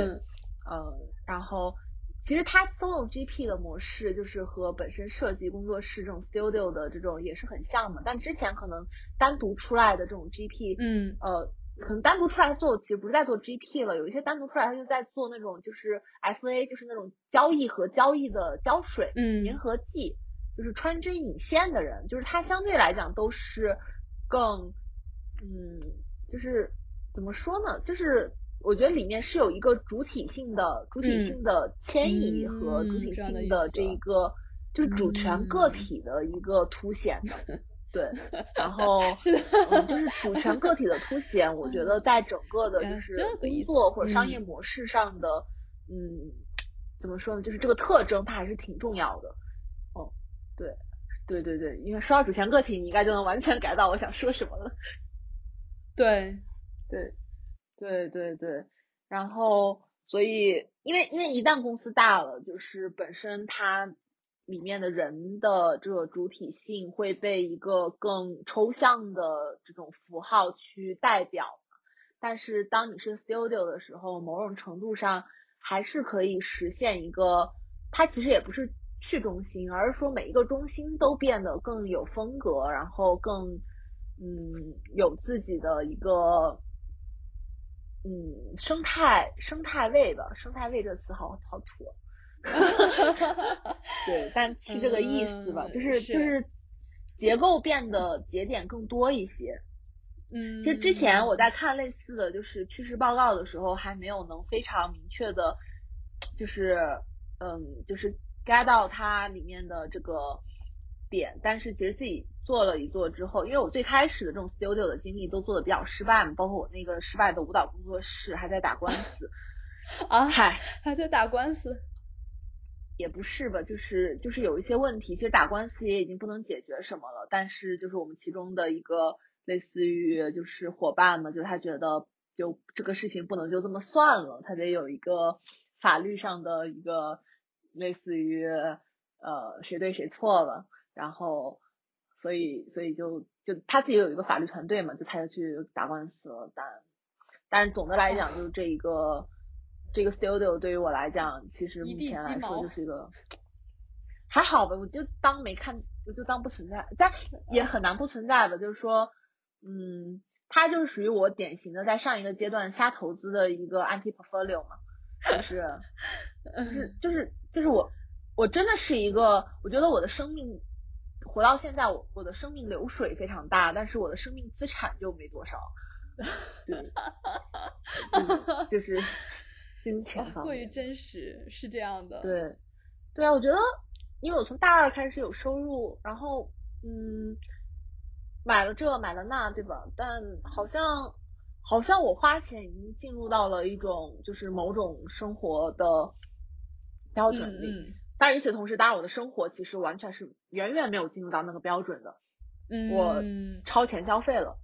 呃，然后。其实它 solo GP 的模式就是和本身设计工作室这种 studio 的这种也是很像的，但之前可能单独出来的这种 GP，嗯，呃，可能单独出来做其实不是在做 GP 了，有一些单独出来他就在做那种就是 FA，就是那种交易和交易的胶水，嗯，粘合剂，就是穿针引线的人，就是他相对来讲都是更，嗯，就是怎么说呢，就是。我觉得里面是有一个主体性的、主体性的迁移和主体性的这一个，就是主权个体的一个凸显的，*laughs* 对。然后，*laughs* 嗯，就是主权个体的凸显，我觉得在整个的 *laughs* 就是工作或者商业模式上的，嗯，怎么说呢？就是这个特征它还是挺重要的。哦，对，对对对，因为说到主权个体，你应该就能完全改到我想说什么了。*laughs* 对，对。对对对，然后所以因为因为一旦公司大了，就是本身它里面的人的这个主体性会被一个更抽象的这种符号去代表，但是当你是 studio 的时候，某种程度上还是可以实现一个，它其实也不是去中心，而是说每一个中心都变得更有风格，然后更嗯有自己的一个。嗯，生态生态位吧，生态位这词好好土。对，但是这个意思吧，就是就是结构变得节点更多一些。嗯，其实之前我在看类似的就是趋势报告的时候，还没有能非常明确的，就是嗯，就是 get 到它里面的这个点。但是其实自己做了一做之后，因为我最开始的这种 studio 的经历都做的比较失败嘛，包括我那个失败的舞蹈工作室还在打官司 *laughs* 啊，嗨，还在打官司，也不是吧，就是就是有一些问题，其实打官司也已经不能解决什么了，但是就是我们其中的一个类似于就是伙伴嘛，就是他觉得就这个事情不能就这么算了，他得有一个法律上的一个类似于呃谁对谁错了，然后。所以，所以就就他自己有一个法律团队嘛，就他就去打官司了。但但是总的来讲，就是这一个这个 studio 对于我来讲，其实目前来说就是一个还好吧，我就当没看，我就当不存在，但也很难不存在吧。就是说，嗯，它就是属于我典型的在上一个阶段瞎投资的一个 anti portfolio 嘛，就是就是就是就是我我真的是一个，我觉得我的生命。活到现在，我我的生命流水非常大，但是我的生命资产就没多少。对，就 *laughs* 是金钱方过于真实，是这样的。对，对啊，我觉得，因为我从大二开始有收入，然后嗯，买了这买了那，对吧？但好像好像我花钱已经进入到了一种就是某种生活的标准里。但与此同时，当然我的生活其实完全是远远没有进入到那个标准的，我超前消费了，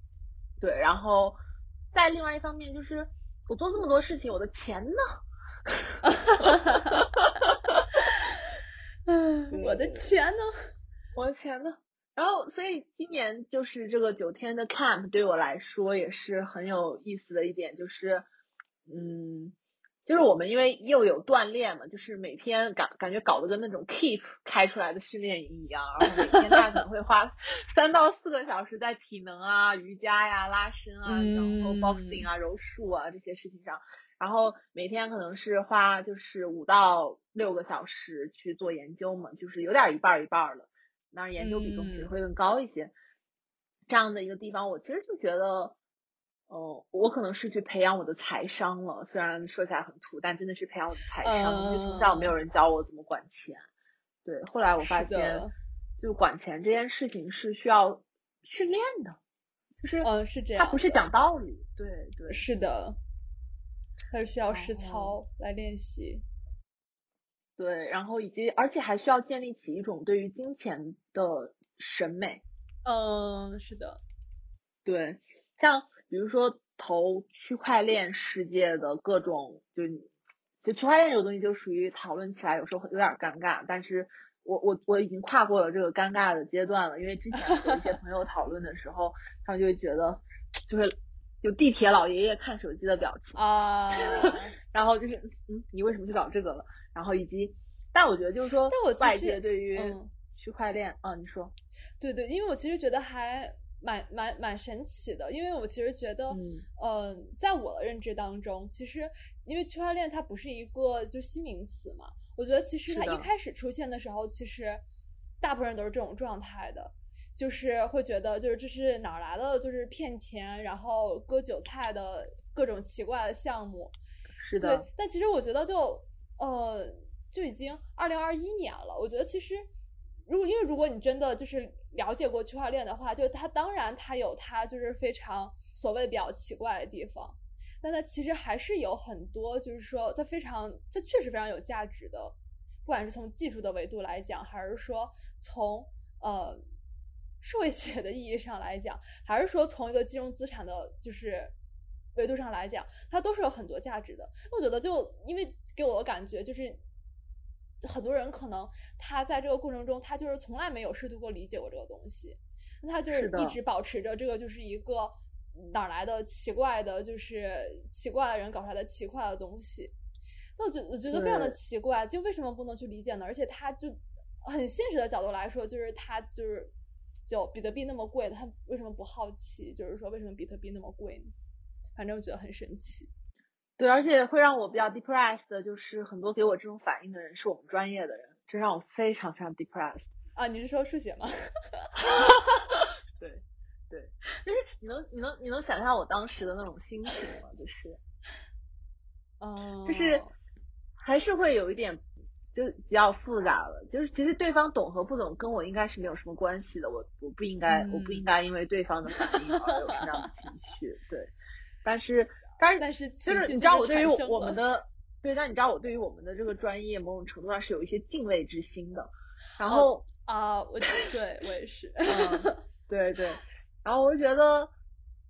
对，然后在另外一方面就是我做这么多事情，我的钱呢？*laughs* *laughs* 我的钱呢？我的钱呢？然后所以今年就是这个九天的 camp 对我来说也是很有意思的一点，就是嗯。就是我们因为又有锻炼嘛，就是每天感感觉搞得跟那种 Keep 开出来的训练营一样，然后每天大概可能会花 *laughs* 三到四个小时在体能啊、瑜伽呀、拉伸啊，然后 Boxing 啊、柔术啊这些事情上，然后每天可能是花就是五到六个小时去做研究嘛，就是有点一半一半了，当然研究比重其实会更高一些。这样的一个地方，我其实就觉得。哦，我可能是去培养我的财商了，虽然说起来很土，但真的是培养我的财商。因为从小没有人教我怎么管钱，对。后来我发现，就管钱这件事情是需要训练的，就是嗯是这样，它不是讲道理，对对。是的，它是需要实操来练习。对，然后以及而且还需要建立起一种对于金钱的审美。嗯，是的，对，像。比如说投区块链世界的各种，就就区块链这个东西就属于讨论起来有时候有点尴尬，但是我我我已经跨过了这个尴尬的阶段了，因为之前和一些朋友讨论的时候，他们就会觉得就是就地铁老爷爷看手机的表情啊，*laughs* 然后就是嗯你为什么去搞这个了？然后以及但我觉得就是说，外界对于区块链啊，你说对对，因为我其实觉得还。蛮蛮蛮神奇的，因为我其实觉得，嗯，在我的认知当中，其实因为区块链它不是一个就新名词嘛，我觉得其实它一开始出现的时候，其实大部分人都是这种状态的，就是会觉得就是这是哪来的，就是骗钱然后割韭菜的各种奇怪的项目，是的。对，但其实我觉得就呃就已经二零二一年了，我觉得其实。如果因为如果你真的就是了解过区块链的话，就它当然它有它就是非常所谓比较奇怪的地方，但它其实还是有很多就是说它非常它确实非常有价值的，不管是从技术的维度来讲，还是说从呃社会学的意义上来讲，还是说从一个金融资产的就是维度上来讲，它都是有很多价值的。我觉得就因为给我的感觉就是。很多人可能他在这个过程中，他就是从来没有试图过理解过这个东西，那他就是一直保持着这个就是一个哪来的奇怪的，就是奇怪的人搞出来的奇怪的东西。那我觉我觉得非常的奇怪，就为什么不能去理解呢？而且他就很现实的角度来说，就是他就是就比特币那么贵，他为什么不好奇？就是说为什么比特币那么贵呢？反正我觉得很神奇。对，而且会让我比较 depressed 的就是很多给我这种反应的人是我们专业的人，这让我非常非常 depressed。啊，你是说数学吗？*laughs* 对，对，就是你能你能你能想象我当时的那种心情吗？就是，*laughs* 嗯，就是还是会有一点，就比较复杂了。就是其实对方懂和不懂跟我应该是没有什么关系的，我我不应该我不应该因为对方的反应而有什么样的情绪。对，但是但是但是就是你知道我对于我们的对，但你知道我对于我们的这个专业某种程度上是有一些敬畏之心的。然后啊，我对我也是，嗯，*laughs* 对对。然后我就觉得，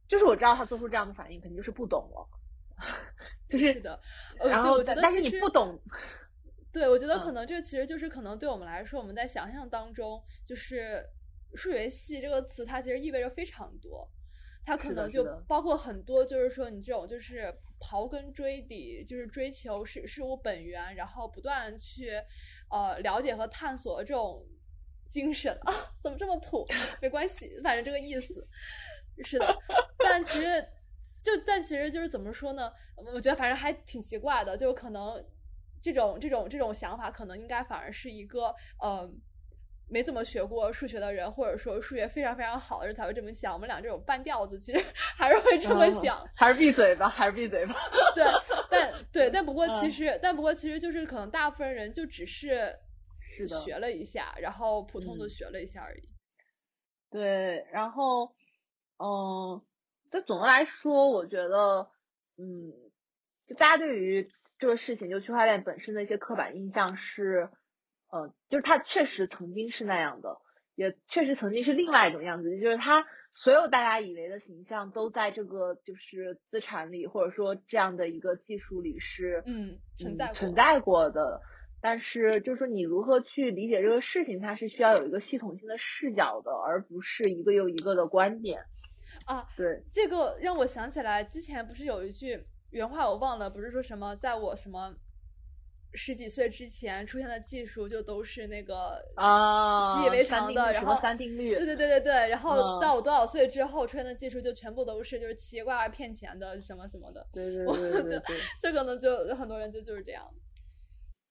就是我知道他做出这样的反应，肯定就是不懂了。*laughs* 就是的，然后但是你不懂，对我觉得可能这其实就是可能对我们来说，我们在想象当中，就是数学系这个词，它其实意味着非常多，它可能就包括很多，就是说你这种就是刨根追底，就是追求事事物本源，然后不断去呃了解和探索这种精神 *laughs* 啊，怎么这么土？没关系，反正这个意思是的，*laughs* 但其实。就但其实就是怎么说呢？我觉得反正还挺奇怪的，就可能这种这种这种想法，可能应该反而是一个呃没怎么学过数学的人，或者说数学非常非常好的人才会这么想。我们俩这种半吊子，其实 *laughs* 还是会这么想。还是闭嘴吧，还是闭嘴吧。*laughs* 对，但 *laughs* 对，但不过其实，但不过其实就是可能大部分人就只是学了一下，然后普通的学了一下而已。对，然后嗯。就总的来说，我觉得，嗯，就大家对于这个事情，就区块链本身的一些刻板印象是，呃，就是他确实曾经是那样的，也确实曾经是另外一种样子，就是他所有大家以为的形象都在这个就是资产里，或者说这样的一个技术里是，嗯，存在存在过的。但是就是说你如何去理解这个事情，它是需要有一个系统性的视角的，而不是一个又一个的观点。啊，对，这个让我想起来，之前不是有一句原话我忘了，不是说什么在我什么十几岁之前出现的技术就都是那个啊习以为常的，然后三定律，对对对对对，然后到我多少岁之后出现的技术就全部都是就是奇奇怪怪骗钱的什么什么的，对对对对对，这可能就很多人就就是这样。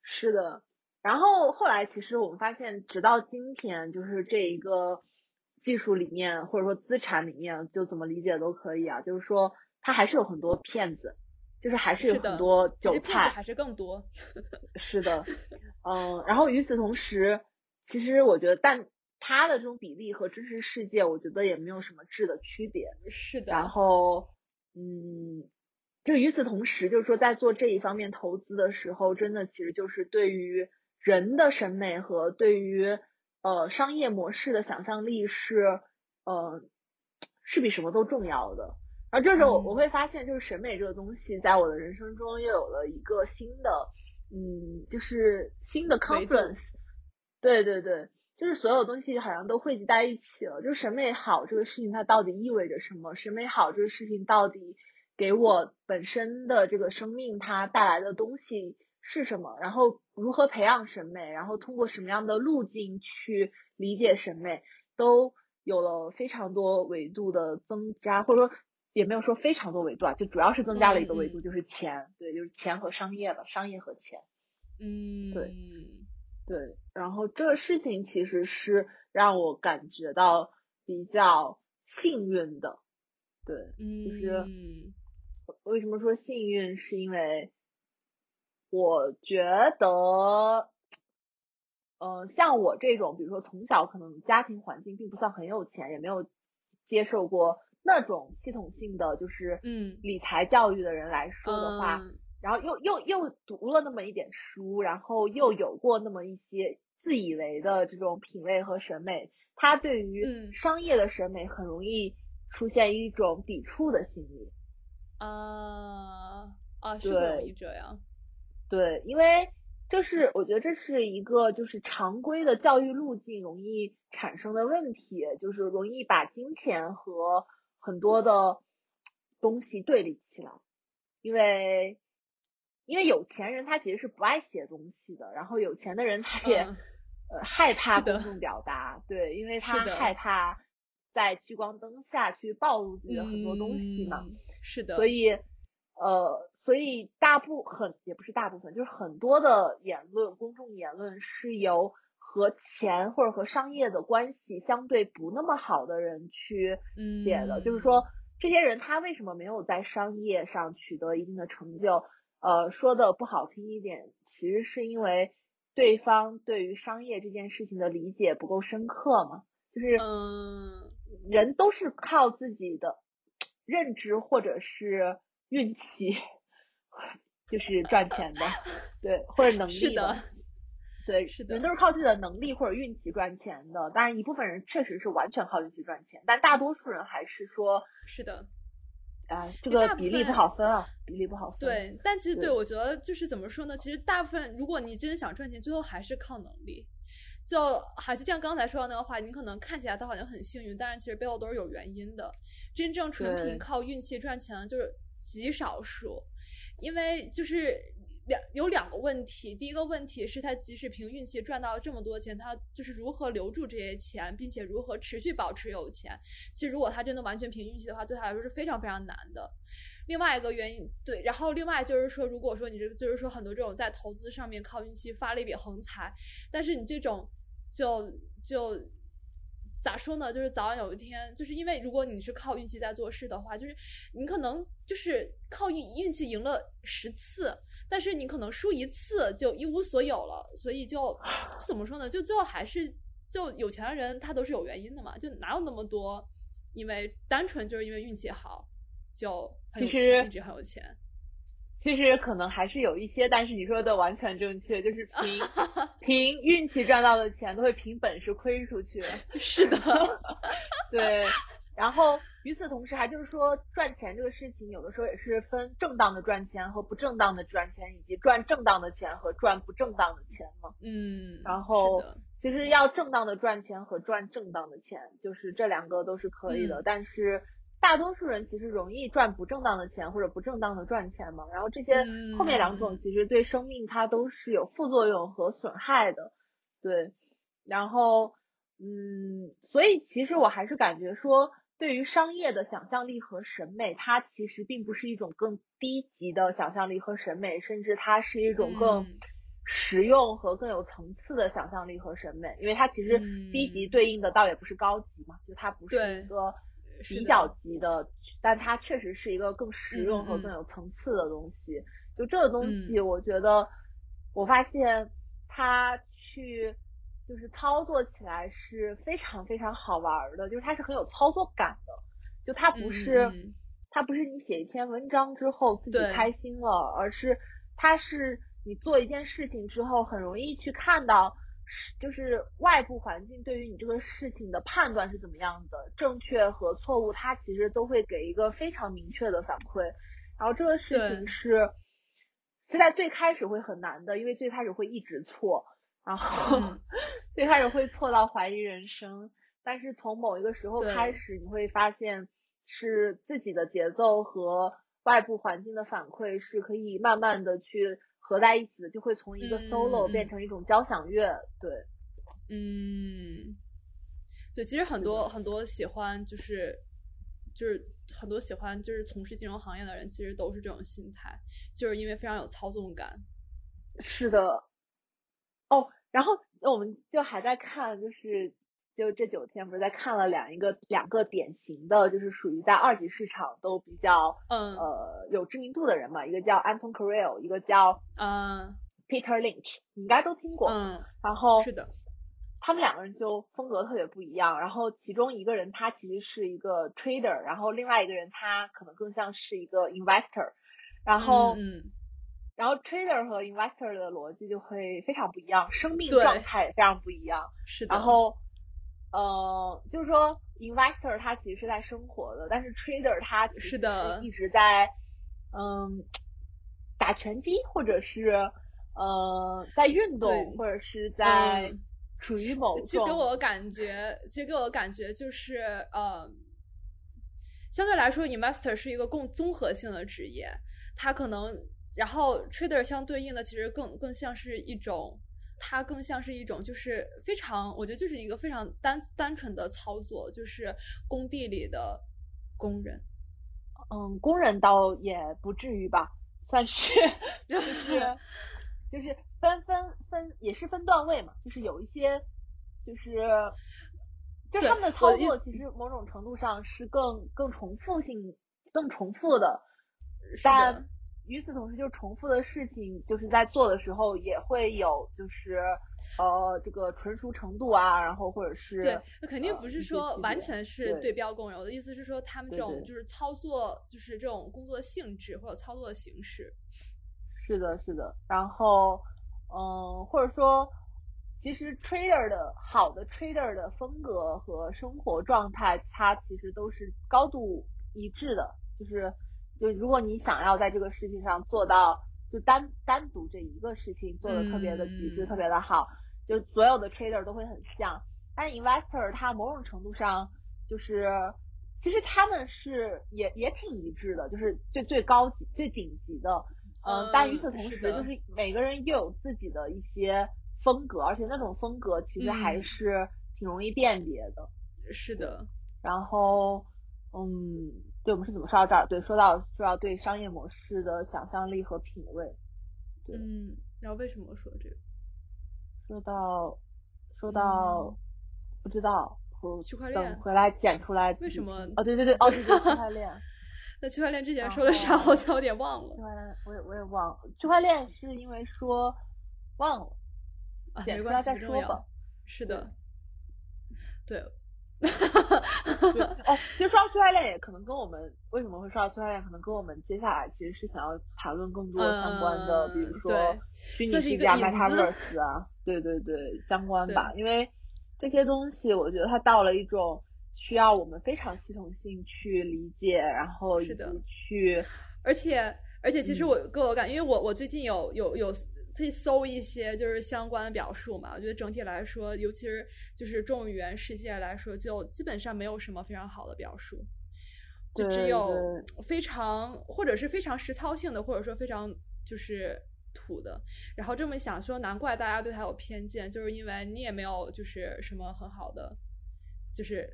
是的，然后后来其实我们发现，直到今天，就是这一个。技术里面或者说资产里面，就怎么理解都可以啊。就是说，它还是有很多骗子，就是还是有很多韭菜，还是更多。*laughs* 是的，嗯。然后与此同时，其实我觉得，但它的这种比例和真实世界，我觉得也没有什么质的区别。是的。然后，嗯，就与此同时，就是说，在做这一方面投资的时候，真的其实就是对于人的审美和对于。呃，商业模式的想象力是，呃，是比什么都重要的。然后这时候我我会发现，就是审美这个东西，在我的人生中又有了一个新的，嗯，就是新的 conference。对对对，就是所有东西好像都汇集在一起了。就是审美好这个事情，它到底意味着什么？审美好这个事情到底给我本身的这个生命它带来的东西？是什么？然后如何培养审美？然后通过什么样的路径去理解审美？都有了非常多维度的增加，或者说也没有说非常多维度啊，就主要是增加了一个维度，就是钱。对，就是钱和商业了，商业和钱。嗯，对，对。然后这个事情其实是让我感觉到比较幸运的。对，就是为什么说幸运？是因为。我觉得，嗯，像我这种，比如说从小可能家庭环境并不算很有钱，也没有接受过那种系统性的就是嗯理财教育的人来说的话，然后又又又读了那么一点书，然后又有过那么一些自以为的这种品味和审美，他对于商业的审美很容易出现一种抵触的心理。啊啊，是容易这样。对，因为这是我觉得这是一个就是常规的教育路径容易产生的问题，就是容易把金钱和很多的东西对立起来，因为因为有钱人他其实是不爱写东西的，然后有钱的人他也呃害怕公众表达，对，因为他害怕在聚光灯下去暴露自己的很多东西嘛，是的，所以呃。所以大部很也不是大部分，就是很多的言论，公众言论是由和钱或者和商业的关系相对不那么好的人去写的。就是说，这些人他为什么没有在商业上取得一定的成就？呃，说的不好听一点，其实是因为对方对于商业这件事情的理解不够深刻嘛，就是嗯，人都是靠自己的认知或者是运气，*laughs* 就是赚钱的，对，或者能力的。对，是的，人都是靠自己的能力或者运气赚钱的。当然，一部分人确实是完全靠运气赚钱，但大多数人还是说，是的，啊，这个比例不好分啊，比例不好分。对，但其实对我觉得就是怎么说呢？其实大部分，如果你真的想赚钱，最后还是靠能力。就还是像刚才说的那个话，你可能看起来都好像很幸运，但是其实背后都是有原因的。真正纯凭靠运气赚钱的就是极少数，因为就是。两有两个问题，第一个问题是他即使凭运气赚到了这么多钱，他就是如何留住这些钱，并且如何持续保持有钱。其实如果他真的完全凭运气的话，对他来说是非常非常难的。另外一个原因，对，然后另外就是说，如果说你这就是说很多这种在投资上面靠运气发了一笔横财，但是你这种就就。咋说呢？就是早晚有一天，就是因为如果你是靠运气在做事的话，就是你可能就是靠运运气赢了十次，但是你可能输一次就一无所有了。所以就怎么说呢？就最后还是就有钱的人他都是有原因的嘛，就哪有那么多，因为单纯就是因为运气好就其实一直很有钱。其实可能还是有一些，但是你说的完全正确，就是凭 *laughs* 凭运气赚到的钱都会凭本事亏出去。*laughs* 是的，对。然后与此同时，还就是说赚钱这个事情，有的时候也是分正当的赚钱和不正当的赚钱，以及赚正当的钱和赚不正当的钱嘛。嗯。然后其实要正当的赚钱和赚正当的钱，就是这两个都是可以的，但是。大多数人其实容易赚不正当的钱或者不正当的赚钱嘛，然后这些后面两种其实对生命它都是有副作用和损害的，对，然后嗯，所以其实我还是感觉说，对于商业的想象力和审美，它其实并不是一种更低级的想象力和审美，甚至它是一种更实用和更有层次的想象力和审美，因为它其实低级对应的倒也不是高级嘛，就它不是一个。比较级的，但它确实是一个更实用和更有层次的东西。就这个东西，我觉得我发现它去就是操作起来是非常非常好玩的，就是它是很有操作感的。就它不是它不是你写一篇文章之后自己开心了，而是它是你做一件事情之后很容易去看到。就是外部环境对于你这个事情的判断是怎么样的，正确和错误，它其实都会给一个非常明确的反馈。然后这个事情是，是在最开始会很难的，因为最开始会一直错，然后最开始会错到怀疑人生。但是从某一个时候开始，你会发现是自己的节奏和外部环境的反馈是可以慢慢的去。合在一起的就会从一个 solo 变成一种交响乐，对，嗯，对，其实很多很多喜欢就是就是很多喜欢就是从事金融行业的人，其实都是这种心态，就是因为非常有操纵感。是的，哦，然后我们就还在看，就是。就这九天不是在看了两一个两个典型的，就是属于在二级市场都比较嗯呃有知名度的人嘛，一个叫 Anton c a r e l 一个叫嗯 Peter Lynch，你应该都听过。嗯，然后是的，他们两个人就风格特别不一样。然后其中一个人他其实是一个 trader，然后另外一个人他可能更像是一个 investor。然后嗯，然后 trader 和 investor 的逻辑就会非常不一样，生命状态也非常不一样。是的，然后。呃，就是说，investor 他其实是在生活的，但是 trader 他其实是一直在，嗯，打拳击，或者是呃，在运动，或者是在处于某种。其实给我的感觉，其实给我的感觉就是，呃，相对来说，investor 是一个更综合性的职业，他可能，然后 trader 相对应的其实更更像是一种。它更像是一种，就是非常，我觉得就是一个非常单单纯的操作，就是工地里的工人。嗯，工人倒也不至于吧，算是，*laughs* 就是就是分分分也是分段位嘛，就是有一些就是，就他们的操作其实某种程度上是更更重复性更重复的，但与此同时，就重复的事情，就是在做的时候也会有，就是呃这个纯熟程度啊，然后或者是对，那肯定不是说完全是对标共有。我的意思是说，他们这种就是操作，就是这种工作性质或者操作的形式。是的，是的。然后，嗯，或者说，其实 trader 的好的 trader 的风格和生活状态，它其实都是高度一致的，就是。就如果你想要在这个事情上做到，就单单独这一个事情做的特别的极致，特别的好，就所有的 trader 都会很像。但 investor 他某种程度上就是，其实他们是也也挺一致的，就是最最高级、最顶级的。嗯。但与此同时，就是每个人又有自己的一些风格，而且那种风格其实还是挺容易辨别的。是的。然后，嗯。对，我们是怎么说到这儿？对，说到说到对商业模式的想象力和品味。嗯，然后为什么说这个？说到说到不知道，区块链等回来剪出来。为什么？哦，对对对，哦，对对，区块链。*laughs* 那区块链之前说的啥？好像有点忘了。区块链，我也我也忘了。区块链是因为说忘了，剪出来再说吧。是的，对。*laughs* 哦，其实说到区块链也可能跟我们为什么会说到区块链，可能跟我们接下来其实是想要谈论更多相关的，比如说虚拟世界、Metaverse 啊，对对对，相关吧。因为这些东西，我觉得它到了一种需要我们非常系统性去理解，然后以及去，而且而且，其实我给我感，因为我我最近有有有。可以搜一些就是相关的表述嘛？我觉得整体来说，尤其是就是众语言世界来说，就基本上没有什么非常好的表述，就只有非常或者是非常实操性的，或者说非常就是土的。然后这么想说，难怪大家对他有偏见，就是因为你也没有就是什么很好的，就是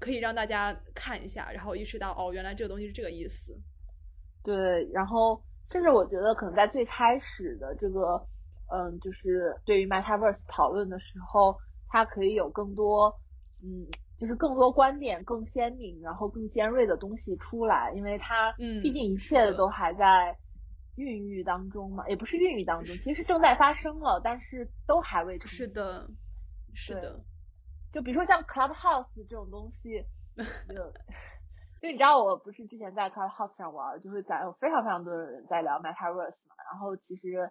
可以让大家看一下，然后意识到哦，原来这个东西是这个意思。对，然后。甚至我觉得，可能在最开始的这个，嗯，就是对于 Metaverse 讨论的时候，它可以有更多，嗯，就是更多观点更鲜明，然后更尖锐的东西出来，因为它，嗯，毕竟一切都还在孕育当中嘛，也不是孕育当中，其实正在发生了，但是都还未成。是的，是的。就比如说像 Clubhouse 这种东西，*laughs* 就。就你知道，我不是之前在 Clubhouse 上玩，就会在有非常非常多的人在聊 Metaverse 嘛。然后其实，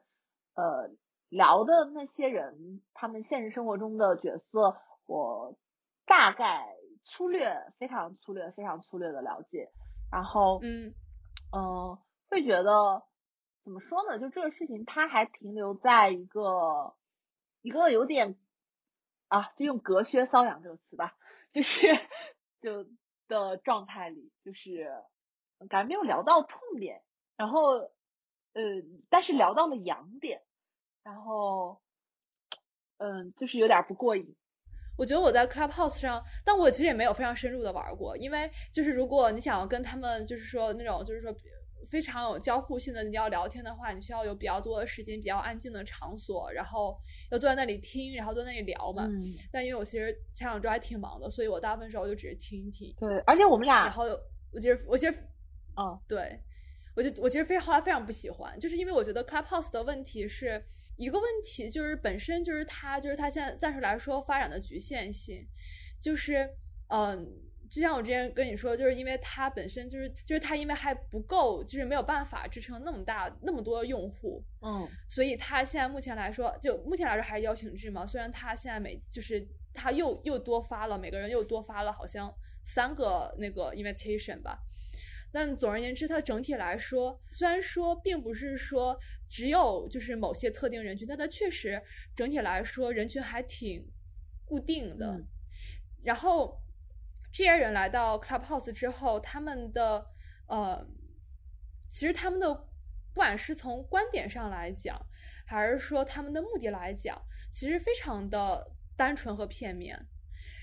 呃，聊的那些人，他们现实生活中的角色，我大概粗略、非常粗略、非常粗略的了解。然后，嗯嗯，会觉得怎么说呢？就这个事情，它还停留在一个一个有点啊，就用隔靴搔痒这个词吧，就是 *laughs* 就。的状态里，就是感觉没有聊到痛点，然后，呃，但是聊到了痒点，然后，嗯，就是有点不过瘾。我觉得我在 Clubhouse 上，但我其实也没有非常深入的玩过，因为就是如果你想要跟他们，就是说那种，就是说。非常有交互性的，你要聊天的话，你需要有比较多的时间，比较安静的场所，然后要坐在那里听，然后在那里聊嘛。嗯。但因为我其实前两周还挺忙的，所以我大部分时候就只是听一听。对，而且我们俩。然后我其实我其实，哦，对，我就我其实非常后来非常不喜欢，就是因为我觉得 Clubhouse 的问题是一个问题，就是本身就是它就是它现在暂时来说发展的局限性，就是嗯。就像我之前跟你说，就是因为它本身就是，就是它因为还不够，就是没有办法支撑那么大那么多用户，嗯，所以它现在目前来说，就目前来说还是邀请制嘛。虽然它现在每就是它又又多发了，每个人又多发了好像三个那个 invitation 吧，但总而言之，它整体来说，虽然说并不是说只有就是某些特定人群，但它确实整体来说人群还挺固定的，然后。这些人来到 Clubhouse 之后，他们的呃，其实他们的不管是从观点上来讲，还是说他们的目的来讲，其实非常的单纯和片面。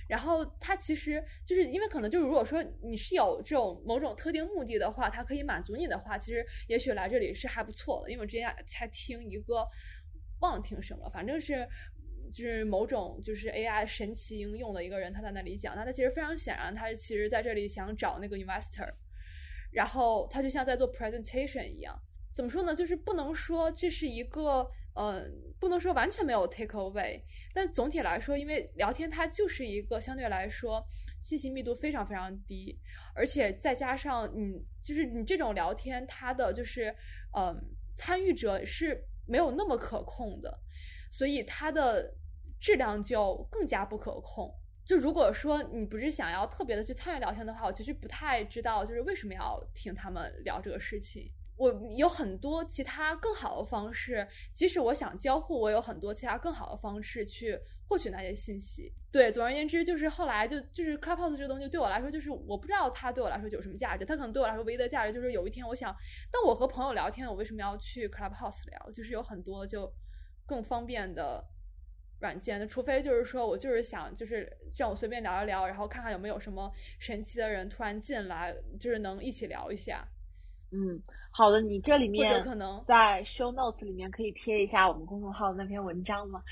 然后他其实就是因为可能就是如果说你是有这种某种特定目的的话，他可以满足你的话，其实也许来这里是还不错的。因为我之前还听一个忘了听什么了，反正是。就是某种就是 AI 神奇应用的一个人，他在那里讲，那他其实非常显然，他其实在这里想找那个 investor，然后他就像在做 presentation 一样，怎么说呢？就是不能说这是一个，嗯，不能说完全没有 take away，但总体来说，因为聊天它就是一个相对来说信息密度非常非常低，而且再加上你就是你这种聊天，它的就是嗯参与者是没有那么可控的，所以它的质量就更加不可控。就如果说你不是想要特别的去参与聊天的话，我其实不太知道就是为什么要听他们聊这个事情。我有很多其他更好的方式，即使我想交互，我有很多其他更好的方式去获取那些信息。对，总而言之，就是后来就就是 Clubhouse 这个东西对我来说，就是我不知道它对我来说有什么价值。它可能对我来说唯一的价值就是有一天我想，当我和朋友聊天，我为什么要去 Clubhouse 聊？就是有很多就更方便的。软件那，除非就是说我就是想，就是让我随便聊一聊，然后看看有没有什么神奇的人突然进来，就是能一起聊一下。嗯，好的，你这里面或者可能在 show notes 里面可以贴一下我们公众号的那篇文章吗？*laughs*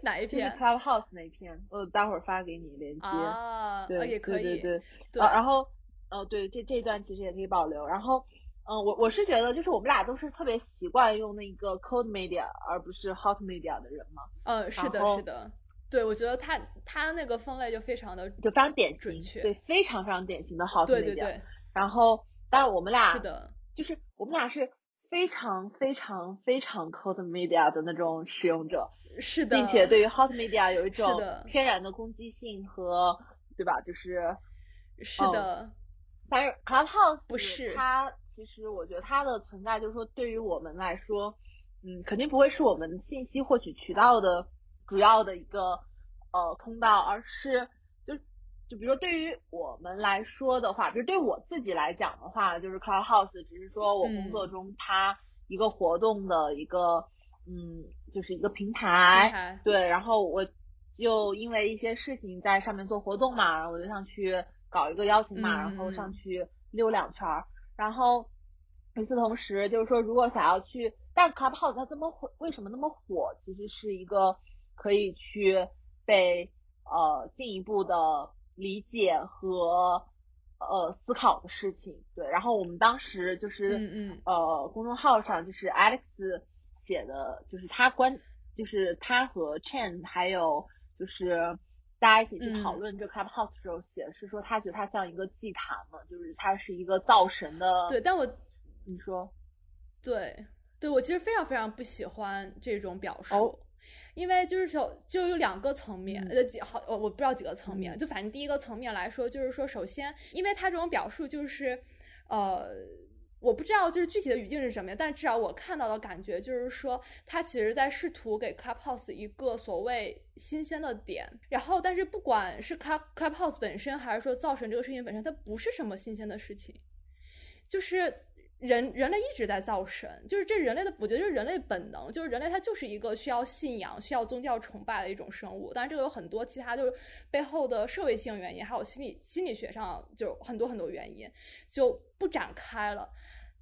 哪一篇？Clubhouse 那一篇，我待会儿发给你链接。啊，对，也可以。对对。啊，然后，哦，对，这这段其实也可以保留，然后。嗯，我我是觉得，就是我们俩都是特别习惯用那个 cold media 而不是 hot media 的人嘛。嗯，是的，是的。对，我觉得他他那个分类就非常的就非常典型，准确，对，非常非常典型的 hot media。对对对。然后，当然我们俩是的，就是我们俩是非常非常非常 cold media 的那种使用者。是的。并且对于 hot media 有一种天然的攻击性和，对吧？就是。是的。但是 Clubhouse 不是它。其实我觉得它的存在，就是说对于我们来说，嗯，肯定不会是我们信息获取渠道的主要的一个呃通道，而是就就比如说对于我们来说的话，比如对我自己来讲的话，就是 Clubhouse 只是说我工作中它一个活动的一个嗯，就是一个平台，对，然后我就因为一些事情在上面做活动嘛，然后我就上去搞一个邀请码，然后上去溜两圈儿。然后与此同时，就是说，如果想要去，但是 Clubhouse 它这么火，为什么那么火？其实是一个可以去被呃进一步的理解和呃思考的事情。对，然后我们当时就是嗯嗯呃公众号上就是 Alex 写的，就是他关，就是他和 Chen 还有就是。大家一起去讨论这 Clubhouse 的时候，写的是说他觉得它像一个祭坛嘛，就是它是一个造神的。对，但我你说，对，对我其实非常非常不喜欢这种表述，因为就是说就有两个层面，呃几好，我我不知道几个层面，就反正第一个层面来说，就是说首先，因为它这种表述就是呃。我不知道就是具体的语境是什么样，但至少我看到的感觉就是说，他其实在试图给 Clubhouse 一个所谓新鲜的点。然后，但是不管是 Club Clubhouse 本身，还是说造成这个事情本身，它不是什么新鲜的事情。就是人人类一直在造神，就是这人类的，我觉得是人类本能，就是人类它就是一个需要信仰、需要宗教崇拜的一种生物。当然，这个有很多其他就是背后的社会性原因，还有心理心理学上就很多很多原因，就不展开了。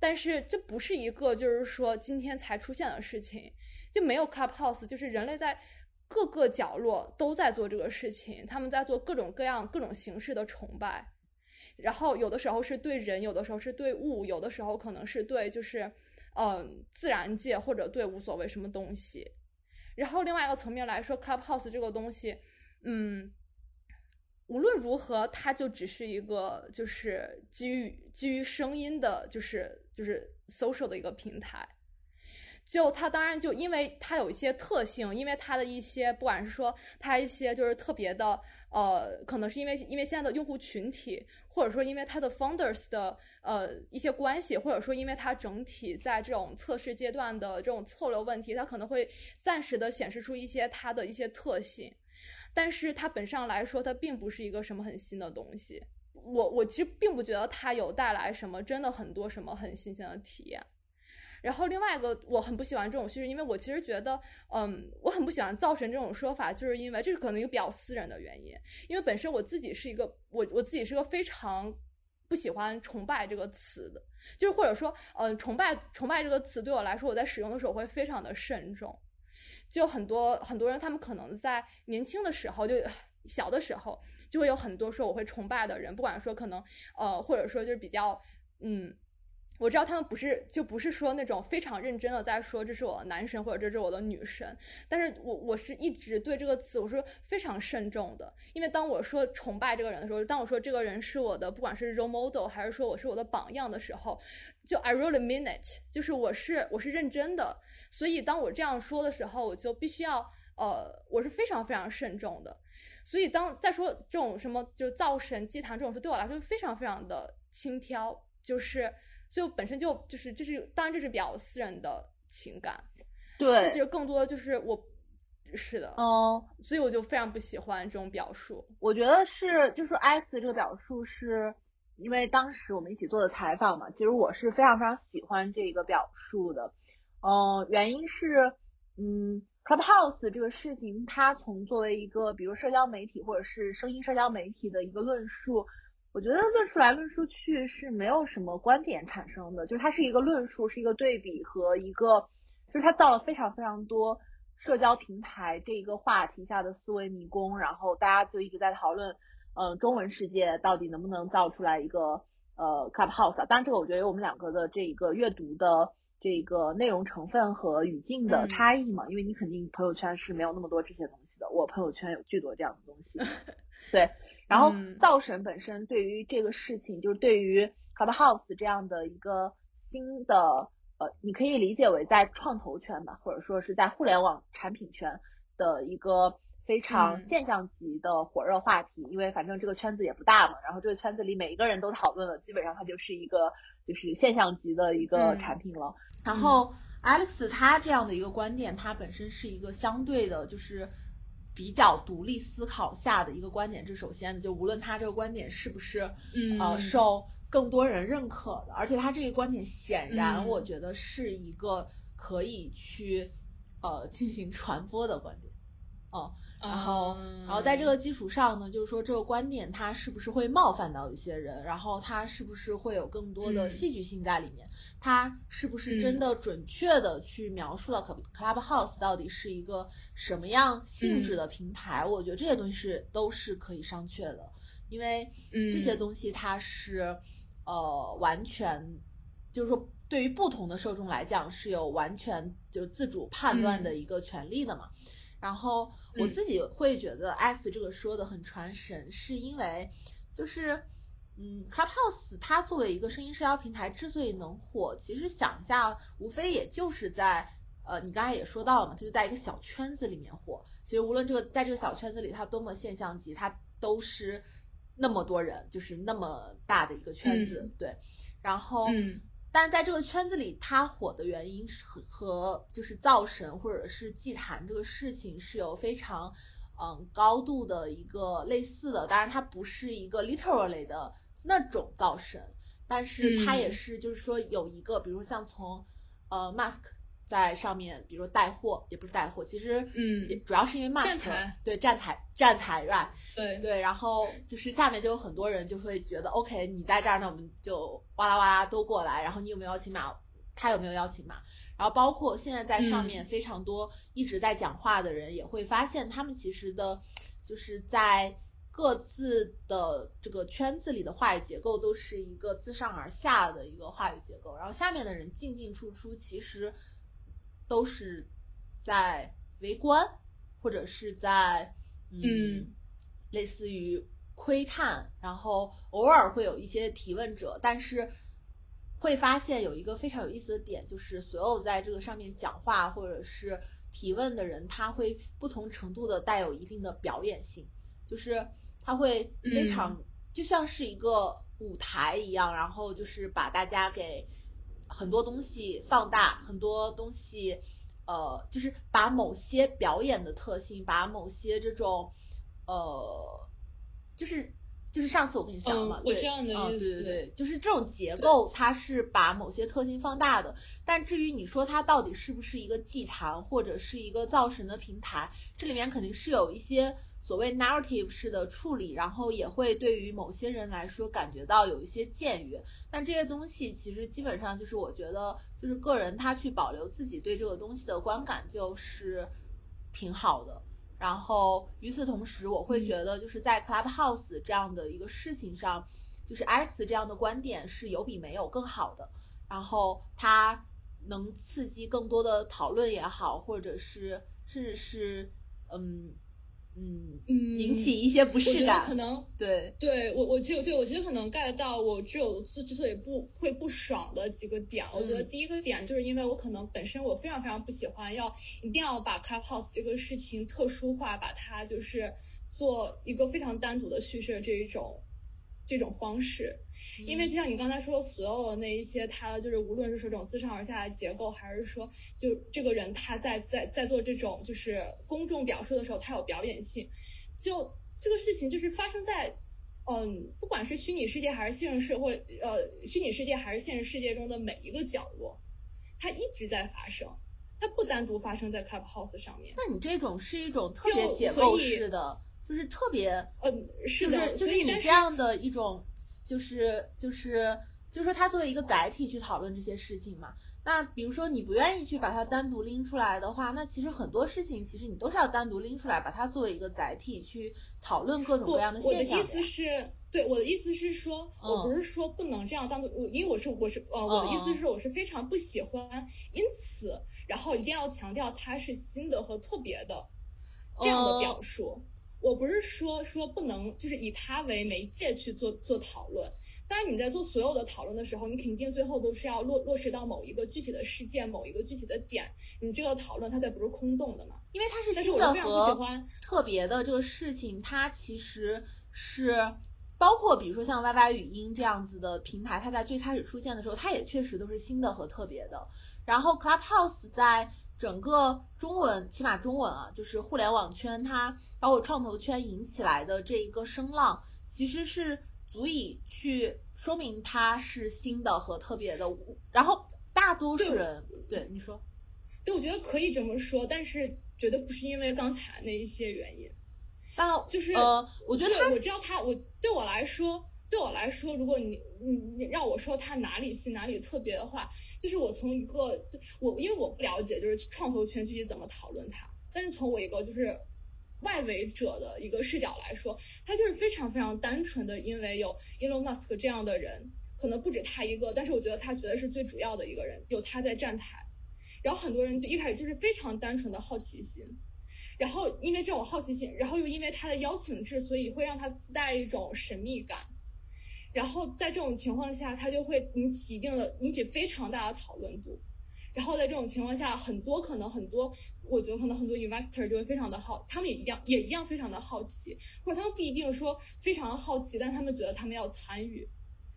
但是这不是一个就是说今天才出现的事情，就没有 Clubhouse，就是人类在各个角落都在做这个事情，他们在做各种各样各种形式的崇拜，然后有的时候是对人，有的时候是对物，有的时候可能是对就是嗯自然界或者对无所谓什么东西，然后另外一个层面来说，Clubhouse 这个东西，嗯。无论如何，它就只是一个就是基于基于声音的，就是就是 social 的一个平台。就它当然就因为它有一些特性，因为它的一些不管是说它一些就是特别的呃，可能是因为因为现在的用户群体，或者说因为它的 founders 的呃一些关系，或者说因为它整体在这种测试阶段的这种策略问题，它可能会暂时的显示出一些它的一些特性。但是它本上来说，它并不是一个什么很新的东西。我我其实并不觉得它有带来什么真的很多什么很新鲜的体验。然后另外一个我很不喜欢这种叙事，因为我其实觉得，嗯，我很不喜欢造神这种说法，就是因为这是可能一个比较私人的原因。因为本身我自己是一个我我自己是个非常不喜欢崇拜这个词的，就是或者说，嗯，崇拜崇拜这个词对我来说，我在使用的时候会非常的慎重。就很多很多人，他们可能在年轻的时候，就小的时候，就会有很多说我会崇拜的人，不管说可能呃，或者说就是比较嗯。我知道他们不是就不是说那种非常认真的在说这是我的男神或者这是我的女神，但是我我是一直对这个词我是非常慎重的，因为当我说崇拜这个人的时候，当我说这个人是我的不管是 role model 还是说我是我的榜样的时候，就 I really mean it，就是我是我是认真的，所以当我这样说的时候，我就必须要呃我是非常非常慎重的，所以当再说这种什么就造神祭坛这种事对我来说非常非常的轻佻，就是。就本身就就是这是当然这是比较私人的情感，对，那其实更多的就是我，是的，嗯，所以我就非常不喜欢这种表述。我觉得是，就是 X 这个表述是因为当时我们一起做的采访嘛，其实我是非常非常喜欢这个表述的，嗯，原因是，嗯，Clubhouse 这个事情，它从作为一个比如社交媒体或者是声音社交媒体的一个论述。我觉得论述来论述去是没有什么观点产生的，就是它是一个论述，是一个对比和一个，就是它造了非常非常多社交平台这一个话题下的思维迷宫，然后大家就一直在讨论，嗯，中文世界到底能不能造出来一个呃 Clubhouse？当然这个我觉得有我们两个的这一个阅读的这个内容成分和语境的差异嘛，因为你肯定朋友圈是没有那么多这些东西的，我朋友圈有巨多这样的东西，*laughs* 对。然后造神本身对于这个事情，就是对于 Clubhouse 这样的一个新的呃，你可以理解为在创投圈吧，或者说是在互联网产品圈的一个非常现象级的火热话题。因为反正这个圈子也不大嘛，然后这个圈子里每一个人都讨论了，基本上它就是一个就是现象级的一个产品了。然后 Alex 他这样的一个观点，他本身是一个相对的，就是。比较独立思考下的一个观点，这首先的，就无论他这个观点是不是呃受更多人认可的，而且他这个观点显然我觉得是一个可以去呃进行传播的观点，嗯。然后，然后在这个基础上呢，就是说这个观点它是不是会冒犯到一些人，然后它是不是会有更多的戏剧性在里面，它是不是真的准确的去描述了 Clubhouse 到底是一个什么样性质的平台？我觉得这些东西是都是可以商榷的，因为这些东西它是呃完全就是说对于不同的受众来讲是有完全就自主判断的一个权利的嘛。然后我自己会觉得 S 这个说的很传神，是因为就是嗯，Clubhouse 它作为一个声音社交平台之所以能火，其实想一下，无非也就是在呃，你刚才也说到了嘛，就是在一个小圈子里面火。其实无论这个在这个小圈子里它多么现象级，它都是那么多人，就是那么大的一个圈子，对。然后。但是在这个圈子里，他火的原因是和和就是造神或者是祭坛这个事情是有非常嗯高度的一个类似的。当然，它不是一个 literally 的那种造神，但是它也是就是说有一个，比如像从呃 mask。在上面，比如说带货，也不是带货，其实嗯，主要是因为 mask 对站台站台 right 对对，然后就是下面就有很多人就会觉得 OK，你在这儿，那我们就哇啦哇啦都过来，然后你有没有邀请码？他有没有邀请码？然后包括现在在上面非常多一直在讲话的人，也会发现他们其实的，就是在各自的这个圈子里的话语结构都是一个自上而下的一个话语结构，然后下面的人进进出出，其实。都是在围观，或者是在嗯，类似于窥探，然后偶尔会有一些提问者，但是会发现有一个非常有意思的点，就是所有在这个上面讲话或者是提问的人，他会不同程度的带有一定的表演性，就是他会非常就像是一个舞台一样，然后就是把大家给。很多东西放大，很多东西，呃，就是把某些表演的特性，把某些这种，呃，就是就是上次我跟你讲嘛，对，嗯对对对，就是这种结构，它是把某些特性放大的。但至于你说它到底是不是一个祭坛或者是一个造神的平台，这里面肯定是有一些。所谓 narrative 式的处理，然后也会对于某些人来说感觉到有一些僭越。但这些东西其实基本上就是我觉得，就是个人他去保留自己对这个东西的观感，就是挺好的。然后与此同时，我会觉得就是在 Clubhouse 这样的一个事情上，就是 Alex 这样的观点是有比没有更好的，然后它能刺激更多的讨论也好，或者是甚至是嗯。嗯嗯，引起一些不适感，可能对对我我就对我其实可能 get 到我只有之之所以不会不爽的几个点，我觉得第一个点就是因为我可能本身我非常非常不喜欢要一定要把 Clubhouse 这个事情特殊化，把它就是做一个非常单独的叙事这一种。这种方式，因为就像你刚才说的，所有的那一些，他就是无论是说这种自上而下的结构，还是说就这个人他在在在做这种就是公众表述的时候，他有表演性，就这个事情就是发生在嗯，不管是虚拟世界还是现实社会，呃，虚拟世界还是现实世界中的每一个角落，它一直在发生，它不单独发生在 Clubhouse 上面。那你这种是一种特别解构式的。就是特别，嗯，是的，就是你这样的一种，就是就是就是说，他作为一个载体去讨论这些事情嘛。那比如说你不愿意去把它单独拎出来的话，那其实很多事情其实你都是要单独拎出来，把它作为一个载体去讨论各种各样的现象。我的意思是，对，我的意思是说，我不是说不能这样单独，我因为我是我是呃，我的意思是我是非常不喜欢，因此然后一定要强调它是新的和特别的这样的表述。我不是说说不能，就是以它为媒介去做做讨论。当然，你在做所有的讨论的时候，你肯定最后都是要落落实到某一个具体的事件、某一个具体的点，你这个讨论它才不是空洞的嘛。因为它是新的和特别的这个事情，它其实是包括比如说像 YY 语音这样子的平台，它在最开始出现的时候，它也确实都是新的和特别的。然后 Clubhouse 在整个中文，起码中文啊，就是互联网圈它。包括创投圈引起来的这一个声浪，其实是足以去说明它是新的和特别的。然后大多数人，对你说，对，我觉得可以这么说，但是绝对不是因为刚才那一些原因。但就是呃，我觉得我知道他，我对我来说，对我来说，如果你你你让我说他哪里新哪里特别的话，就是我从一个对我因为我不了解就是创投圈具体怎么讨论它，但是从我一个就是。外围者的一个视角来说，他就是非常非常单纯的，因为有 Elon Musk 这样的人，可能不止他一个，但是我觉得他绝对是最主要的一个人，有他在站台，然后很多人就一开始就是非常单纯的好奇心，然后因为这种好奇心，然后又因为他的邀请制，所以会让他自带一种神秘感，然后在这种情况下，他就会引起一定的引起非常大的讨论度。然后在这种情况下，很多可能很多，我觉得可能很多 investor 就会非常的好，他们也一样也一样非常的好奇，或者他们不一定说非常的好奇，但他们觉得他们要参与，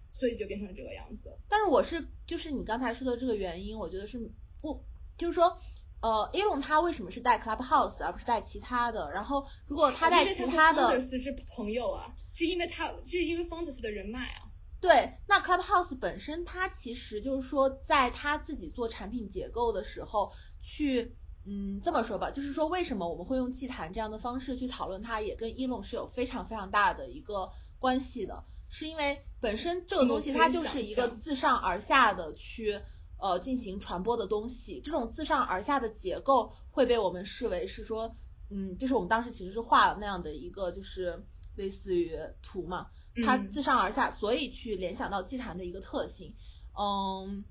所以就变成这个样子。但是我是就是你刚才说的这个原因，我觉得是不就是说，呃，Elon 他为什么是带 Clubhouse 而不是带其他的？然后如果他带其他的是朋友啊，是因为他是因为 Founders 的人脉啊。对，那 Clubhouse 本身它其实就是说，在他自己做产品结构的时候，去，嗯，这么说吧，就是说为什么我们会用祭坛这样的方式去讨论它，也跟 Elon 是有非常非常大的一个关系的，是因为本身这个东西它就是一个自上而下的去，呃，进行传播的东西，这种自上而下的结构会被我们视为是说，嗯，就是我们当时其实是画了那样的一个，就是类似于图嘛。它自上而下，所以去联想到祭坛的一个特性。嗯，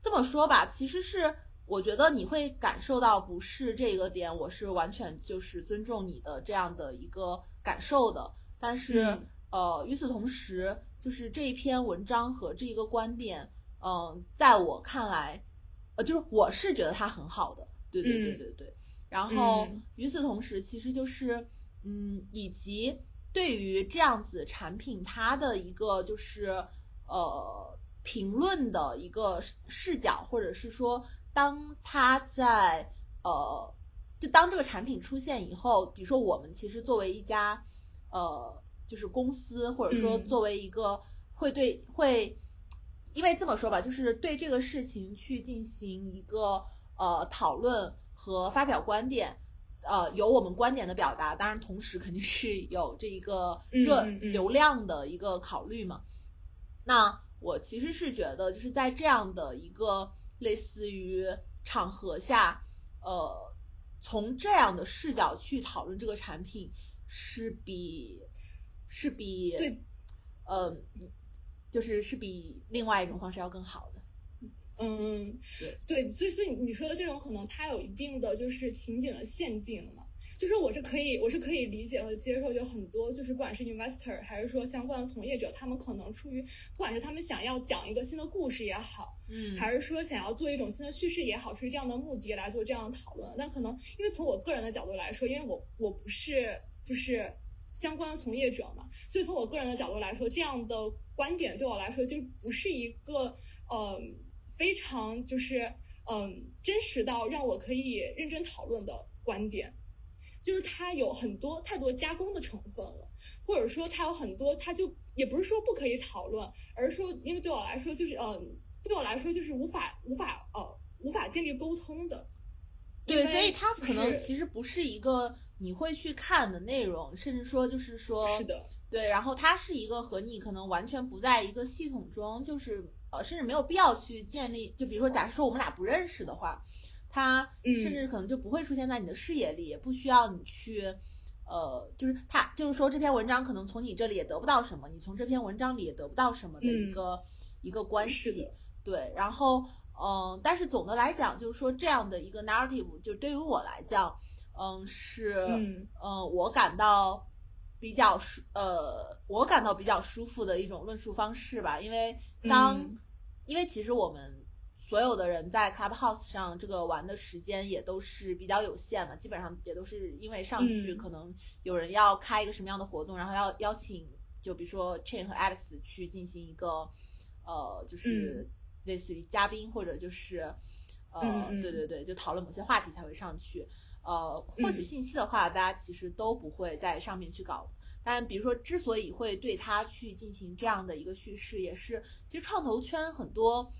这么说吧，其实是我觉得你会感受到不是这个点，我是完全就是尊重你的这样的一个感受的。但是呃，与此同时，就是这一篇文章和这一个观点，嗯，在我看来，呃，就是我是觉得它很好的。对对对对对。然后与此同时，其实就是嗯，以及。对于这样子产品，它的一个就是呃评论的一个视角，或者是说，当它在呃，就当这个产品出现以后，比如说我们其实作为一家呃就是公司，或者说作为一个会对会，因为这么说吧，就是对这个事情去进行一个呃讨论和发表观点。呃，有我们观点的表达，当然同时肯定是有这一个热流量的一个考虑嘛。那我其实是觉得，就是在这样的一个类似于场合下，呃，从这样的视角去讨论这个产品，是比是比对，呃，就是是比另外一种方式要更好的。嗯，对对，所以所以你说的这种可能它有一定的就是情景的限定嘛。就是我是可以，我是可以理解和接受，就很多就是不管是 investor 还是说相关的从业者，他们可能出于不管是他们想要讲一个新的故事也好，嗯，还是说想要做一种新的叙事也好，出于这样的目的来做这样的讨论。那可能因为从我个人的角度来说，因为我我不是就是相关的从业者嘛，所以从我个人的角度来说，这样的观点对我来说就不是一个呃非常就是嗯真实到让我可以认真讨论的观点。就是它有很多太多加工的成分了，或者说它有很多，它就也不是说不可以讨论，而是说，因为对我来说，就是呃，对我来说就是无法无法呃无法建立沟通的。对，所以它可能其实不是一个你会去看的内容，甚至说就是说，是的，对，然后它是一个和你可能完全不在一个系统中，就是呃，甚至没有必要去建立，就比如说，假设说我们俩不认识的话。它甚至可能就不会出现在你的视野里，也不需要你去，呃，就是它就是说这篇文章可能从你这里也得不到什么，你从这篇文章里也得不到什么的一个一个关系，对，然后嗯，但是总的来讲就是说这样的一个 narrative 就对于我来讲，嗯是嗯。我感到比较舒呃我感到比较舒服的一种论述方式吧，因为当因为其实我们。所有的人在 Clubhouse 上这个玩的时间也都是比较有限的，基本上也都是因为上去可能有人要开一个什么样的活动，然后要邀请就比如说 Chain 和 Alex 去进行一个呃就是类似于嘉宾或者就是呃对对对就讨论某些话题才会上去，呃获取信息的话大家其实都不会在上面去搞，但比如说之所以会对它去进行这样的一个叙事，也是其实创投圈很多。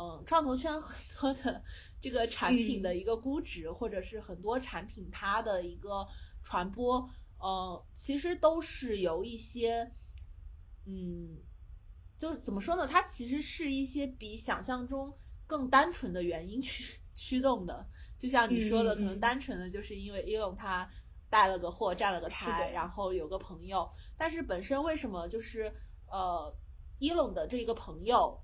嗯，创投圈很多的 *laughs* 这个产品的一个估值，或者是很多产品它的一个传播，呃，其实都是由一些，嗯，就是怎么说呢？它其实是一些比想象中更单纯的原因驱 *laughs* 驱动的。就像你说的，可能单纯的就是因为 Elon 他带了个货，占了个台，然后有个朋友。但是本身为什么就是呃，Elon 的这一个朋友？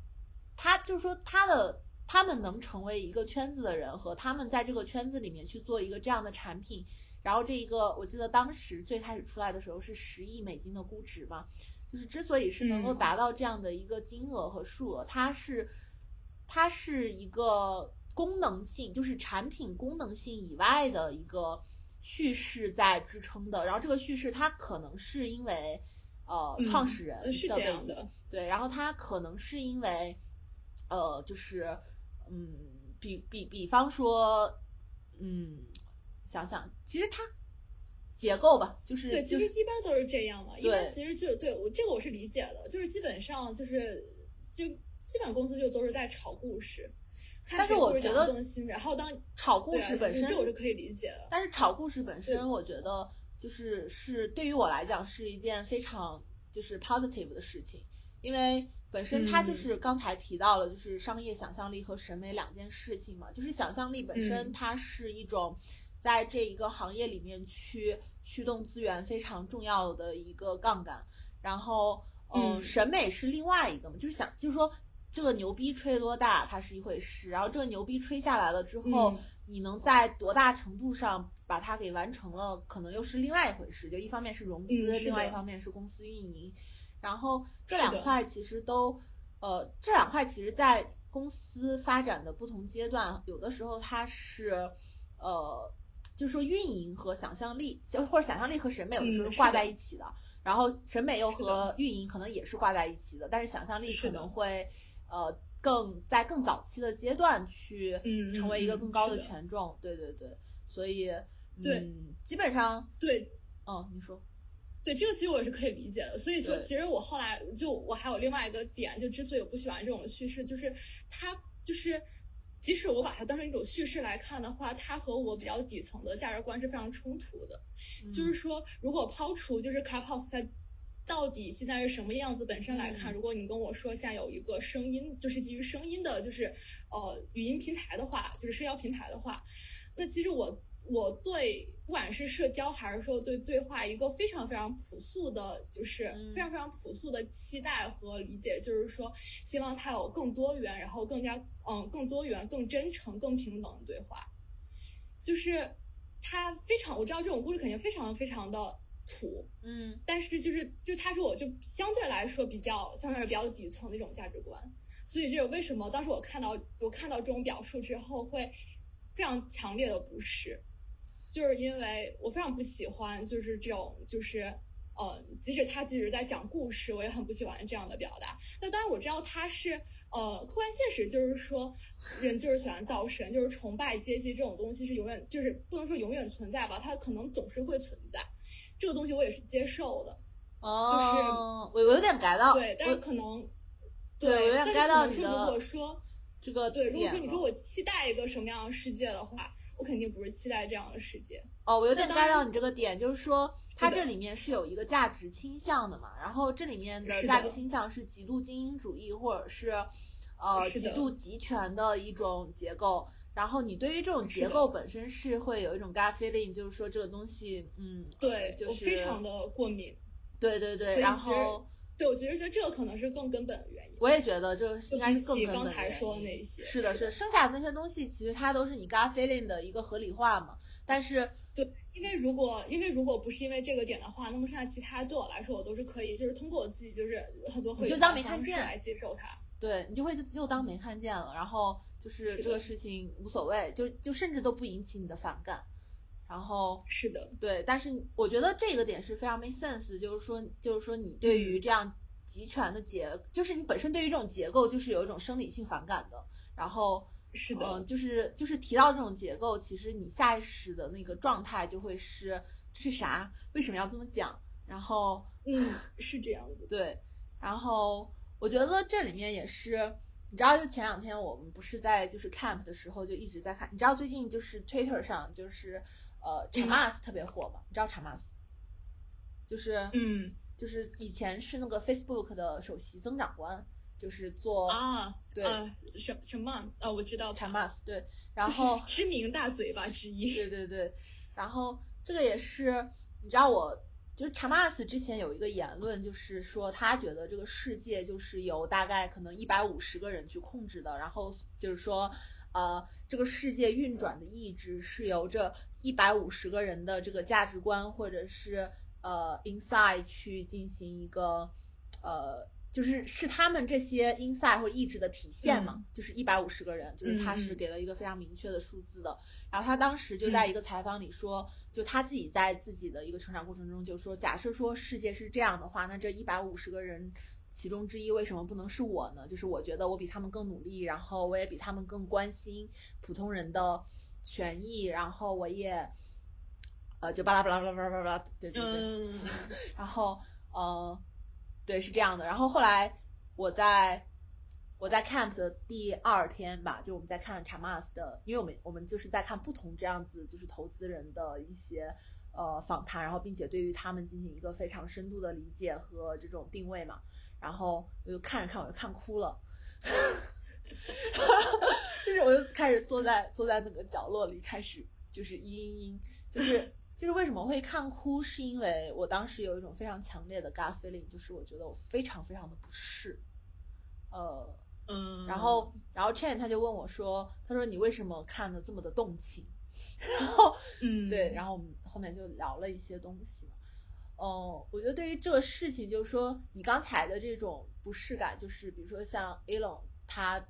他就是说，他的他们能成为一个圈子的人，和他们在这个圈子里面去做一个这样的产品，然后这一个，我记得当时最开始出来的时候是十亿美金的估值嘛，就是之所以是能够达到这样的一个金额和数额，它是它是一个功能性，就是产品功能性以外的一个叙事在支撑的，然后这个叙事它可能是因为呃创始人的背景，对，然后它可能是因为。呃，就是，嗯，比比比方说，嗯，想想，其实它结构吧，就是对，其实一般都是这样嘛。一般其实就对我这个我是理解的，就是基本上就是就基本公司就都是在炒故事，但是我觉得然后当炒故事本身，这我是可以理解的。但是炒故事本身，我觉得就是是对于我来讲是一件非常就是 positive 的事情，因为。本身它就是刚才提到了，就是商业想象力和审美两件事情嘛。就是想象力本身它是一种在这一个行业里面去驱动资源非常重要的一个杠杆。然后，嗯，审美是另外一个嘛。就是想，就是说这个牛逼吹多大，它是一回事。然后这个牛逼吹下来了之后，你能在多大程度上把它给完成了，可能又是另外一回事。就一方面是融资，另外一方面是公司运营。然后这两块其实都，呃，这两块其实，在公司发展的不同阶段，有的时候它是，呃，就是说运营和想象力，就或者想象力和审美有的时候挂在一起的，然后审美又和运营可能也是挂在一起的，但是想象力可能会，呃，更在更早期的阶段去成为一个更高的权重，对对对，所以，嗯，基本上，对，哦，你说。对这个其实我也是可以理解的，所以说其实我后来就我还有另外一个点，就之所以我不喜欢这种叙事，就是它就是即使我把它当成一种叙事来看的话，它和我比较底层的价值观是非常冲突的。就是说，如果抛除就是 Clubhouse 它到底现在是什么样子本身来看，如果你跟我说现在有一个声音，就是基于声音的，就是呃语音平台的话，就是社交平台的话。那其实我我对不管是社交还是说对对话一个非常非常朴素的，就是非常非常朴素的期待和理解，就是说希望它有更多元，然后更加嗯更多元、更真诚、更平等的对话。就是它非常，我知道这种故事肯定非常非常的土，嗯，但是就是就他说我就相对来说比较相对来说比较底层的一种价值观。所以这是为什么？当时我看到我看到这种表述之后，会非常强烈的不适，就是因为我非常不喜欢，就是这种，就是呃，即使他即使在讲故事，我也很不喜欢这样的表达。那当然我知道他是呃客观现实，就是说人就是喜欢造神，就是崇拜阶级这种东西是永远就是不能说永远存在吧，它可能总是会存在。这个东西我也是接受的。哦，就是我我有点改到，对，但是可能。对，有点 get 到你的。如果说这个对，如果说你说我期待一个什么样的世界的话，我肯定不是期待这样的世界。哦，我有点 get 到你这个点，就是说它这里面是有一个价值倾向的嘛，然后这里面的价值倾向是极度精英主义或者是呃极度集权的一种结构，然后你对于这种结构本身是会有一种 gut feeling，就是说这个东西，嗯，对，就是非常的过敏。对对对，然后。对，我其实觉得这个可能是更根本的原因。我也觉得这应该是更根本的刚才说的那些。是的，是剩下的那些东西，其实它都是你 gut feeling 的一个合理化嘛。但是，对，因为如果因为如果不是因为这个点的话，那么剩下其他对我来说，我都是可以，就是通过我自己就是很多会就当没看见来接受它。对你就会就当没看见了，然后就是这个事情无所谓，就就甚至都不引起你的反感。然后是的，对，但是我觉得这个点是非常没 sense，就是说，就是说你对于这样集权的结，就是你本身对于这种结构就是有一种生理性反感的。然后是的，就是就是提到这种结构，其实你下意识的那个状态就会是这是啥？为什么要这么讲？然后嗯，是这样的，对。然后我觉得这里面也是，你知道，就前两天我们不是在就是 camp 的时候就一直在看，你知道最近就是 Twitter 上就是。呃 c h a m a s 特别火嘛，你知道 c h a m a s 就是嗯，就是以前是那个 Facebook 的首席增长官，就是做啊，对，什什么？啊，我知道。c h a m a s 对，然后知名大嘴巴之一，对对对，然后这个也是，你知道我就是 m a s 之前有一个言论，就是说他觉得这个世界就是由大概可能一百五十个人去控制的，然后就是说。呃，这个世界运转的意志是由这一百五十个人的这个价值观或者是呃 inside 去进行一个呃，就是是他们这些 inside 或者意志的体现嘛，就是一百五十个人，就是他是给了一个非常明确的数字的。然后他当时就在一个采访里说，就他自己在自己的一个成长过程中就说，假设说世界是这样的话，那这一百五十个人。其中之一为什么不能是我呢？就是我觉得我比他们更努力，然后我也比他们更关心普通人的权益，然后我也呃就巴拉巴拉巴拉巴拉巴拉，对对对，*laughs* 然后呃对是这样的，然后后来我在我在 camp 的第二天吧，就我们在看 Chamas 的，因为我们我们就是在看不同这样子就是投资人的一些呃访谈，然后并且对于他们进行一个非常深度的理解和这种定位嘛。然后我就看着看我就看哭了，哈 *laughs* 哈就是我就开始坐在坐在那个角落里开始就是嘤嘤嘤，就是就是为什么会看哭，是因为我当时有一种非常强烈的 gut feeling，就是我觉得我非常非常的不适，呃嗯，然后然后 Chen 他就问我说，他说你为什么看的这么的动情？*laughs* 然后嗯对，然后我们后面就聊了一些东西。哦，我觉得对于这个事情，就是说你刚才的这种不适感，就是比如说像 Elon 他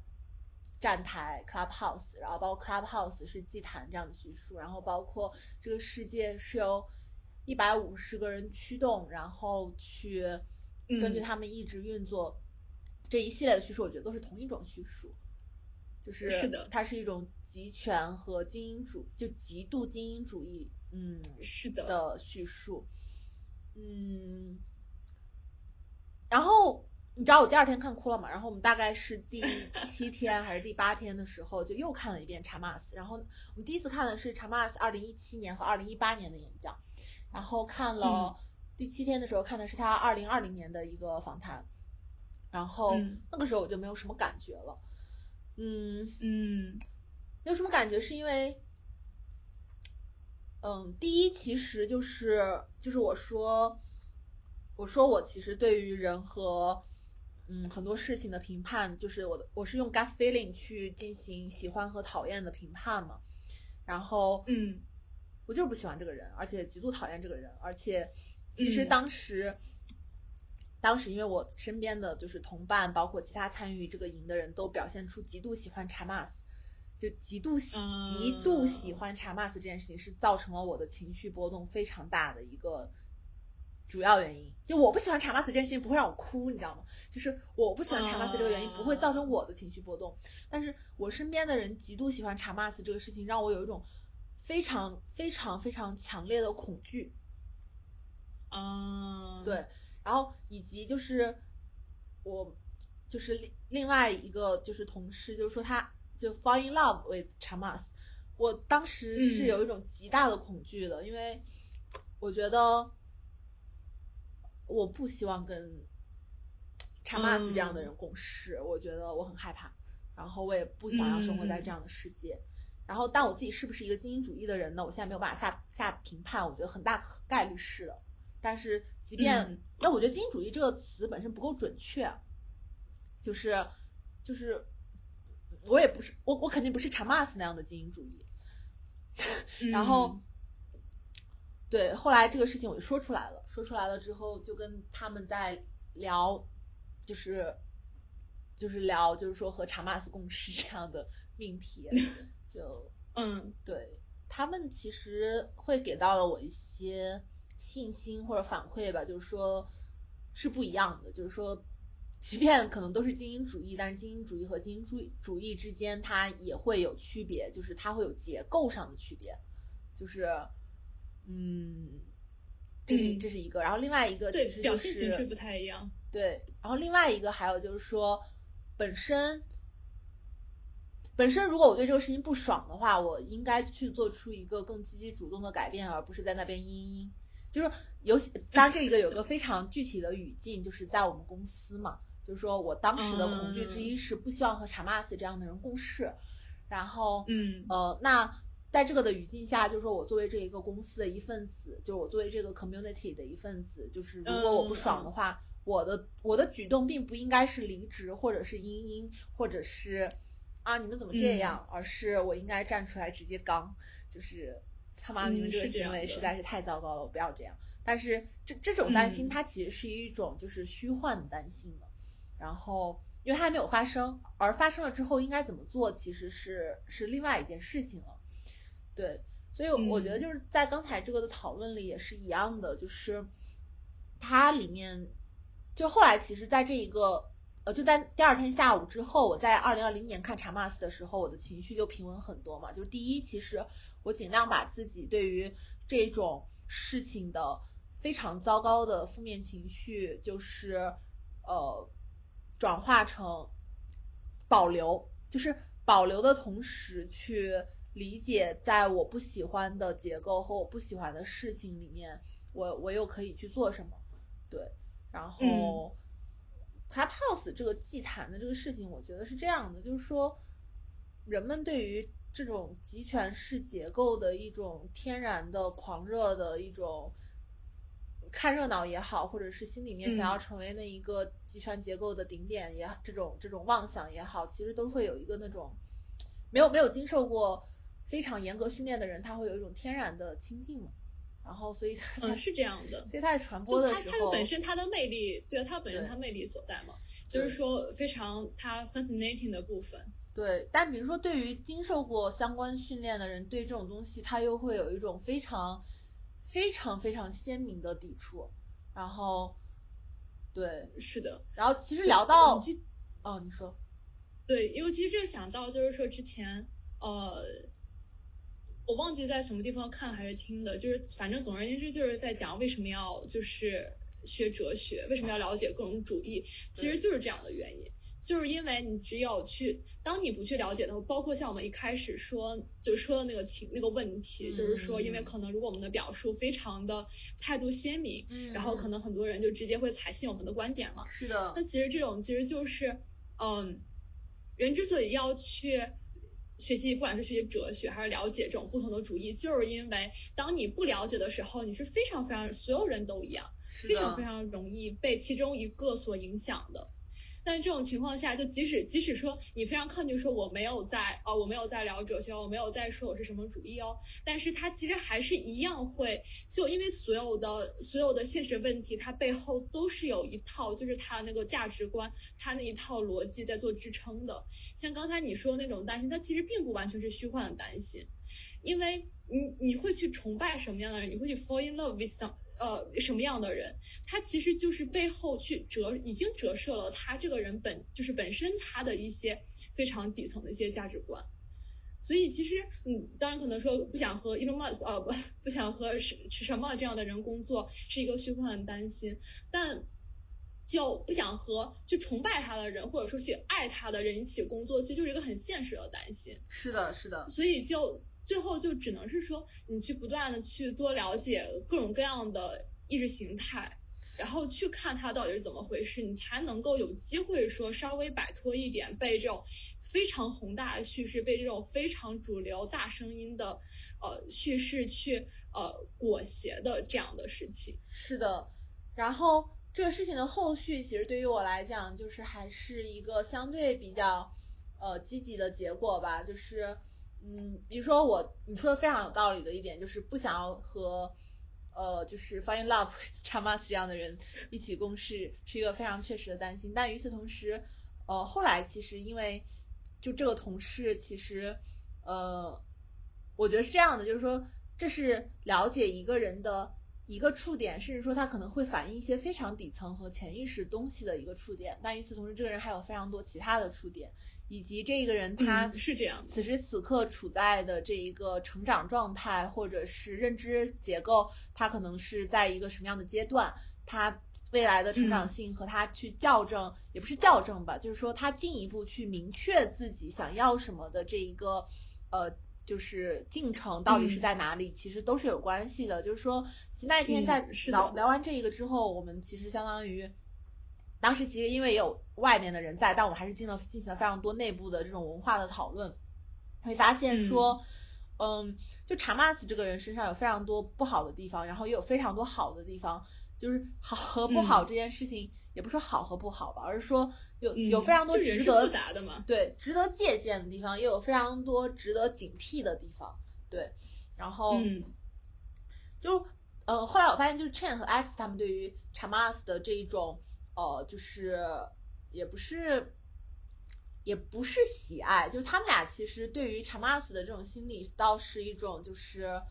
站台 Clubhouse，然后包括 Clubhouse 是祭坛这样的叙述，然后包括这个世界是由一百五十个人驱动，然后去根据他们一直运作，这一系列的叙述，我觉得都是同一种叙述，就是是的，它是一种集权和精英主，就极度精英主义，嗯，是的的叙述。嗯，然后你知道我第二天看哭了嘛？然后我们大概是第 *laughs* 七天还是第八天的时候，就又看了一遍查马斯。然后我们第一次看的是查马斯二零一七年和二零一八年的演讲，然后看了第七天的时候看的是他二零二零年的一个访谈，然后那个时候我就没有什么感觉了。嗯嗯，没有什么感觉是因为嗯，第一其实就是就是我说，我说我其实对于人和嗯很多事情的评判，就是我的我是用 gut feeling 去进行喜欢和讨厌的评判嘛。然后嗯，我就是不喜欢这个人，而且极度讨厌这个人，而且其实当时当时因为我身边的就是同伴，包括其他参与这个营的人都表现出极度喜欢查马斯。就极度喜极度喜欢查马斯这件事情，是造成了我的情绪波动非常大的一个主要原因。就我不喜欢查马斯这件事情不会让我哭，你知道吗？就是我不喜欢查马斯这个原因不会造成我的情绪波动，但是我身边的人极度喜欢查马斯这个事情，让我有一种非常非常非常强烈的恐惧。嗯，对，然后以及就是我就是另另外一个就是同事，就是说他。就 fall in love with Chamas，我当时是有一种极大的恐惧的，因为我觉得我不希望跟 Chamas 这样的人共事，我觉得我很害怕，然后我也不想要生活在这样的世界。然后，但我自己是不是一个精英主义的人呢？我现在没有办法下下评判，我觉得很大概率是的。但是，即便那我觉得精英主义这个词本身不够准确，就是就是。我也不是，我我肯定不是查马斯那样的精英主义。*laughs* 然后，对，后来这个事情我就说出来了，说出来了之后就跟他们在聊，就是就是聊，就是说和查马斯共识这样的命题，就 *laughs* 嗯，对他们其实会给到了我一些信心或者反馈吧，就是说是不一样的，就是说。即便可能都是精英主义，但是精英主义和精英主主义之间它也会有区别，就是它会有结构上的区别，就是，嗯，这这是一个，然后另外一个对表现形式不太一样，对，然后另外一个还有就是说，本身本身如果我对这个事情不爽的话，我应该去做出一个更积极主动的改变，而不是在那边嘤嘤，就是尤其当然这个有个非常具体的语境，就是在我们公司嘛。就是说我当时的恐惧之一是不希望和查马斯这样的人共事，然后，嗯，呃，那在这个的语境下，就是说我作为这一个公司的一份子，就是我作为这个 community 的一份子，就是如果我不爽的话，我的我的举动并不应该是离职或者是嘤嘤，或者是啊你们怎么这样，而是我应该站出来直接刚，就是他妈你们这个行为实在是太糟糕了，我不要这样。但是这这种担心它其实是一种就是虚幻的担心了。然后，因为它还没有发生，而发生了之后应该怎么做，其实是是另外一件事情了。对，所以我觉得就是在刚才这个的讨论里也是一样的，就是它里面就后来其实在这一个呃就在第二天下午之后，我在二零二零年看查马斯的时候，我的情绪就平稳很多嘛。就是第一，其实我尽量把自己对于这种事情的非常糟糕的负面情绪，就是呃。转化成保留，就是保留的同时去理解，在我不喜欢的结构和我不喜欢的事情里面，我我又可以去做什么？对，然后 Clubhouse 这个祭坛的这个事情，我觉得是这样的，就是说人们对于这种集权式结构的一种天然的狂热的一种。看热闹也好，或者是心里面想要成为那一个集权结构的顶点也好，这种这种妄想也好，其实都会有一个那种没有没有经受过非常严格训练的人，他会有一种天然的亲近嘛。然后所以嗯是这样的，所以他在传播的时候，它它本身它的魅力，对它本身它魅力所在嘛，就是说非常它 fascinating 的部分。对，但比如说对于经受过相关训练的人，对这种东西他又会有一种非常。非常非常鲜明的抵触，然后，对，是的，然后其实聊到，哦，你说，对，因为其实这个想到就是说之前，呃，我忘记在什么地方看还是听的，就是反正总而言之就是在讲为什么要就是学哲学，为什么要了解各种主义，其实就是这样的原因。就是因为你只有去，当你不去了解的话，包括像我们一开始说就说的那个情那个问题，就是说，因为可能如果我们的表述非常的态度鲜明，然后可能很多人就直接会采信我们的观点了。是的。那其实这种其实就是，嗯，人之所以要去学习，不管是学习哲学还是了解这种不同的主义，就是因为当你不了解的时候，你是非常非常所有人都一样，非常非常容易被其中一个所影响的。但这种情况下，就即使即使说你非常抗拒说我没有在呃我没有在聊哲学，我没有在说我是什么主义哦，但是它其实还是一样会，就因为所有的所有的现实问题，它背后都是有一套就是它那个价值观，它那一套逻辑在做支撑的。像刚才你说的那种担心，它其实并不完全是虚幻的担心，因为你你会去崇拜什么样的人，你会去 fall in love with them。呃，什么样的人，他其实就是背后去折，已经折射了他这个人本就是本身他的一些非常底层的一些价值观。所以其实，嗯，当然可能说不想和 Elon Musk 呃不 *laughs* 不想和是是什么这样的人工作是一个虚幻的担心，但就不想和去崇拜他的人或者说去爱他的人一起工作，其实就是一个很现实的担心。是的，是的。所以就。最后就只能是说，你去不断的去多了解各种各样的意识形态，然后去看它到底是怎么回事，你才能够有机会说稍微摆脱一点被这种非常宏大的叙事，被这种非常主流大声音的呃叙事去呃裹挟的这样的事情。是的，然后这个事情的后续其实对于我来讲，就是还是一个相对比较呃积极的结果吧，就是。嗯，比如说我你说的非常有道理的一点，就是不想要和呃就是 find love *laughs* chamas 这样的人一起共事，是一个非常确实的担心。但与此同时，呃后来其实因为就这个同事，其实呃我觉得是这样的，就是说这是了解一个人的一个触点，甚至说他可能会反映一些非常底层和潜意识东西的一个触点。但与此同时，这个人还有非常多其他的触点。以及这个人他是这样，此时此刻处在的这一个成长状态，或者是认知结构，他可能是在一个什么样的阶段？他未来的成长性和他去校正，也不是校正吧，就是说他进一步去明确自己想要什么的这一个呃，就是进程到底是在哪里？其实都是有关系的。就是说，那天在聊聊完这一个之后，我们其实相当于。当时其实因为也有外面的人在，但我们还是进了进行了非常多内部的这种文化的讨论，会发现说，嗯，就查马斯这个人身上有非常多不好的地方，然后也有非常多好的地方，就是好和不好这件事情，也不说好和不好吧，而是说有有非常多值得对值得借鉴的地方，也有非常多值得警惕的地方，对，然后就呃后来我发现就是 Chen 和 X 他们对于查马斯的这一种。呃，就是也不是，也不是喜爱，就是他们俩其实对于查马斯的这种心理，倒是一种就是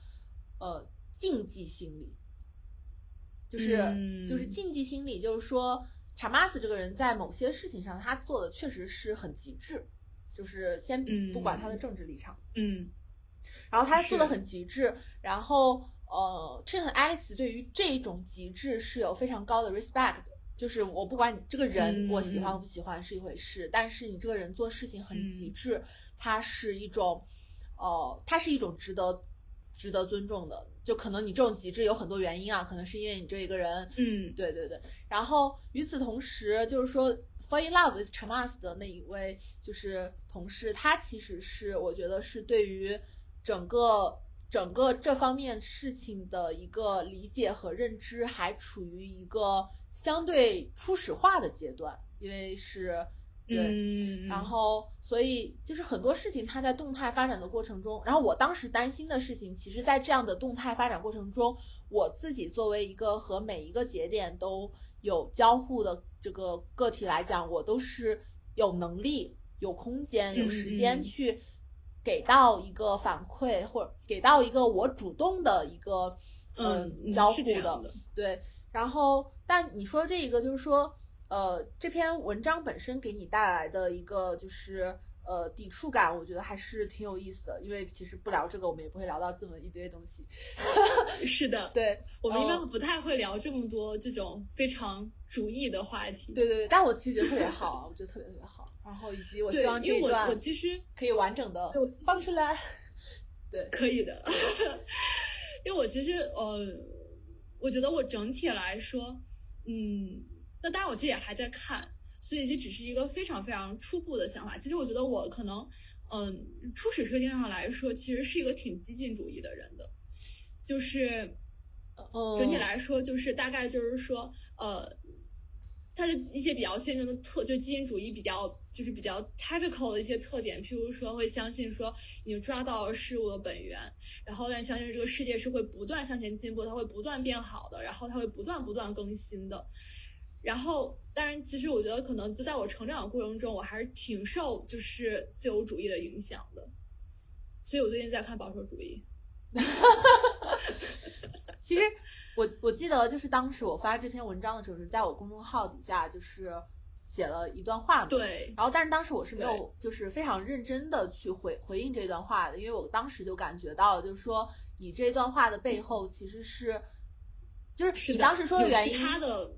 呃竞技心理，就是就是竞技心理，就是说查马斯这个人在某些事情上，他做的确实是很极致，就是先不管他的政治立场，嗯，然后他做的很极致，然后呃，Chen 和 Alice 对于这种极致是有非常高的 respect。就是我不管你这个人我喜欢不喜欢是一回事，但是你这个人做事情很极致，它是一种，呃，它是一种值得值得尊重的。就可能你这种极致有很多原因啊，可能是因为你这一个人，嗯，对对对。然后与此同时，就是说 fall in love with Chamas 的那一位就是同事，他其实是我觉得是对于整个整个这方面事情的一个理解和认知还处于一个。相对初始化的阶段，因为是对，然后所以就是很多事情它在动态发展的过程中，然后我当时担心的事情，其实在这样的动态发展过程中，我自己作为一个和每一个节点都有交互的这个个体来讲，我都是有能力、有空间、有时间去给到一个反馈，或者给到一个我主动的一个嗯交互的，对。然后，但你说这个就是说，呃，这篇文章本身给你带来的一个就是呃抵触感，我觉得还是挺有意思的。因为其实不聊这个，我们也不会聊到这么一堆东西。*laughs* 是的，对，我们一般不太会聊这么多这种非常主义的话题。对对对，但我其实觉得特别好，我觉得特别特别好。然后以及我希望这一段我其实可以完整的放出来。对，可以的。*laughs* 因为我其实呃。我觉得我整体来说，嗯，那当然我其实也还在看，所以这只是一个非常非常初步的想法。其实我觉得我可能嗯，初始设定上来说，其实是一个挺激进主义的人的，就是，整体来说，就是大概就是说，呃，他的一些比较鲜明的特，就激进主义比较就是比较 typical 的一些特点，譬如说会相信说已经抓到了事物的本源，然后但相信这个世界是会不断向前进步，它会不断变好的，然后它会不断不断更新的。然后，当然，其实我觉得可能就在我成长的过程中，我还是挺受就是自由主义的影响的，所以我最近在看保守主义。*laughs* 其实我我记得就是当时我发这篇文章的时候，是在我公众号底下就是写了一段话嘛。对。然后，但是当时我是没有就是非常认真的去回回应这段话的，因为我当时就感觉到就是说你这段话的背后其实是就是你当时说的原因。他的。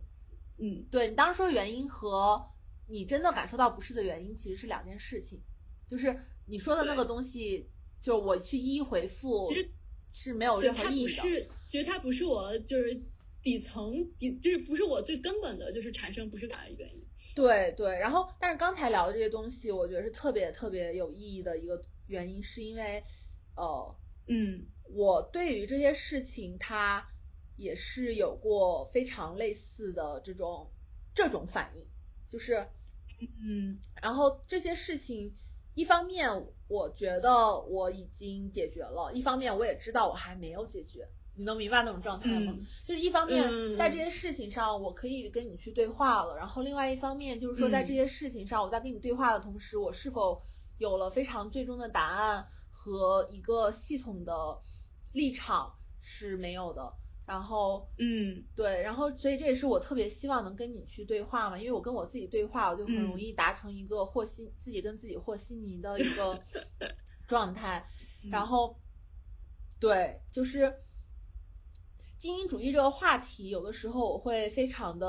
嗯，对你当时说原因和你真的感受到不适的原因其实是两件事情，就是你说的那个东西，就我去一一回复，其实是没有任何意义的。它不是，其实它不是我就是底层底，就是不是我最根本的，就是产生不适感的原因。对对，然后但是刚才聊的这些东西，我觉得是特别特别有意义的一个原因，是因为呃，嗯，我对于这些事情它。也是有过非常类似的这种这种反应，就是，嗯，然后这些事情，一方面我觉得我已经解决了，一方面我也知道我还没有解决，你能明白那种状态吗？就是一方面在这些事情上我可以跟你去对话了，然后另外一方面就是说在这些事情上我在跟你对话的同时，我是否有了非常最终的答案和一个系统的立场是没有的。然后，嗯，对，然后所以这也是我特别希望能跟你去对话嘛，因为我跟我自己对话，我就很容易达成一个和稀自己跟自己和稀泥的一个 *laughs* 状态。然后，对，就是精英主义这个话题，有的时候我会非常的，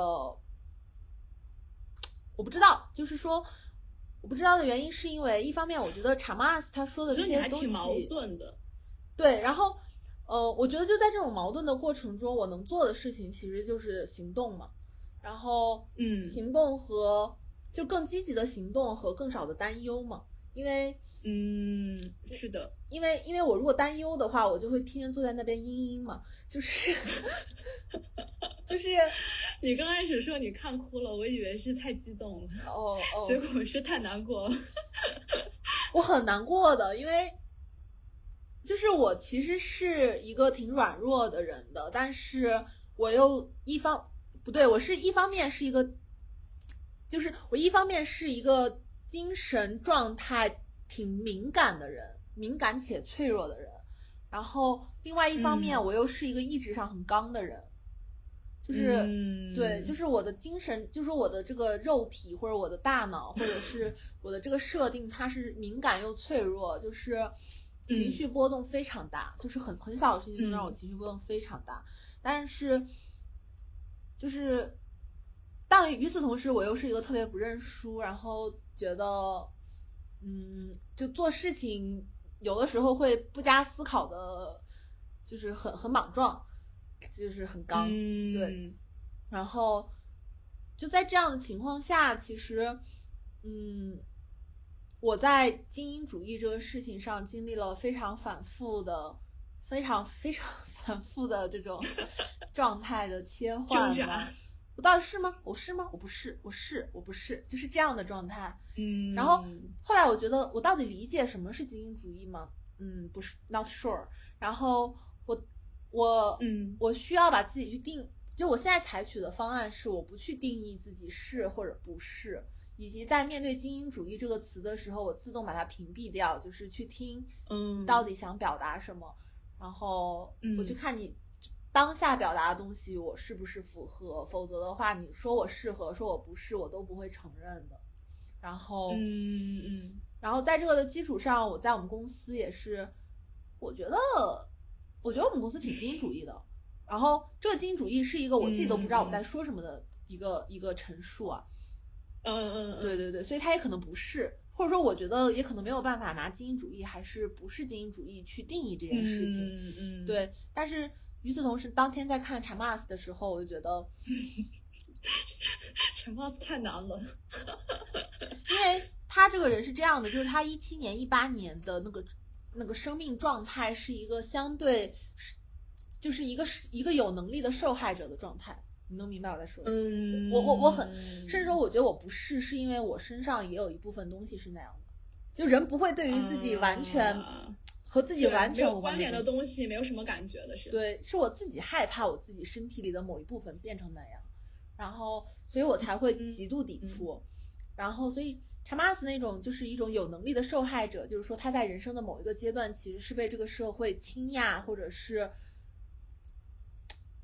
我不知道，就是说，我不知道的原因是因为一方面我觉得查马斯他说的这些东西，矛盾的，对，然后。呃，我觉得就在这种矛盾的过程中，我能做的事情其实就是行动嘛。然后，嗯，行动和就更积极的行动和更少的担忧嘛。因为，嗯，是的，因为因为我如果担忧的话，我就会天天坐在那边嘤嘤嘛。就是，就是 *laughs* 你刚开始说你看哭了，我以为是太激动了。哦哦。*laughs* 结果是太难过了。我很难过的，因为。就是我其实是一个挺软弱的人的，但是我又一方不对，我是一方面是一个，就是我一方面是一个精神状态挺敏感的人，敏感且脆弱的人，然后另外一方面我又是一个意志上很刚的人，就是对，就是我的精神，就是我的这个肉体或者我的大脑或者是 *laughs* 我的这个设定，它是敏感又脆弱，就是。情绪波动非常大，就是很很小的事情就让我情绪波动非常大。但是，就是，但与此同时，我又是一个特别不认输，然后觉得，嗯，就做事情有的时候会不加思考的，就是很很莽撞，就是很刚，对。然后就在这样的情况下，其实，嗯。我在精英主义这个事情上经历了非常反复的、非常非常 *laughs* 反复的这种 *laughs* 状态的切换。我到底是吗？我是吗？我不是，我是，我不是，就是这样的状态。嗯。然后后来我觉得，我到底理解什么是精英主义吗？嗯，不是，not sure。然后我我嗯，我需要把自己去定，就我现在采取的方案是，我不去定义自己是或者不是。以及在面对精英主义这个词的时候，我自动把它屏蔽掉，就是去听，嗯，到底想表达什么，然后我去看你当下表达的东西我是不是符合，否则的话你说我适合，说我不是，我都不会承认的。然后，嗯嗯，然后在这个的基础上，我在我们公司也是，我觉得，我觉得我们公司挺精英主义的。然后这个精英主义是一个我自己都不知道我在说什么的一个一个陈述啊。嗯嗯，对对对，所以他也可能不是，或者说我觉得也可能没有办法拿精英主义还是不是精英主义去定义这件事情。嗯嗯，对。但是与此同时，当天在看查马斯的时候，我就觉得，*laughs* 查马斯太难了，*laughs* 因为他这个人是这样的，就是他一七年、一八年的那个那个生命状态是一个相对是就是一个是一个有能力的受害者的状态，你能明白我在说什么？嗯，我我我很，甚至说我觉得我不是，是因为我身上也有一部分东西是那样的，就人不会对于自己完全和自己完全无关联的东西没有什么感觉的是。对，是我自己害怕我自己身体里的某一部分变成那样，然后所以我才会极度抵触，然后所以。查马斯那种就是一种有能力的受害者，就是说他在人生的某一个阶段其实是被这个社会倾轧，或者是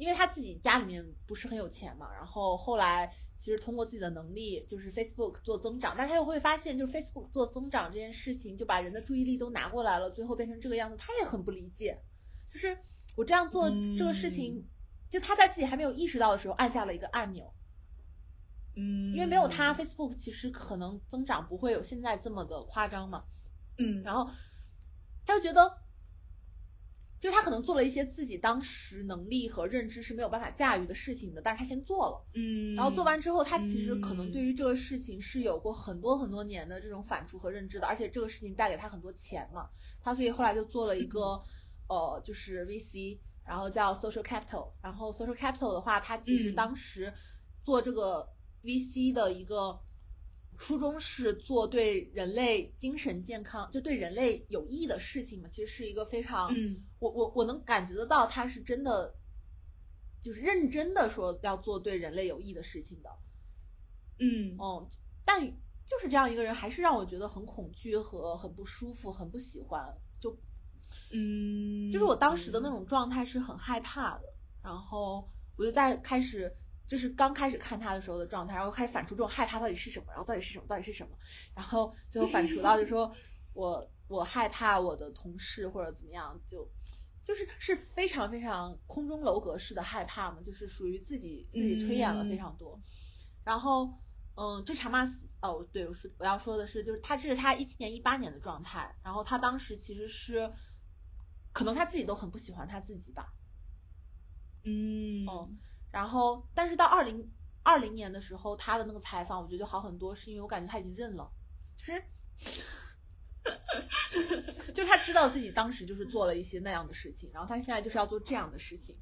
因为他自己家里面不是很有钱嘛，然后后来其实通过自己的能力就是 Facebook 做增长，但是他又会发现就是 Facebook 做增长这件事情就把人的注意力都拿过来了，最后变成这个样子，他也很不理解，就是我这样做这个事情，就他在自己还没有意识到的时候按下了一个按钮。嗯，因为没有他，Facebook 其实可能增长不会有现在这么的夸张嘛。嗯，然后他就觉得，就他可能做了一些自己当时能力和认知是没有办法驾驭的事情的，但是他先做了。嗯，然后做完之后，他其实可能对于这个事情是有过很多很多年的这种反刍和认知的，而且这个事情带给他很多钱嘛。他所以后来就做了一个呃，就是 VC，然后叫 Social Capital。然后 Social Capital 的话，他其实当时做这个。VC 的一个初衷是做对人类精神健康，就对人类有益的事情嘛，其实是一个非常，嗯，我我我能感觉得到他是真的，就是认真的说要做对人类有益的事情的，嗯，哦，但就是这样一个人，还是让我觉得很恐惧和很不舒服，很不喜欢，就，嗯，就是我当时的那种状态是很害怕的，然后我就在开始。就是刚开始看他的时候的状态，然后开始反刍这种害怕到底是什么，然后到底是什么，到底是什么，然后最后反刍到就说我我害怕我的同事或者怎么样，就就是是非常非常空中楼阁式的害怕嘛，就是属于自己自己推演了非常多。然后嗯，这查马斯哦，对，我说我要说的是，就是他这是他一七年一八年的状态，然后他当时其实是可能他自己都很不喜欢他自己吧，嗯。然后，但是到二零二零年的时候，他的那个采访，我觉得就好很多，是因为我感觉他已经认了，就是，*laughs* 就是他知道自己当时就是做了一些那样的事情，然后他现在就是要做这样的事情，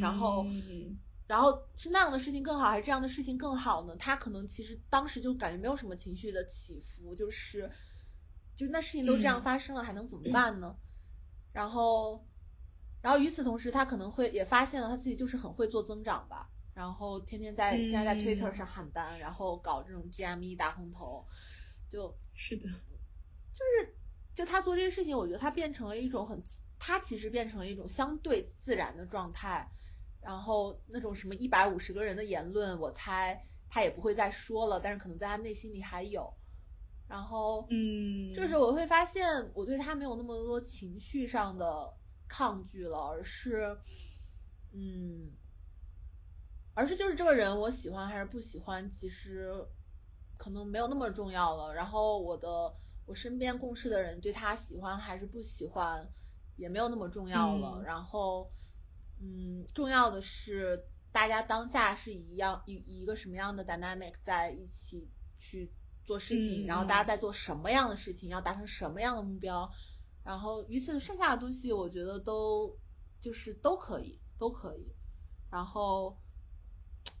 然后，然后是那样的事情更好，还是这样的事情更好呢？他可能其实当时就感觉没有什么情绪的起伏，就是，就那事情都这样发生了，还能怎么办呢？然后。然后与此同时，他可能会也发现了他自己就是很会做增长吧，然后天天在现在在 Twitter 上喊单，然后搞这种 GME 大空头，就是的，就是就他做这些事情，我觉得他变成了一种很，他其实变成了一种相对自然的状态，然后那种什么一百五十个人的言论，我猜他也不会再说了，但是可能在他内心里还有，然后嗯，就是我会发现我对他没有那么多情绪上的。抗拒了，而是，嗯，而是就是这个人我喜欢还是不喜欢，其实可能没有那么重要了。然后我的我身边共事的人对他喜欢还是不喜欢，也没有那么重要了。然后，嗯，重要的是大家当下是一样以一个什么样的 dynamic 在一起去做事情，然后大家在做什么样的事情，要达成什么样的目标。然后，于此剩下的东西，我觉得都就是都可以，都可以。然后，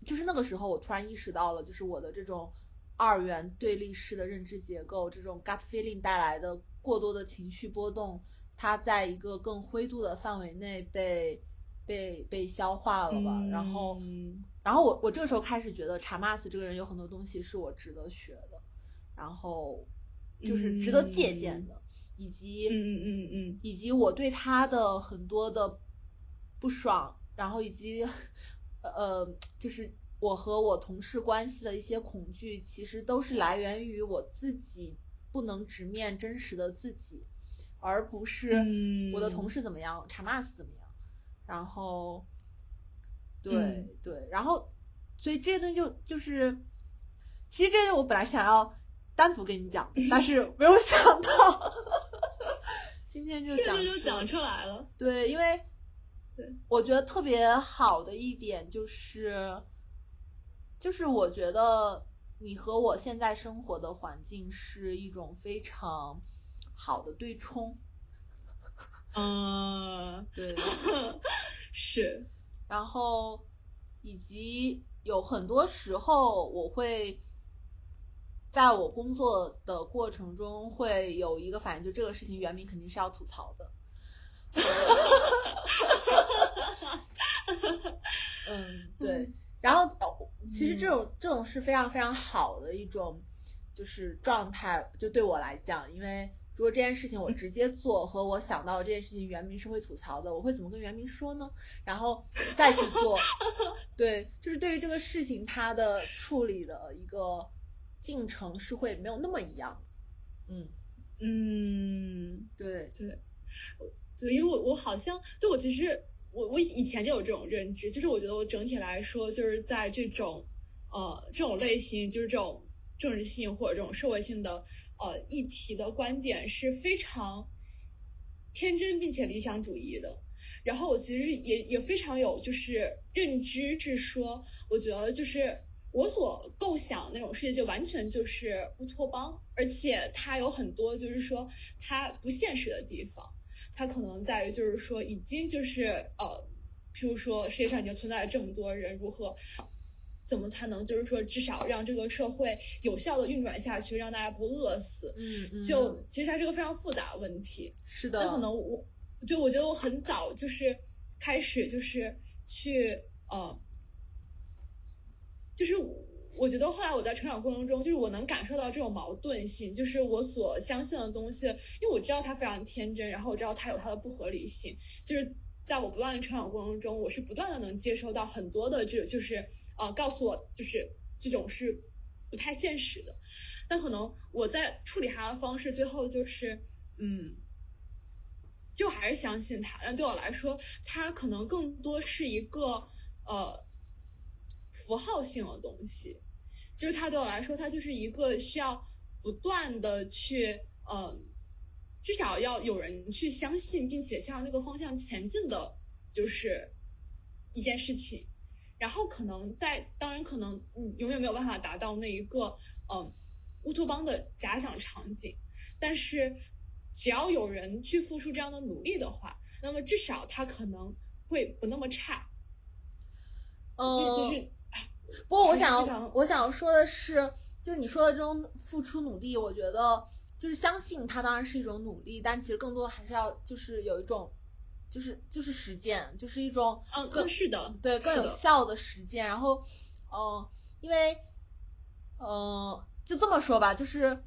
就是那个时候，我突然意识到了，就是我的这种二元对立式的认知结构，这种 gut feeling 带来的过多的情绪波动，它在一个更灰度的范围内被被被消化了吧。然后，然后我我这个时候开始觉得查马斯这个人有很多东西是我值得学的，然后就是值得借鉴的。以及嗯嗯嗯嗯，以及我对他的很多的不爽，然后以及呃，就是我和我同事关系的一些恐惧，其实都是来源于我自己不能直面真实的自己，而不是我的同事怎么样，查马斯怎么样，然后对对，然后所以这些东西就就是，其实这些我本来想要单独跟你讲，*laughs* 但是没有想到。今天就讲就讲出来了。对，因为对，我觉得特别好的一点就是，就是我觉得你和我现在生活的环境是一种非常好的对冲。嗯，对，是。然后以及有很多时候，我会在我工作的过程中会有一个反应，就这个事情，袁明肯定是要吐槽的。嗯，对。然后，其实这种这种是非常非常好的一种就是状态，就对我来讲，因为如果这件事情我直接做，和我想到这件事情袁明是会吐槽的，我会怎么跟袁明说呢？然后再去做，*laughs* 对，就是对于这个事情它的处理的一个进程是会没有那么一样。嗯嗯，对对，对，因为我我好像对我其实。我我以前就有这种认知，就是我觉得我整体来说，就是在这种呃这种类型，就是这种政治性或者这种社会性的呃议题的观点是非常天真并且理想主义的。然后我其实也也非常有就是认知，是说我觉得就是我所构想那种世界就完全就是乌托邦，而且它有很多就是说它不现实的地方。它可能在于，就是说，已经就是呃，譬如说，世界上已经存在了这么多人，如何，怎么才能就是说，至少让这个社会有效的运转下去，让大家不饿死？嗯嗯。就其实它是个非常复杂的问题。是的。那可能我，对，我觉得我很早就是开始就是去呃，就是。我觉得后来我在成长过程中，就是我能感受到这种矛盾性，就是我所相信的东西，因为我知道它非常天真，然后我知道它有它的不合理性，就是在我不断的成长过程中，我是不断的能接收到很多的这，就是呃告诉我就是这种是不太现实的，但可能我在处理它的方式，最后就是嗯，就还是相信它，但对我来说，它可能更多是一个呃。符号性的东西，就是它对我来说，它就是一个需要不断的去，嗯，至少要有人去相信，并且向那个方向前进的，就是一件事情。然后可能在，当然可能你永远没有办法达到那一个，嗯，乌托邦的假想场景。但是只要有人去付出这样的努力的话，那么至少它可能会不那么差。嗯。不过我想我想说的是，就是你说的这种付出努力，我觉得就是相信它当然是一种努力，但其实更多还是要就是有一种就是就是实践，就是一种嗯更是的对更有效的实践。然后嗯，因为嗯就这么说吧，就是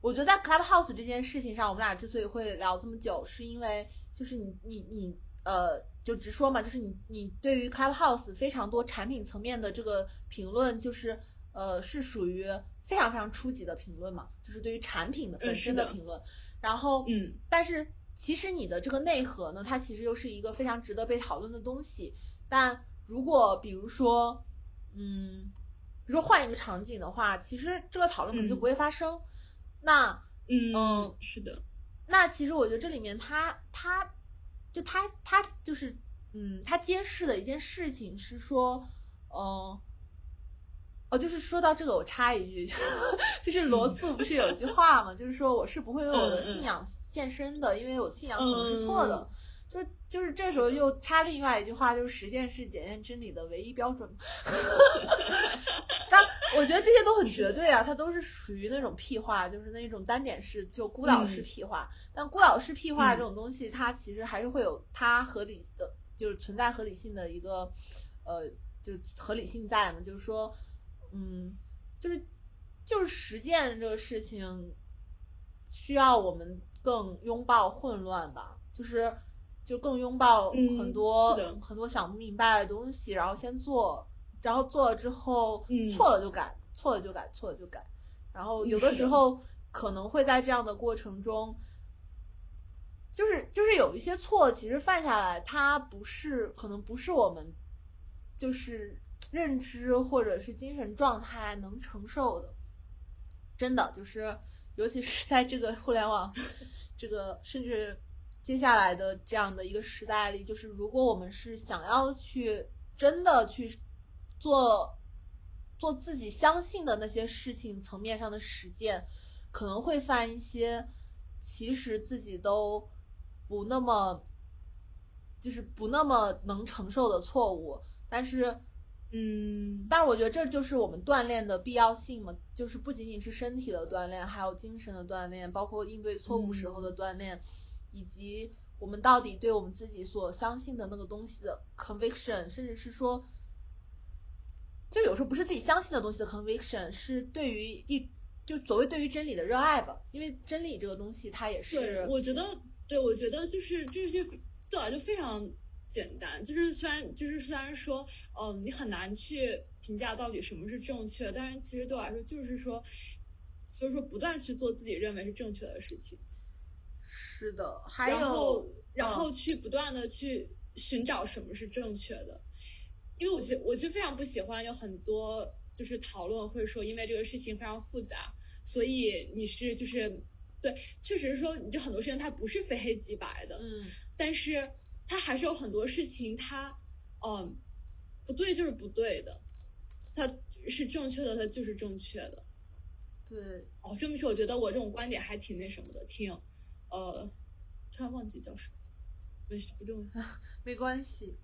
我觉得在 Clubhouse 这件事情上，我们俩之所以会聊这么久，是因为就是你你你呃。就直说嘛，就是你你对于 Clubhouse 非常多产品层面的这个评论，就是呃是属于非常非常初级的评论嘛，就是对于产品的本身的评论。然后嗯，但是其实你的这个内核呢，它其实又是一个非常值得被讨论的东西。但如果比如说嗯，比如说换一个场景的话，其实这个讨论可能就不会发生。那嗯是的，那其实我觉得这里面它它。就他他就是，嗯，他揭示的一件事情是说，嗯，哦，就是说到这个，我插一句，*laughs* 就是罗素不是有一句话嘛，就是说我是不会为我的信仰献身的，因为我信仰可能是错的。就就是这时候又插另外一句话，就是实践是检验真理的唯一标准。*laughs* 但我觉得这些都很绝对啊，它都是属于那种屁话，就是那种单点式就孤岛式屁话。但孤岛式屁话这种东西，它其实还是会有它合理的，就是存在合理性的一个呃，就合理性在嘛。就是说，嗯，就是就是实践这个事情需要我们更拥抱混乱吧，就是。就更拥抱很多很多想不明白的东西，然后先做，然后做了之后错了就改，错了就改，错了就改。然后有的时候可能会在这样的过程中，就是就是有一些错，其实犯下来，它不是可能不是我们就是认知或者是精神状态能承受的，真的就是尤其是在这个互联网 *laughs* 这个甚至。接下来的这样的一个时代里，就是如果我们是想要去真的去做做自己相信的那些事情层面上的实践，可能会犯一些其实自己都不那么就是不那么能承受的错误，但是。嗯，但是我觉得这就是我们锻炼的必要性嘛，就是不仅仅是身体的锻炼，还有精神的锻炼，包括应对错误时候的锻炼，以及我们到底对我们自己所相信的那个东西的 conviction，甚至是说，就有时候不是自己相信的东西的 conviction，是对于一就所谓对于真理的热爱吧，因为真理这个东西它也是。我觉得，对，我觉得就是这些对啊，就非常。简单，就是虽然就是虽然说，嗯，你很难去评价到底什么是正确，但是其实对我来说就是说，所以说不断去做自己认为是正确的事情。是的，还有然后然后去不断的去寻找什么是正确的，因为我其我其实非常不喜欢有很多就是讨论会说，因为这个事情非常复杂，所以你是就是对，确实是说你就很多事情它不是非黑即白的，嗯，但是。它还是有很多事情，它，嗯，不对就是不对的，它是正确的，它就是正确的。对，哦，这么说，我觉得我这种观点还挺那什么的，挺，呃，突然忘记叫什么，没事，不重要，*laughs* 没关系。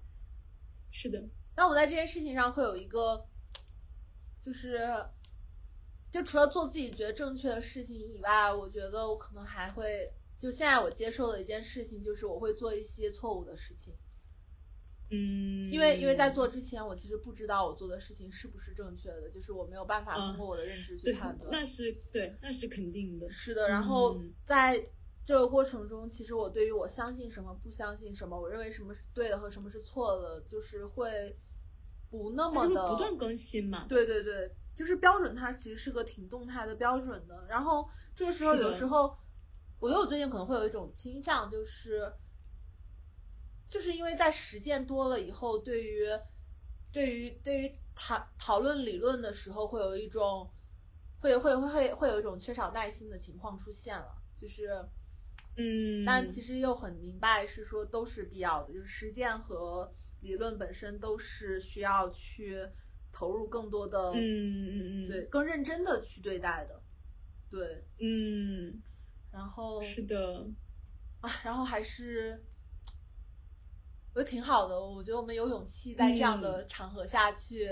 是的。那我在这件事情上会有一个，就是，就除了做自己觉得正确的事情以外，我觉得我可能还会。就现在我接受的一件事情就是我会做一些错误的事情，嗯，因为因为在做之前我其实不知道我做的事情是不是正确的，就是我没有办法通过我的认知去判断。那是对，那是肯定的。是的，然后在这个过程中，其实我对于我相信什么、不相信什么，我认为什么是对的和什么是错的，就是会不那么的不断更新嘛。对对对，就是标准它其实是个挺动态的标准的，然后这个时候有时候。我觉得我最近可能会有一种倾向，就是，就是因为在实践多了以后，对于，对于对于讨讨论理论的时候，会有一种，会会会会会有一种缺少耐心的情况出现了，就是，嗯，但其实又很明白是说都是必要的，就是实践和理论本身都是需要去投入更多的，嗯嗯嗯，对，更认真的去对待的，对，嗯。然后是的，啊，然后还是，我觉得挺好的。我觉得我们有勇气在这样的场合下去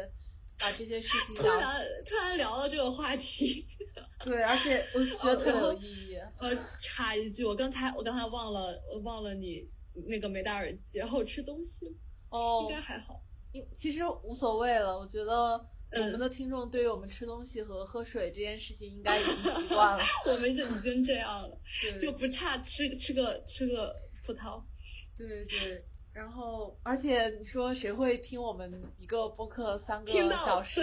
把这些事情突然突然聊到这个话题，*laughs* 对，而且我觉得特别有意义。呃，插一句，我刚才我刚才忘了，我忘了你那个没戴耳机，然后吃东西，哦，应该还好，应其实无所谓了，我觉得。我们的听众对于我们吃东西和喝水这件事情应该已经习惯了，*laughs* 我们就已经这样了，*laughs* 就不差吃吃个吃个葡萄。对对，然后而且你说谁会听我们一个播客三个小时？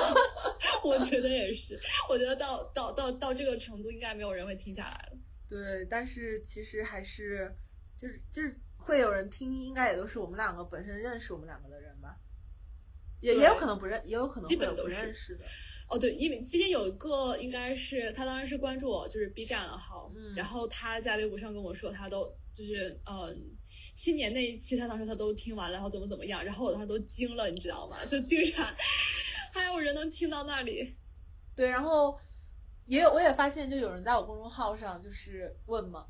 *laughs* 我觉得也是，我觉得到到到到这个程度，应该没有人会听下来了。对，但是其实还是就是就是会有人听，应该也都是我们两个本身认识我们两个的人吧。也也有可能不认，也有可能会有不认识的。哦，对，因为之前有一个应该是他当时是关注我，就是 B 站的号，然后他在微博上跟我说，他都就是嗯新年那一期，他当时他都听完了，然后怎么怎么样，然后我当时都惊了，你知道吗？就竟然还有人能听到那里。对，然后也有我也发现，就有人在我公众号上就是问嘛，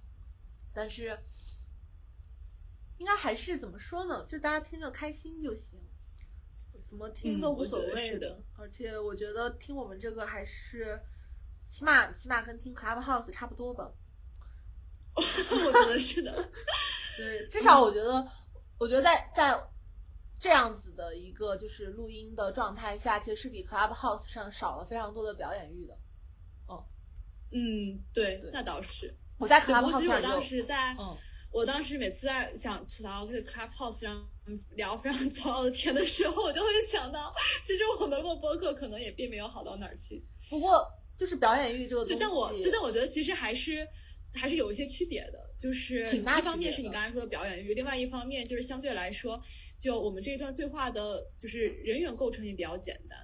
但是应该还是怎么说呢？就大家听着开心就行。怎么听都无所谓的，而且我觉得听我们这个还是，起码起码跟听 Clubhouse 差不多吧。*laughs* 我觉得是的。对，*laughs* 至少我觉得，我觉得在在这样子的一个就是录音的状态下，其实是比 Clubhouse 上少了非常多的表演欲的。哦，嗯，对，那倒是。我在 Clubhouse 上我当时在。嗯。我当时每次在想吐槽这个 Clubhouse 上聊非常糟糕的天的时候，我就会想到，其实我们录播客可能也并没有好到哪儿去。不过就是表演欲这个东西，但我但我觉得其实还是还是有一些区别的，就是一方面是你刚才说的表演欲，另外一方面就是相对来说，就我们这一段对话的，就是人员构成也比较简单。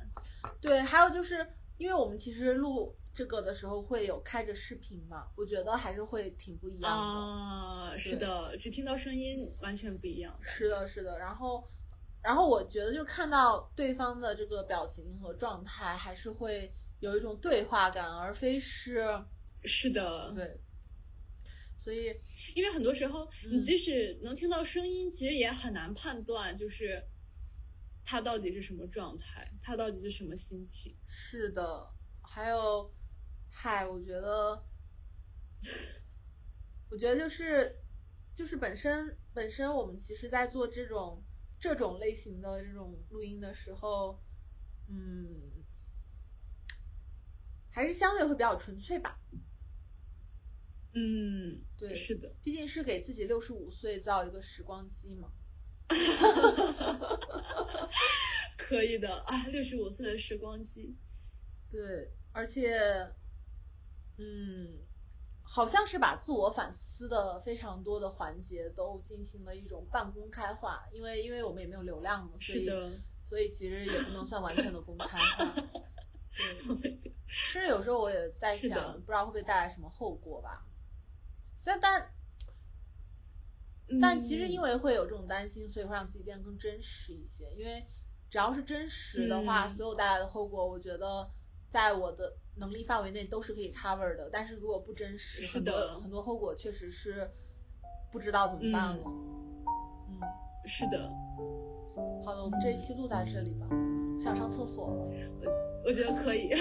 对，还有就是因为我们其实录。这个的时候会有开着视频嘛？我觉得还是会挺不一样的。啊，是的，只听到声音完全不一样。是的，是的。然后，然后我觉得就看到对方的这个表情和状态，还是会有一种对话感，而非是是的，对。所以，因为很多时候你即使能听到声音，其实也很难判断，就是他到底是什么状态，他到底是什么心情。是的，还有，嗨，我觉得，我觉得就是就是本身本身我们其实在做这种。这种类型的这种录音的时候，嗯，还是相对会比较纯粹吧。嗯，对，是的，毕竟是给自己六十五岁造一个时光机嘛。*laughs* 可以的啊，六十五岁的时光机。对，而且，嗯，好像是把自我反思。的非常多的环节都进行了一种半公开化，因为因为我们也没有流量嘛，所以所以其实也不能算完全的公开化。*laughs* 对，其实有时候我也在想，不知道会不会带来什么后果吧。但但但其实因为会有这种担心，所以会让自己变得更真实一些。因为只要是真实的话，所有带来的后果，我觉得在我的。能力范围内都是可以 cover 的，但是如果不真实，很多很多后果确实是不知道怎么办了。嗯，是的。好的，我们这一期录在这里吧，想上厕所了。我我觉得可以。*laughs*